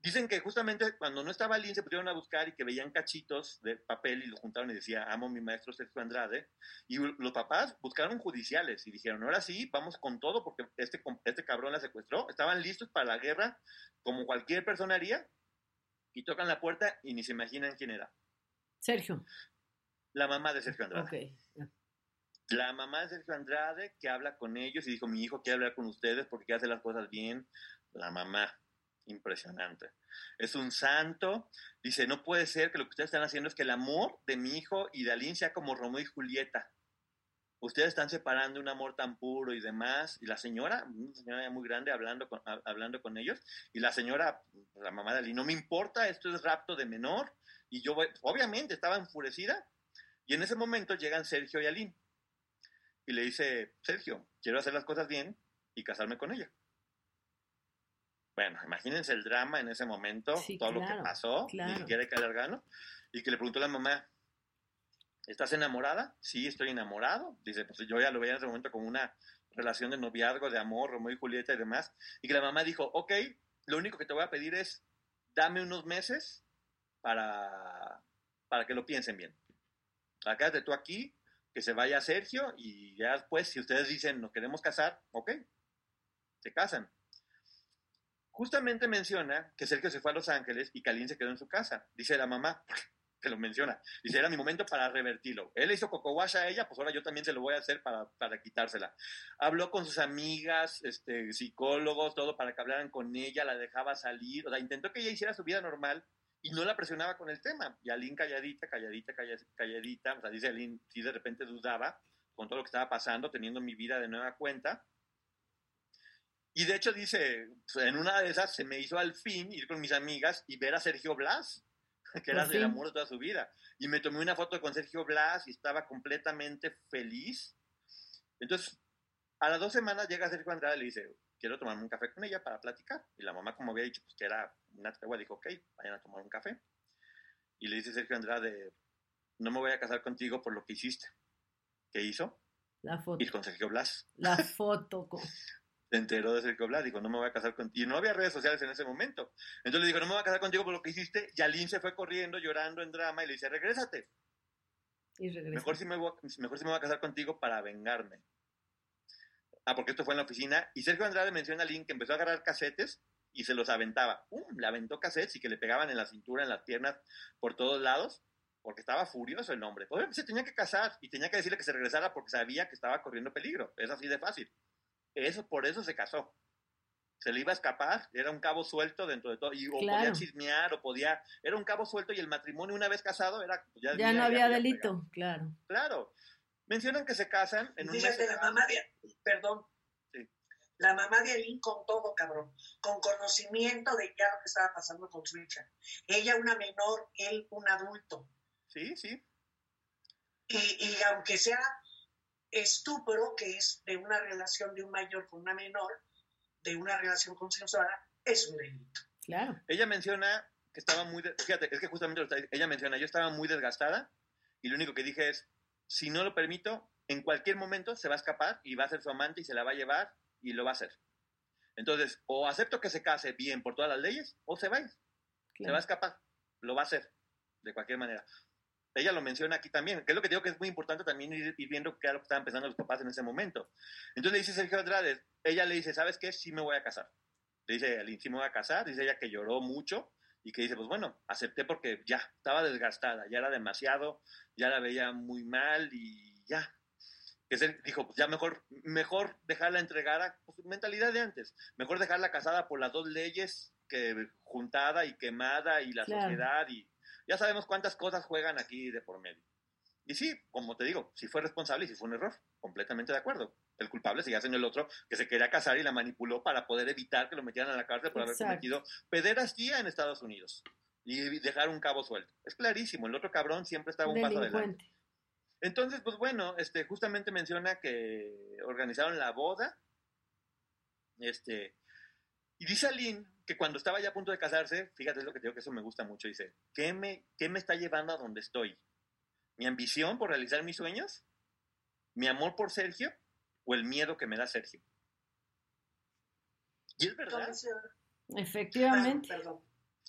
Dicen que justamente cuando no estaba Lin se pusieron a buscar y que veían cachitos de papel y lo juntaron y decía, amo a mi maestro Sergio Andrade. Y los papás buscaron judiciales y dijeron, ahora sí, vamos con todo porque este, este cabrón la secuestró. Estaban listos para la guerra como cualquier persona haría y tocan la puerta y ni se imaginan quién era. Sergio. La mamá de Sergio Andrade. La mamá de Sergio Andrade que habla con ellos y dijo, mi hijo quiere hablar con ustedes porque hace las cosas bien. La mamá impresionante. Es un santo. Dice, no puede ser que lo que ustedes están haciendo es que el amor de mi hijo y de Aline sea como Romeo y Julieta. Ustedes están separando un amor tan puro y demás. Y la señora, una señora muy grande, hablando con, hablando con ellos. Y la señora, la mamá de Aline, no me importa, esto es rapto de menor. Y yo, obviamente, estaba enfurecida. Y en ese momento llegan Sergio y Aline. Y le dice, Sergio, quiero hacer las cosas bien y casarme con ella. Bueno, imagínense el drama en ese momento, todo lo que pasó, ni siquiera hay que alargarlo, y que le preguntó a la mamá, ¿estás enamorada? Sí, estoy enamorado. Dice, pues yo ya lo veía en ese momento como una relación de noviazgo, de amor, Romeo y Julieta y demás, y que la mamá dijo, ok, lo único que te voy a pedir es, dame unos meses para, para que lo piensen bien. Quédate tú aquí, que se vaya Sergio, y ya después, si ustedes dicen, nos queremos casar, ok, se casan justamente menciona que Sergio se fue a Los Ángeles y Kalin se quedó en su casa. Dice la mamá, *laughs* que lo menciona. Dice, era mi momento para revertirlo. Él le hizo coco a ella, pues ahora yo también se lo voy a hacer para, para quitársela. Habló con sus amigas, este, psicólogos, todo para que hablaran con ella, la dejaba salir, o sea, intentó que ella hiciera su vida normal y no la presionaba con el tema. Y Aline calladita, calladita, calladita, o sea, dice Aline, si de repente dudaba con todo lo que estaba pasando, teniendo mi vida de nueva cuenta, y de hecho dice, pues, en una de esas se me hizo al fin ir con mis amigas y ver a Sergio Blas, *laughs* que era del amor de toda su vida. Y me tomé una foto con Sergio Blas y estaba completamente feliz. Entonces, a las dos semanas llega Sergio Andrade y le dice, quiero tomarme un café con ella para platicar. Y la mamá, como había dicho, pues que era una tregua, dijo, ok, vayan a tomar un café. Y le dice Sergio Andrade, no me voy a casar contigo por lo que hiciste. ¿Qué hizo? La foto. Ir con Sergio Blas. La foto. *laughs* se enteró de Sergio Blas, dijo, no me voy a casar contigo. Y no había redes sociales en ese momento. Entonces le dijo, no me voy a casar contigo por lo que hiciste. Y Aline se fue corriendo, llorando en drama, y le dice, regrésate. Y mejor si, me voy, mejor si me voy a casar contigo para vengarme. Ah, porque esto fue en la oficina. Y Sergio Andrade menciona a Lynn que empezó a agarrar casetes y se los aventaba. ¡Pum! Le aventó cassettes y que le pegaban en la cintura, en las piernas, por todos lados, porque estaba furioso el hombre. Obviamente se tenía que casar y tenía que decirle que se regresara porque sabía que estaba corriendo peligro. Es así de fácil. Eso, por eso se casó. Se le iba a escapar, era un cabo suelto dentro de todo, y o podía chismear, o podía, era un cabo suelto y el matrimonio una vez casado era... Ya, ya no había delito, claro. Claro. Mencionan que se casan en un... la mamá de, perdón, la mamá de Aline con todo, cabrón, con conocimiento de ya lo que estaba pasando con su hija. Ella una menor, él un adulto. Sí, sí. Y, aunque sea estupro, que es de una relación de un mayor con una menor, de una relación consensuada, es un delito. Claro. Ella menciona que estaba muy, fíjate, es que justamente ella menciona, yo estaba muy desgastada y lo único que dije es, si no lo permito, en cualquier momento se va a escapar y va a ser su amante y se la va a llevar y lo va a hacer. Entonces, o acepto que se case bien por todas las leyes, o se va Se va a escapar. Lo va a hacer, de cualquier manera. Ella lo menciona aquí también, que es lo que digo que es muy importante también ir, viendo qué es lo que estaban pensando los papás en ese momento. Entonces le dice Sergio Andrade, ella le dice, ¿sabes qué? Sí me voy a casar. Le dice, sí me voy a casar. Dice ella que lloró mucho y que dice, pues bueno, acepté porque ya estaba desgastada, ya era demasiado, ya la veía muy mal y ya, que se dijo, pues ya mejor, mejor dejarla entregada, pues mentalidad de antes, mejor dejarla casada por las dos leyes que juntada y quemada y la sociedad y ya sabemos cuántas cosas juegan aquí de por medio. Y sí, como te digo, si fue responsable y si fue un error, completamente de acuerdo. El culpable sigue siendo el otro que se quería casar y la manipuló para poder evitar que lo metieran a la cárcel por haber cometido pederastía en Estados Unidos y dejar un cabo suelto. Es clarísimo, el otro cabrón siempre estaba un paso adelante. Entonces, pues bueno, este, justamente menciona que organizaron la boda. Este, y dice Aline que cuando estaba ya a punto de casarse, fíjate lo que digo que eso me gusta mucho, dice, ¿qué me, ¿qué me está llevando a donde estoy? ¿Mi ambición por realizar mis sueños? ¿Mi amor por Sergio? ¿O el miedo que me da Sergio? Y es verdad. Efectivamente. perdón.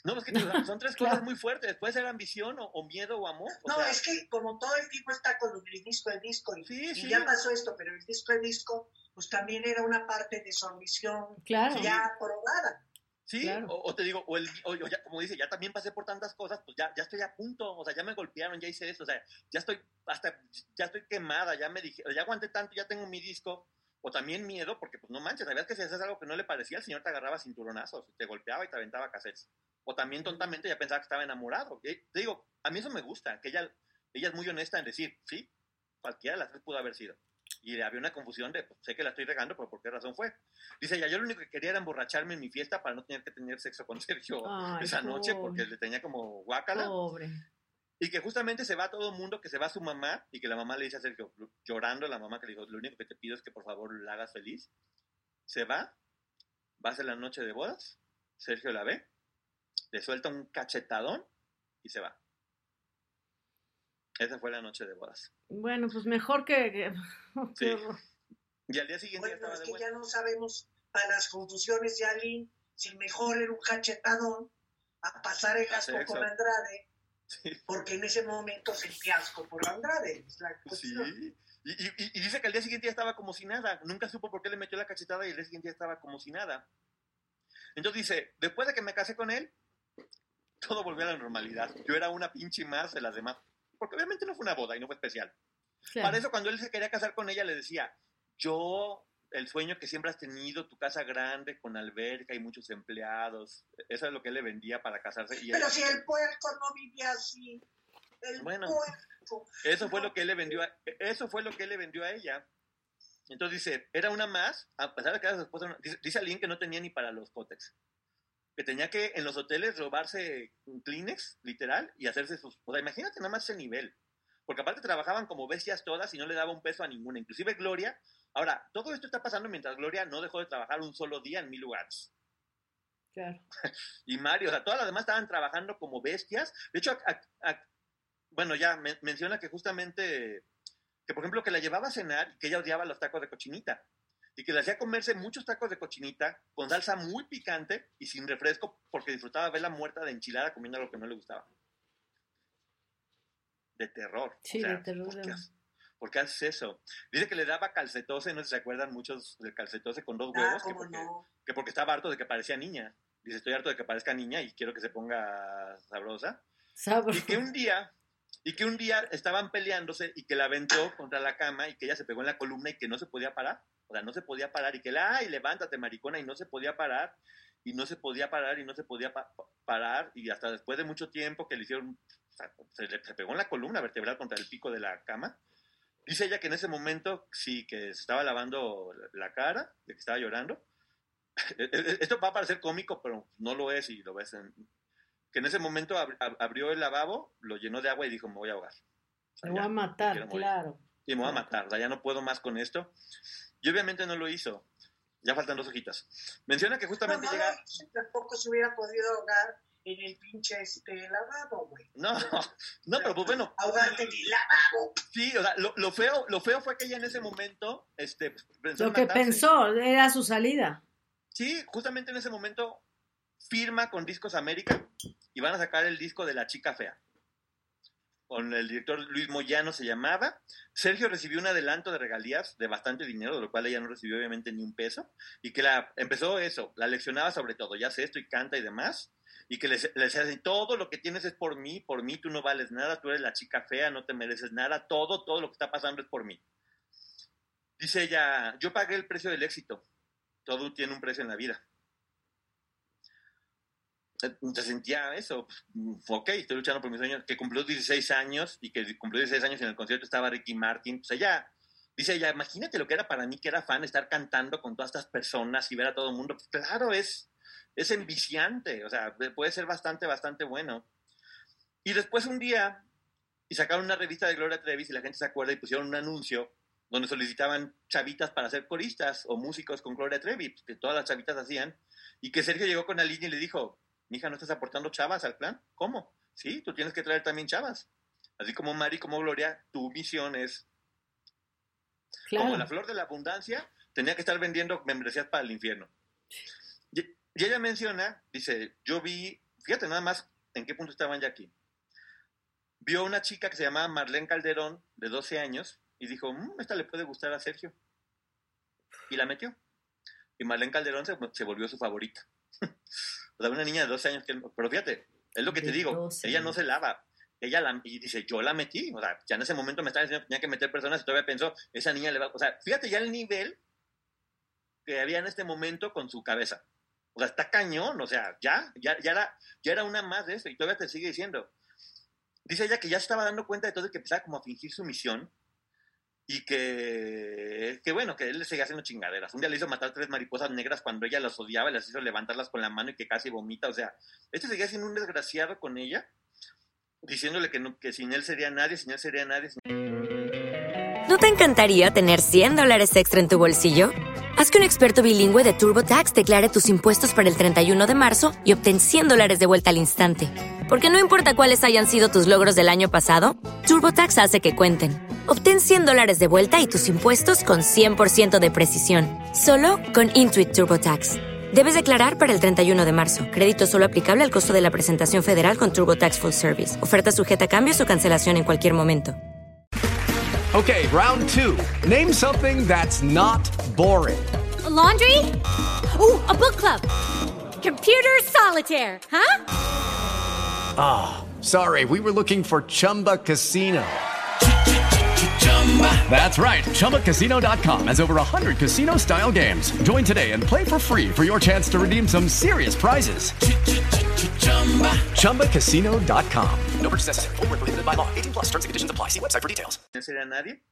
No, es que son tres *laughs* cosas muy fuertes. Puede ser ambición o, miedo o amor. no, es que como todo el tipo está con el disco el disco y, ya pasó esto, pero el disco el disco, pues también era una parte de su ambición ya aprobada. Sí, o, te digo, o, el, ya, como dice, ya también pasé por tantas cosas, pues ya, ya estoy a punto, o sea, ya me golpearon, ya hice eso, o sea, ya estoy hasta, ya estoy quemada, ya me dije, ya aguanté tanto, ya tengo mi disco, o también miedo, porque pues no manches, sabías que si haces algo que no le parecía, el señor te agarraba cinturonazos, te golpeaba y te aventaba cassettes. O también tontamente ya pensaba que estaba enamorado. te digo, a mí eso me gusta, que ella, ella es muy honesta en decir, sí, cualquiera de las tres pudo haber sido. Y había una confusión de, pues, sé que la estoy regando, pero ¿por qué razón fue? Dice ella, yo lo único que quería era emborracharme en mi fiesta para no tener que tener sexo con *laughs* Sergio esa noche, porque le tenía como guácala. Pobre. Y que justamente se va todo el mundo, que se va su mamá, y que la mamá le dice a Sergio, llorando, la mamá que le dijo, lo único que te pido es que por favor la hagas feliz. Se va, va a ser la noche de bodas, Sergio la ve, le suelta un cachetadón y se va. Esa fue la noche de bodas. Bueno, pues mejor que... *laughs* sí. Y al día siguiente bueno, es que ya no sabemos para las confusiones de alguien si mejor era un cachetadón a pasar el asco con Andrade porque en ese momento sentí asco por Andrade. sí. Y, y, dice que al día siguiente ya estaba como si nada. Nunca supo por qué le metió la cachetada y el día siguiente ya estaba como si nada. Entonces dice, después de que me casé con él, todo volvió a la normalidad. Yo era una pinche más de las demás. Porque obviamente no fue una boda y no fue especial. Para eso cuando él se quería casar con ella le decía, yo el sueño que siempre has tenido, tu casa grande con alberca y muchos empleados. Eso es lo que él le vendía para casarse. Y Pero si el puerco no vivía así. El bueno, eso fue lo que él le vendió a, eso fue lo que él le vendió a ella. Entonces dice, era una más, a pesar de que era su esposa, dice, dice alguien que no tenía ni para los cótex. Que tenía que en los hoteles robarse un Kleenex, literal, y hacerse sus... O sea, imagínate nada más ese nivel. Porque aparte trabajaban como bestias todas y no le daba un peso a ninguna. Inclusive Gloria Ahora, todo esto está pasando mientras Gloria no dejó de trabajar un solo día en mil lugares. Claro. *laughs* y Mario, o sea, todas las demás estaban trabajando como bestias. De hecho, bueno, ya menciona que justamente, que por ejemplo, que la llevaba a cenar y que ella odiaba los tacos de cochinita. Y que le hacía comerse muchos tacos de cochinita con salsa muy picante y sin refresco porque disfrutaba verla muerta de enchilada comiendo lo que no le gustaba. De terror. Sí, de terror. ¿Por qué haces eso? Dice que le daba calcetose, no sé si se acuerdan muchos del calcetose con dos Ah, huevos, que cómo porque, no. que porque estaba harto de que parecía niña. Dice, estoy harto de que parezca niña y quiero que se ponga sabrosa. Sabroso. Y que un día, y que un día estaban peleándose y que la aventó contra la cama y que ella se pegó en la columna y que no se podía parar. O sea, no se podía parar y que la, ay, levántate, maricona, y no se podía parar y no se podía parar y no se podía pa- pa- parar y hasta después de mucho tiempo que le hicieron, o sea, se, le- se pegó en la columna vertebral contra el pico de la cama. Dice ella que en ese momento sí, que se estaba lavando la cara, de que estaba llorando. *laughs* Esto va a parecer cómico, pero no lo es y lo ves en... Que en ese momento ab- ab- abrió el lavabo, lo llenó de agua y dijo, me voy a ahogar. O sea, Me voy a matar, claro. Y me voy a matar, o sea, ya no puedo más con esto. Y obviamente no lo hizo. Ya faltan dos hojitas. Menciona que justamente no, llega... no, tampoco se hubiera podido ahogar en el pinche este lavabo, güey. No, no, pero pues bueno, Ahogarte en el lavabo. sí, o sea, lo, lo feo, lo feo fue que ella en ese momento, este, pues, pensó Lo que matarse. pensó era su salida. Sí, justamente en ese momento firma con Discos América y van a sacar el disco de La Chica Fea. Con el director Luis Moyano se llamaba. Sergio recibió un adelanto de regalías de bastante dinero, de lo cual ella no recibió obviamente ni un peso. Y que la empezó eso, la leccionaba sobre todo, ya sé esto y canta y demás. Y que les, les todo lo que tienes es por mí, por mí tú no vales nada, tú eres la chica fea, no te mereces nada, todo, todo lo que está pasando es por mí. Dice ella, yo pagué el precio del éxito, todo tiene un precio en la vida. Se sentía eso, pues, ok, estoy luchando por mis sueños, que cumplió 16 años y que cumplió 16 años y en el concierto estaba Ricky Martin, pues ella, dice ella, imagínate lo que era para mí que era fan estar cantando con todas estas personas y ver a todo el mundo, pues claro, es, es enviciante, o sea, puede ser bastante, bastante bueno. Y después un día, y sacaron una revista de Gloria Trevi, y la gente se acuerda, y pusieron un anuncio donde solicitaban chavitas para ser coristas o músicos con Gloria Trevi, que todas las chavitas hacían, y que Sergio llegó con la línea y le dijo, mija, ¿no estás aportando chavas al plan? ¿Cómo? Sí, tú tienes que traer también chavas. Así como Mari, como Gloria, tu misión es, Claro. como la flor de la abundancia, tenía que estar vendiendo membresías para el infierno. Y, y ella menciona, dice, yo vi, fíjate nada más en qué punto estaban ya aquí. Vio una chica que se llamaba Marlene Calderón, de 12 años, y dijo, "Mm, esta le puede gustar a Sergio. Y la metió. Y Marlene Calderón se, se volvió su favorita. *laughs* o sea, una niña de 12 años, que, pero fíjate, es lo que te digo, 12 ella no se lava. Ella la, y dice, yo la metí, o sea, ya en ese momento me estaba diciendo que tenía que meter personas y todavía pensó, esa niña le va, o sea, fíjate ya el nivel que había en este momento con su cabeza. O sea, está cañón, o sea, ya, ya, ya, era, ya era una más de eso y todavía te sigue diciendo. Dice ella que ya se estaba dando cuenta de todo y que empezaba como a fingir su misión y que, que bueno, que él le seguía haciendo chingaderas. Un día le hizo matar tres mariposas negras cuando ella las odiaba las hizo levantarlas con la mano y que casi vomita. O sea, este seguía siendo un desgraciado con ella, diciéndole que, no, que sin él sería nadie, sin él sería nadie. sin- ¿No te encantaría tener 100 dólares extra en tu bolsillo? Haz que un experto bilingüe de TurboTax declare tus impuestos para el 31 de marzo y obtén 100 dólares de vuelta al instante. Porque no importa cuáles hayan sido tus logros del año pasado, TurboTax hace que cuenten. Obtén 100 dólares de vuelta y tus impuestos con 100% de precisión, solo con Intuit TurboTax. Debes declarar para el 31 de marzo. Crédito solo aplicable al costo de la presentación federal con TurboTax Full Service. Oferta sujeta a cambios o cancelación en cualquier momento. Okay, round two. Name something that's not boring. A laundry? Ooh, a book club. Computer solitaire, huh? Ah, sorry, we were looking for Chumba Casino. That's right. ChumbaCasino.com has over 100 casino style games. Join today and play for free for your chance to redeem some serious prizes. ChumbaCasino.com. No purchase necessary. Void where prohibited by law. 18 plus terms and conditions apply. See website for details. no sería nadie.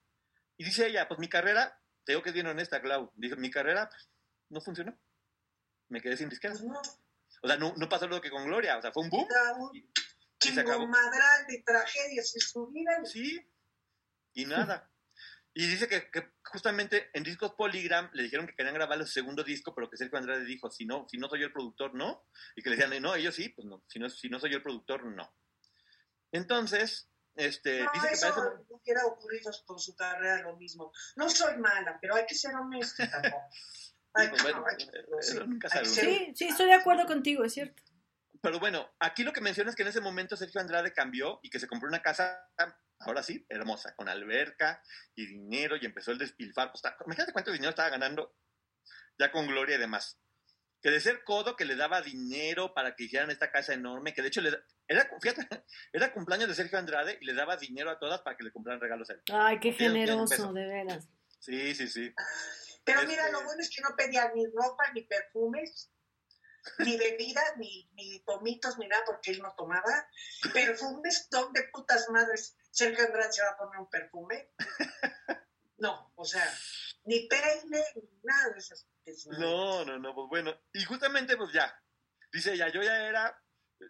Y dice ella, pues mi carrera, te digo que es bien honesta, Clau, dice, mi carrera pues, no funcionó. Me quedé sin disquera. Pues no, O sea, no, no pasó lo que con Gloria, o sea, fue un boom. era un y se acabó. chingomadral de tragedias en su vida. Sí, y nada. Y dice que, que justamente en discos Polygram le dijeron que querían grabar el segundo disco, pero que Sergio Andrade dijo, si no, si no soy yo el productor, no. Y que le decían, no, ellos sí, pues no, si no, si no soy yo el productor, no. Entonces, este, No, dice que eso para ese- hubiera ocurrido con su carrera lo mismo. No soy mala, pero hay que ser honesto tampoco. No, que- no, que Sí, sí, estoy de acuerdo contigo, es cierto. Pero bueno, aquí lo que menciona es que en ese momento Sergio Andrade cambió y que se compró una casa ahora sí, hermosa, con alberca y dinero, y empezó el despilfarro. Pues, imagínate cuánto dinero estaba ganando ya con Gloria y demás. Que de ser codo que le daba dinero para que hicieran esta casa enorme, que de hecho le, era, fíjate, *laughs* era cumpleaños de Sergio Andrade y le daba dinero a todas para que le compraran regalos a él. Ay, qué generoso, de veras. Sí, sí, sí. Pero mira, lo este bueno es que no pedía ni ropa, ni perfumes, ni bebidas, ni, ni tomitos, ni nada, porque él no tomaba. Perfumes, ¿dónde putas madres Sergio Andrade se va a poner un perfume? No, o sea, ni peine, ni nada de esas. No, no, no, pues bueno. Y justamente, pues ya, dice ella, yo ya era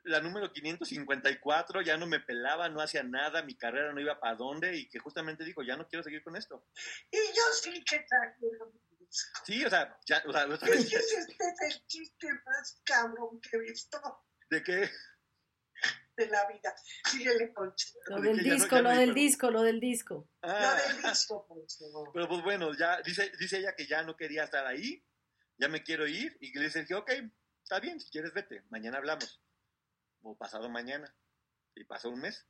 la número 554, ya no me pelaba, no hacía nada, mi carrera no iba para dónde, y que justamente dijo, ya no quiero seguir con esto. Y yo sí que Sí, o sea, ya, o sea, es que este es el chiste más cabrón que he visto. ¿De qué? De la vida. Síguele, Poncho. Lo del disco, lo del disco, lo del disco. Ah. Lo del disco, Poncho. Pero pues bueno, ya dice, dice ella que ya no quería estar ahí, ya me quiero ir, y le dice, ok, está bien, si quieres vete, mañana hablamos. O pasado mañana. Y pasó un mes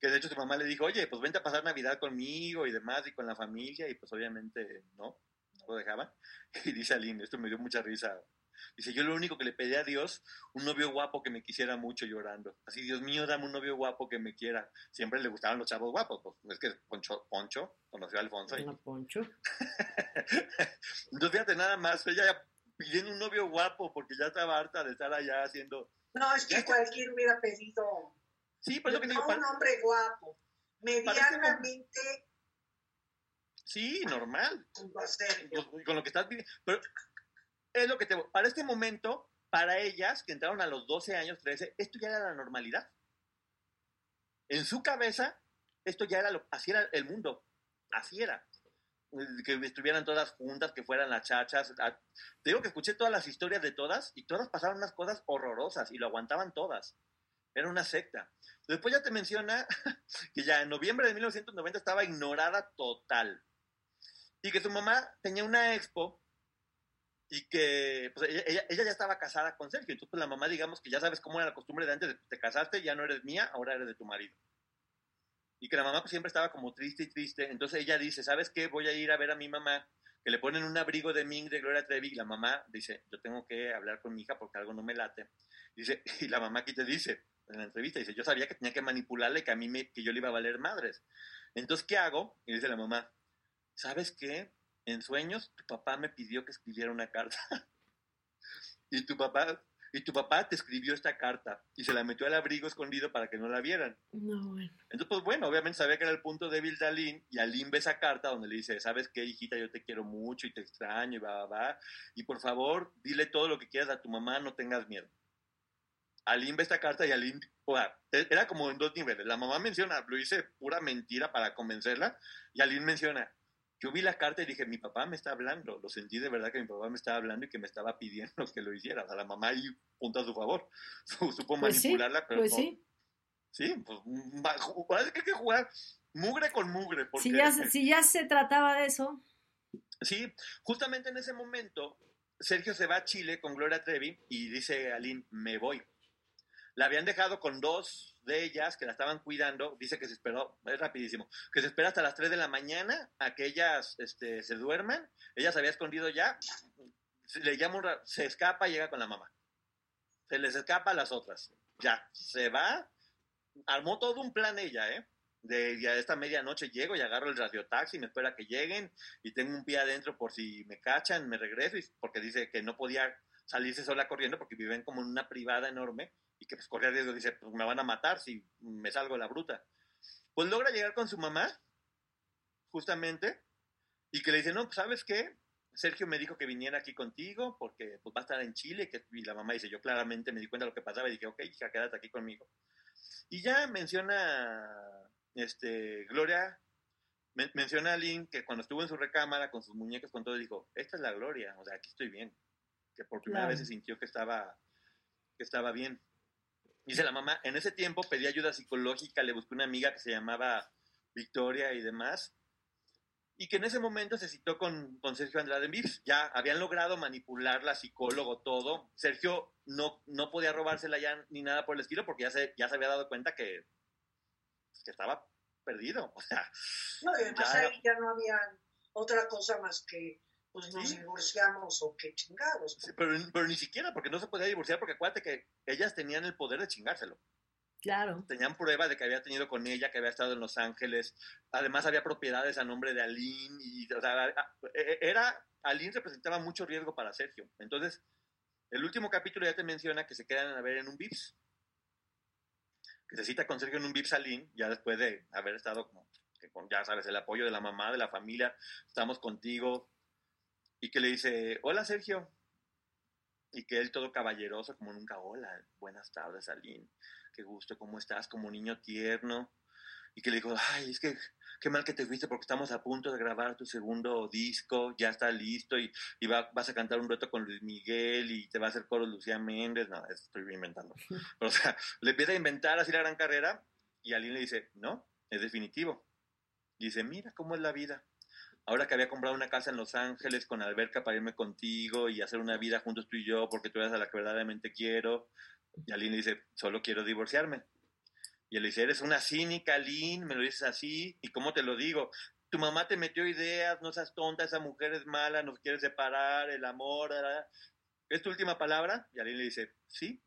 que de hecho su mamá le dijo, oye, pues vente a pasar Navidad conmigo y demás, y con la familia, y pues obviamente no, no lo dejaban. *laughs* Y dice Aline, esto me dio mucha risa. Dice, yo lo único que le pedí a Dios, un novio guapo que me quisiera mucho llorando. Así, Dios mío, dame un novio guapo que me quiera. Siempre le gustaban los chavos guapos, pues es que Poncho, Poncho conoció a Alfonso. Y... Poncho. *laughs* Entonces, fíjate, nada más, ella ya pidiendo un novio guapo porque ya estaba harta de estar allá haciendo... No, es que cualquier hubiera pedido Sí, por eso que digo. un hombre guapo, medianamente. Sí, normal. Con lo que estás viviendo. Pero es lo que te. Para este momento, para ellas, que entraron a los 12 años, 13, esto ya era la normalidad. En su cabeza, esto ya era lo. Así era el mundo. Así era. Que estuvieran todas juntas, que fueran las chachas. Te digo que escuché todas las historias de todas y todas pasaron unas cosas horrorosas y lo aguantaban todas. Era una secta. Después ya te menciona *laughs* que ya en noviembre de 1990 estaba ignorada total. Y que su mamá tenía una expo y que pues, ella, ya estaba casada con Sergio. Entonces pues, la mamá, digamos que ya sabes cómo era la costumbre de antes, de, te casaste, ya no eres mía, ahora eres de tu marido. Y que la mamá pues, siempre estaba como triste y triste. Entonces ella dice, ¿sabes qué? Voy a ir a ver a mi mamá, que le ponen un abrigo de Ming de Gloria Trevi. Y la mamá dice, yo tengo que hablar con mi hija porque algo no me late. Dice, *laughs* y la mamá aquí te dice, en la entrevista. Dice, yo sabía que tenía que manipularle, que a mí me, que yo le iba a valer madres. Entonces, ¿qué hago? Y dice la mamá, ¿sabes qué? En sueños, tu papá me pidió que escribiera una carta. *laughs* y tu papá, y tu papá te escribió esta carta y se la metió al abrigo escondido para que no la vieran. No, bueno. Entonces, pues bueno, obviamente sabía que era el punto débil de Aline y Aline ve esa carta donde le dice, ¿sabes qué, hijita? Yo te quiero mucho y te extraño y va, va, va. Y por favor, dile todo lo que quieras a tu mamá, no tengas miedo. Aline ve esta carta y Aline, e, era como en dos niveles. La mamá menciona, lo hice pura mentira para convencerla, y Aline menciona, yo vi la carta y dije, mi papá me está hablando, lo sentí de verdad que mi papá me estaba hablando y que me estaba pidiendo *laughs* que lo hiciera. O sea, la mamá ahí punto a su favor, *laughs* supo pues manipularla, pero pues sí. Sí, pues parece que hay que jugar mugre con mugre. Porque, si, ya, si ya se trataba de eso. Sí, justamente en ese momento, Sergio se va a Chile con Gloria Trevi y dice Aline, me voy. La habían dejado con dos de ellas que la estaban cuidando. Dice que se esperó, es rapidísimo, que se espera hasta las 3 de la mañana a que ellas este, se duerman. Ella se había escondido ya. Le llama se escapa y llega con la mamá. Se les escapa a las otras. Ya, se va. Armó todo un plan ella, ¿eh? de ya esta medianoche llego y agarro el radiotaxi, me espera que lleguen y tengo un pie adentro por si me cachan, me regreso, porque dice que no podía salirse sola corriendo porque viven como en una privada enorme y que pues corría riesgo, dice, pues me van a matar si me salgo de la bruta. Pues logra llegar con su mamá, justamente, y que le dice, no, pues sabes qué, Sergio me dijo que viniera aquí contigo porque pues, va a estar en Chile, que, y la mamá dice, yo claramente me di cuenta de lo que pasaba y dije, ok, hija, quédate aquí conmigo. Y ya menciona, este, Gloria, menciona a Lynn que cuando estuvo en su recámara con sus muñecas, con todo, dijo, esta es la Gloria, o sea, aquí estoy bien. Que por primera vez se sintió que estaba, que estaba bien. Dice la mamá, en ese tiempo pedí ayuda psicológica, le busqué una amiga que se llamaba Victoria y demás, y que en ese momento se citó con, con Sergio Andrade Vips. Ya habían logrado manipularla, psicólogo, todo. Sergio no, no podía robársela ya ni nada por el estilo porque ya se, ya se había dado cuenta que que estaba perdido. O sea, no, y además ahí ya no había otra cosa más que pues nos divorciamos o qué chingados. pero, pero, ni siquiera, porque no se podía divorciar, porque acuérdate que ellas tenían el poder de chingárselo. Claro. Tenían prueba de que había tenido con ella, que había estado en Los Ángeles. Además, había propiedades a nombre de Aline. Y, o sea, e, e, era, Aline representaba mucho riesgo para Sergio. Entonces, el último capítulo ya te menciona que se quedan a ver en un VIPS. Que se cita con Sergio en un VIPS Aline, ya después de haber estado como, con, ya sabes, el apoyo de la mamá, de la familia. Estamos contigo. Y que le dice, hola Sergio. Y que él todo caballeroso, como nunca, hola, buenas tardes Aline qué gusto, ¿cómo estás? Como niño tierno. Y que le digo, ay, es que qué mal que te fuiste porque estamos a punto de grabar tu segundo disco, ya está listo y, y vas a cantar un reto con Luis Miguel y te va a hacer coro Lucía Méndez. No, estoy inventando. *laughs* o sea, le empieza a inventar así la gran carrera y alguien le dice, no, es definitivo. dice, mira cómo es la vida. Ahora que había comprado una casa en Los Ángeles con alberca para irme contigo y hacer una vida juntos tú y yo porque tú eres a la que verdaderamente quiero, y Aline dice, solo quiero divorciarme. Y él dice, eres una cínica, Aline, me lo dices así, ¿y cómo te lo digo? Tu mamá te metió ideas, no seas tonta, esa mujer es mala, nos quiere separar, el amor, ¿es tu última palabra? Y Aline le dice, sí.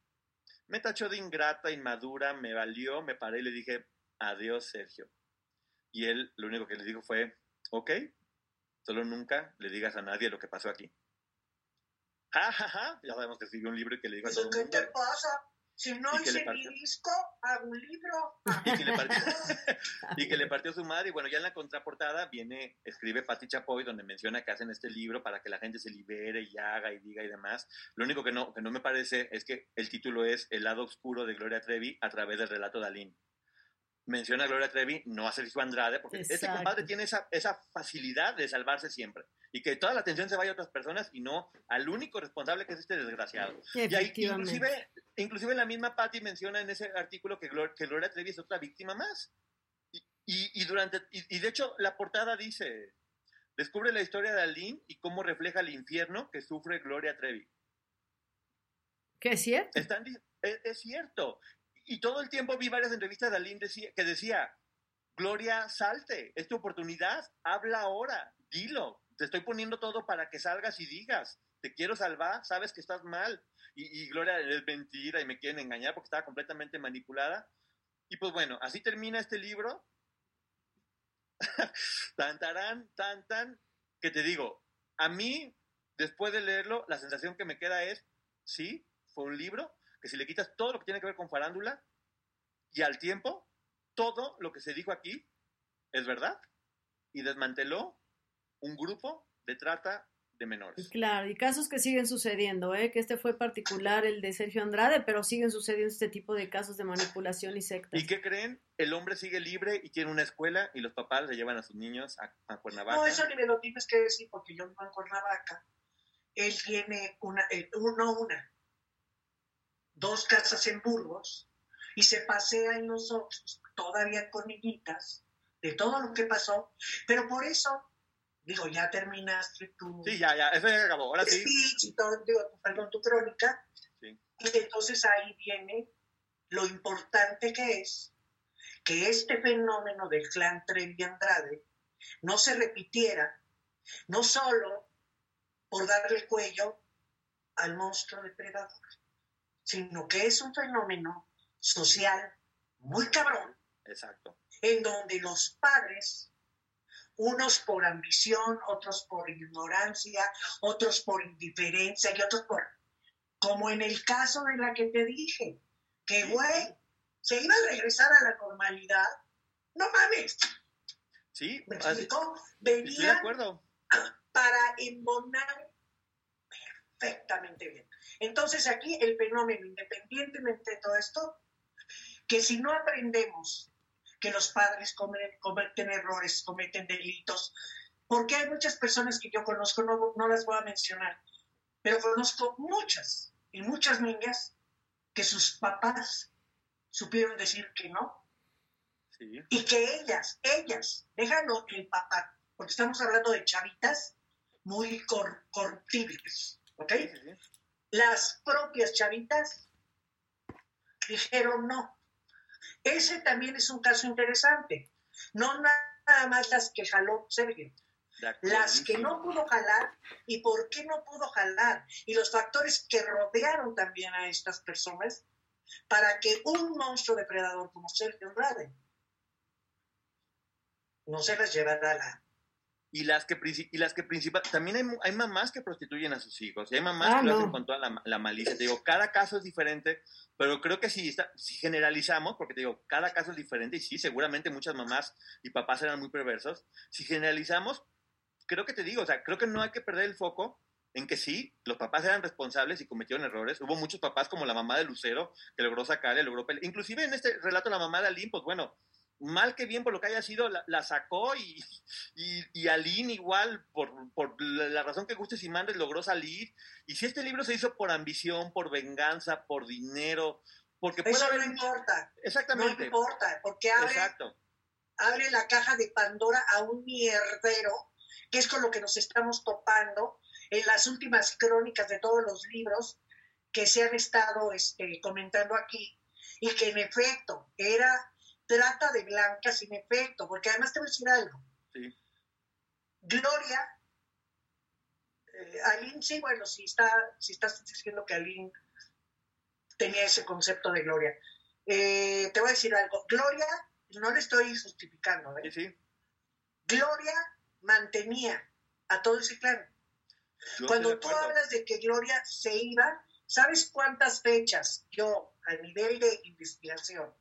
Me tachó de ingrata, inmadura, me valió, me paré y le dije, adiós, Sergio. Y él lo único que le dijo fue, ok, solo nunca le digas a nadie lo que pasó aquí. Ja, ja, ja. Ya sabemos que escribió un libro y que le dijo a todo ¿Qué te pasa? Si no hice mi disco, hago un libro. *laughs* y, que le partió, *laughs* y que le partió su madre. Y bueno, ya en la contraportada viene, escribe Patti Chapoy, donde menciona que hacen este libro para que la gente se libere y haga y diga y demás. Lo único que no, que no me parece es que el título es El lado oscuro de Gloria Trevi a través del relato de Aline menciona a Gloria Trevi, no a Sergio Andrade, porque ese compadre tiene esa, esa facilidad de salvarse siempre. Y que toda la atención se vaya a otras personas y no al único responsable que es este desgraciado. Y ahí, inclusive, inclusive la misma Patty menciona en ese artículo que, que Gloria Trevi es otra víctima más. Y, y, durante, y, de hecho la portada dice, descubre la historia de Aline y cómo refleja el infierno que sufre Gloria Trevi. ¿Qué es cierto? es, es, cierto y todo el tiempo vi varias entrevistas de Aline que decía, Gloria, salte, es tu oportunidad, habla ahora, dilo, te estoy poniendo todo para que salgas y digas, te quiero salvar, sabes que estás mal. Y, Gloria es mentira y me quieren engañar porque estaba completamente manipulada. Y pues bueno, así termina este libro. *laughs* tan, tan, tan, tan, que te digo, a mí, después de leerlo, la sensación que me queda es, sí, fue un libro, que si le quitas todo lo que tiene que ver con farándula y al tiempo, todo lo que se dijo aquí es verdad y desmanteló un grupo de trata de menores. Claro, y casos que siguen sucediendo, ¿eh? que este fue particular el de Sergio Andrade, pero siguen sucediendo este tipo de casos de manipulación y sectas. ¿Y qué creen? El hombre sigue libre y tiene una escuela y los papás le llevan a sus niños a, Cuernavaca. No, eso ni me lo tienes que decir porque yo no en Cuernavaca. Él tiene una, eh, uno, una, dos casas en Burgos y se pasea en los ojos, todavía con niñitas, de todo lo que pasó, pero por eso, digo, ya terminaste tu... Sí, ya, ya, eso ya acabó, ahora sí. y todo, digo, perdón, tu crónica, sí. y entonces ahí viene lo importante que es que este fenómeno del clan Trevi Andrade no se repitiera, no solo por darle cuello al monstruo depredador, sino que es un fenómeno social muy cabrón. Exacto. En donde los padres, unos por ambición, otros por ignorancia, otros por indiferencia y otros por, como en el caso de la que te dije, que güey, se iba a regresar a la normalidad. No mames. Sí, ¿Me explico? Venía de acuerdo. para embonar perfectamente bien. Entonces aquí el fenómeno, independientemente de todo esto, que si no aprendemos que los padres cometen, errores, cometen delitos, porque hay muchas personas que yo conozco, no, no las voy a mencionar, pero conozco muchas y muchas niñas que sus papás supieron decir que no. Y que ellas, ellas, déjalo el papá, porque estamos hablando de chavitas muy cortibles, ¿ok? las propias chavitas dijeron no. Ese también es un caso interesante. No nada más las que jaló Sergio, las que no pudo jalar y por qué no pudo jalar y los factores que rodearon también a estas personas para que un monstruo depredador como Sergio Andrade no se las llevara a la y las que y las que principal también hay, hay, mamás que prostituyen a sus hijos y hay mamás ah, que lo hacen con toda la, la, malicia te digo cada caso es diferente pero creo que si, si generalizamos porque te digo cada caso es diferente y sí seguramente muchas mamás y papás eran muy perversos si generalizamos creo que te digo o sea creo que no hay que perder el foco en que sí, los papás eran responsables y cometieron errores. Hubo muchos papás como la mamá de Lucero que logró sacarle, logró pelear. Inclusive en este relato la mamá de Aline, pues bueno, mal que bien por lo que haya sido, la, sacó y, y, y, Aline igual, por, por, la razón que gustes y mandes, logró salir. Y si este libro se hizo por ambición, por venganza, por dinero, porque puede Eso no importa. Exactamente. No importa, porque abre, abre la caja de Pandora a un mierdero, que es con lo que nos estamos topando en las últimas crónicas de todos los libros que se han estado este, comentando aquí, y que en efecto era trata de blancas sin efecto, porque además te voy a decir algo. Sí. Gloria, eh, Aline, sí, bueno, si, está, si estás diciendo que Aline tenía ese concepto de Gloria, eh, te voy a decir algo. Gloria, no le estoy justificando, ¿eh? Sí, Gloria mantenía a todo ese clan. Cuando tú hablas de que Gloria se iba, ¿sabes cuántas fechas yo, a nivel de investigación,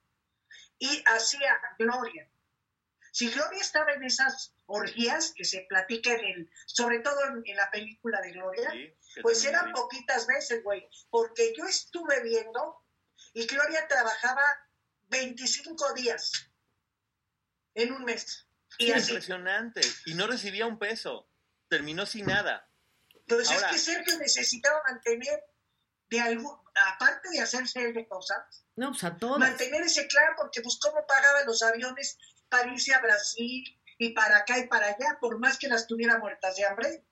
y hacía Gloria. Si Gloria estaba en esas orgías que se platican, en sobre todo en, la película de Gloria, pues eran poquitas veces, güey, porque yo estuve viendo y Gloria trabajaba 25 días en un mes. Y Impresionante. Y no recibía un peso. Terminó sin nada. Pues es que Sergio necesitaba mantener de algo, aparte de hacerse de cosas, no, pues a todos. Mantener ese claro, porque pues cómo pagaban los aviones para irse a Brasil y para acá y para allá, por más que las tuviera muertas de hambre.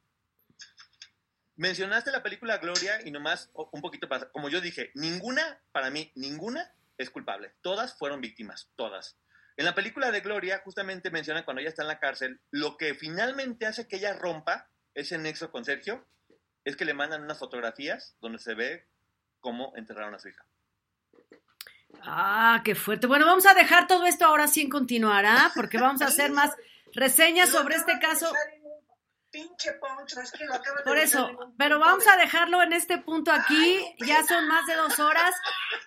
Mencionaste la película Gloria y nomás un poquito, para, como yo dije, ninguna, para mí, ninguna es culpable. Todas fueron víctimas, todas. En la película de Gloria, justamente menciona cuando ella está en la cárcel, lo que finalmente hace que ella rompa ese nexo con Sergio es que le mandan unas fotografías donde se ve cómo enterraron a su hija. Ah, qué fuerte. Bueno, vamos a dejar todo esto ahora sin continuar, ¿ah? Porque vamos a hacer más reseñas sobre este caso. Por eso, pero vamos a dejarlo en este punto aquí. Ya son más de dos horas,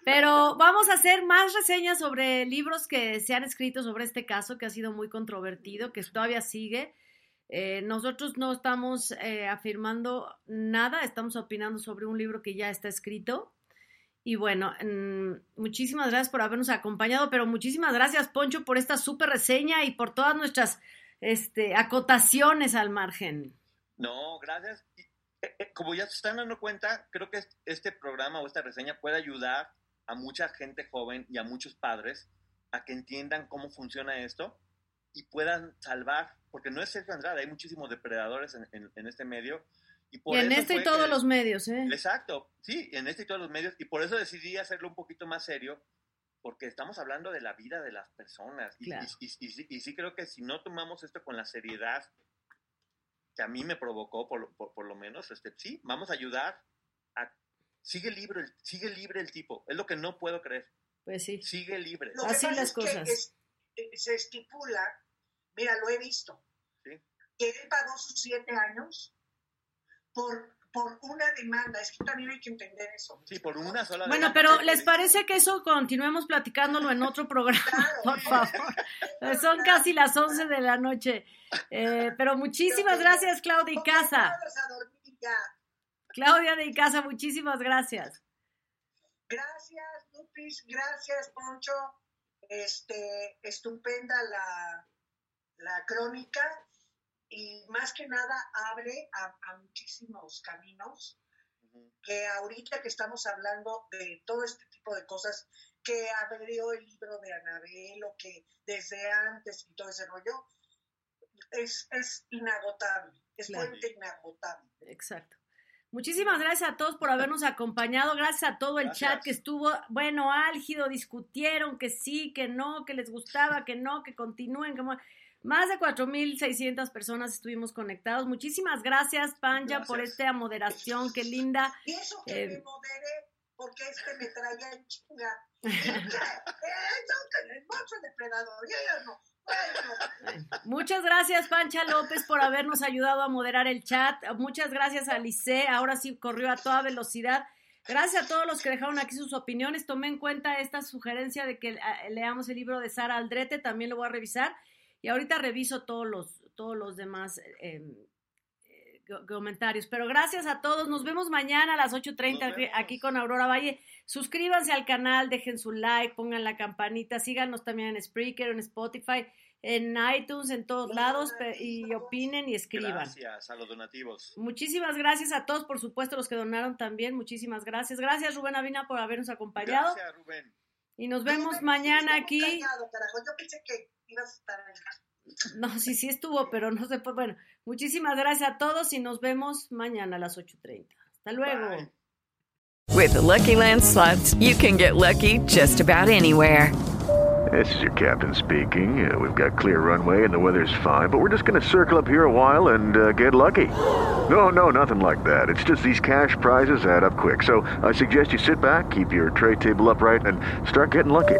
pero vamos a hacer más reseñas sobre libros que se han escrito sobre este caso, que ha sido muy controvertido, que todavía sigue. Eh, nosotros no estamos eh, afirmando nada, estamos opinando sobre un libro que ya está escrito. Y bueno, mm, muchísimas gracias por habernos acompañado, pero muchísimas gracias, Poncho, por esta súper reseña y por todas nuestras este, acotaciones al margen. No, gracias. Eh, eh, como ya se están dando cuenta, creo que este programa o esta reseña puede ayudar a mucha gente joven y a muchos padres a que entiendan cómo funciona esto y puedan salvar, porque no es Sergio Andrade, hay muchísimos depredadores en este medio y, en este y todos los medios, ¿eh? Exacto, sí, en este y todos los medios. Y por eso decidí hacerlo un poquito más serio, porque estamos hablando de la vida de las personas. Y, y, sí creo que si no tomamos esto con la seriedad que a mí me provocó, por, por, lo menos, este, sí, vamos a ayudar a... Sigue libre, sigue libre el tipo, es lo que no puedo creer. Pues sí. Sigue libre. Así las cosas. Que se estipula, mira, lo he visto, que él pagó sus siete años por, por una demanda. Es que también hay que entender eso. Sí, por una sola Bueno, pero ¿les parece que eso continuemos platicándolo en otro programa? *laughs* por favor. Son casi las 11 de la noche. Eh, pero muchísimas gracias, Claudia y Casa. Claudia de Casa, muchísimas gracias. Gracias, Lupis. Gracias, Poncho. Este, estupenda la, la crónica y más que nada abre a, muchísimos caminos que ahorita que estamos hablando de todo este tipo de cosas que abrió el libro de Anabel o que desde antes y todo ese rollo, es, es inagotable, es fuente inagotable. Exacto. Muchísimas gracias a todos por habernos acompañado. Gracias a todo el chat que estuvo, bueno, álgido, discutieron que sí, que no, que les gustaba, que no, que continúen. Que... Más de 4.600 personas estuvimos conectados. Muchísimas gracias, Panja, por esta moderación. Qué linda. Y eso que eh, me moderé porque este me traía en chinga. *laughs* no. Muchas gracias, Pancha López, por habernos ayudado a moderar el chat. Muchas gracias a Lice, ahora sí corrió a toda velocidad. Gracias a todos los que dejaron aquí sus opiniones. Tomé en cuenta esta sugerencia de que eh, leamos el libro de Sara Aldrete, también lo voy a revisar. Y ahorita reviso todos los, todos los demás eh, eh, comentarios. Pero gracias a todos. Nos vemos mañana a las 8.30 aquí con Aurora Valle. Suscríbanse al canal, dejen su like, pongan la campanita, síganos también en Spreaker, en Spotify, en iTunes, en todos lados y opinen y escriban. Gracias a los donativos. Muchísimas gracias a todos, por supuesto, los que donaron también. Muchísimas gracias. Gracias, Rubén Avina, por habernos acompañado. Gracias, Rubén. Y nos vemos mañana aquí. Yo pensé que ibas a estar no, sí, sí estuvo, pero no se fue. Bueno, muchísimas gracias a todos y nos vemos mañana a las 8.30. Hasta luego. With the Lucky Land slots, you can get lucky just about anywhere. This is your captain speaking. Uh, we've got clear runway and the weather's fine, but we're just going to circle up here a while and uh, get lucky. No, no, nothing like that. It's just these cash prizes add up quick. So I suggest you sit back, keep your tray table upright, and start getting lucky.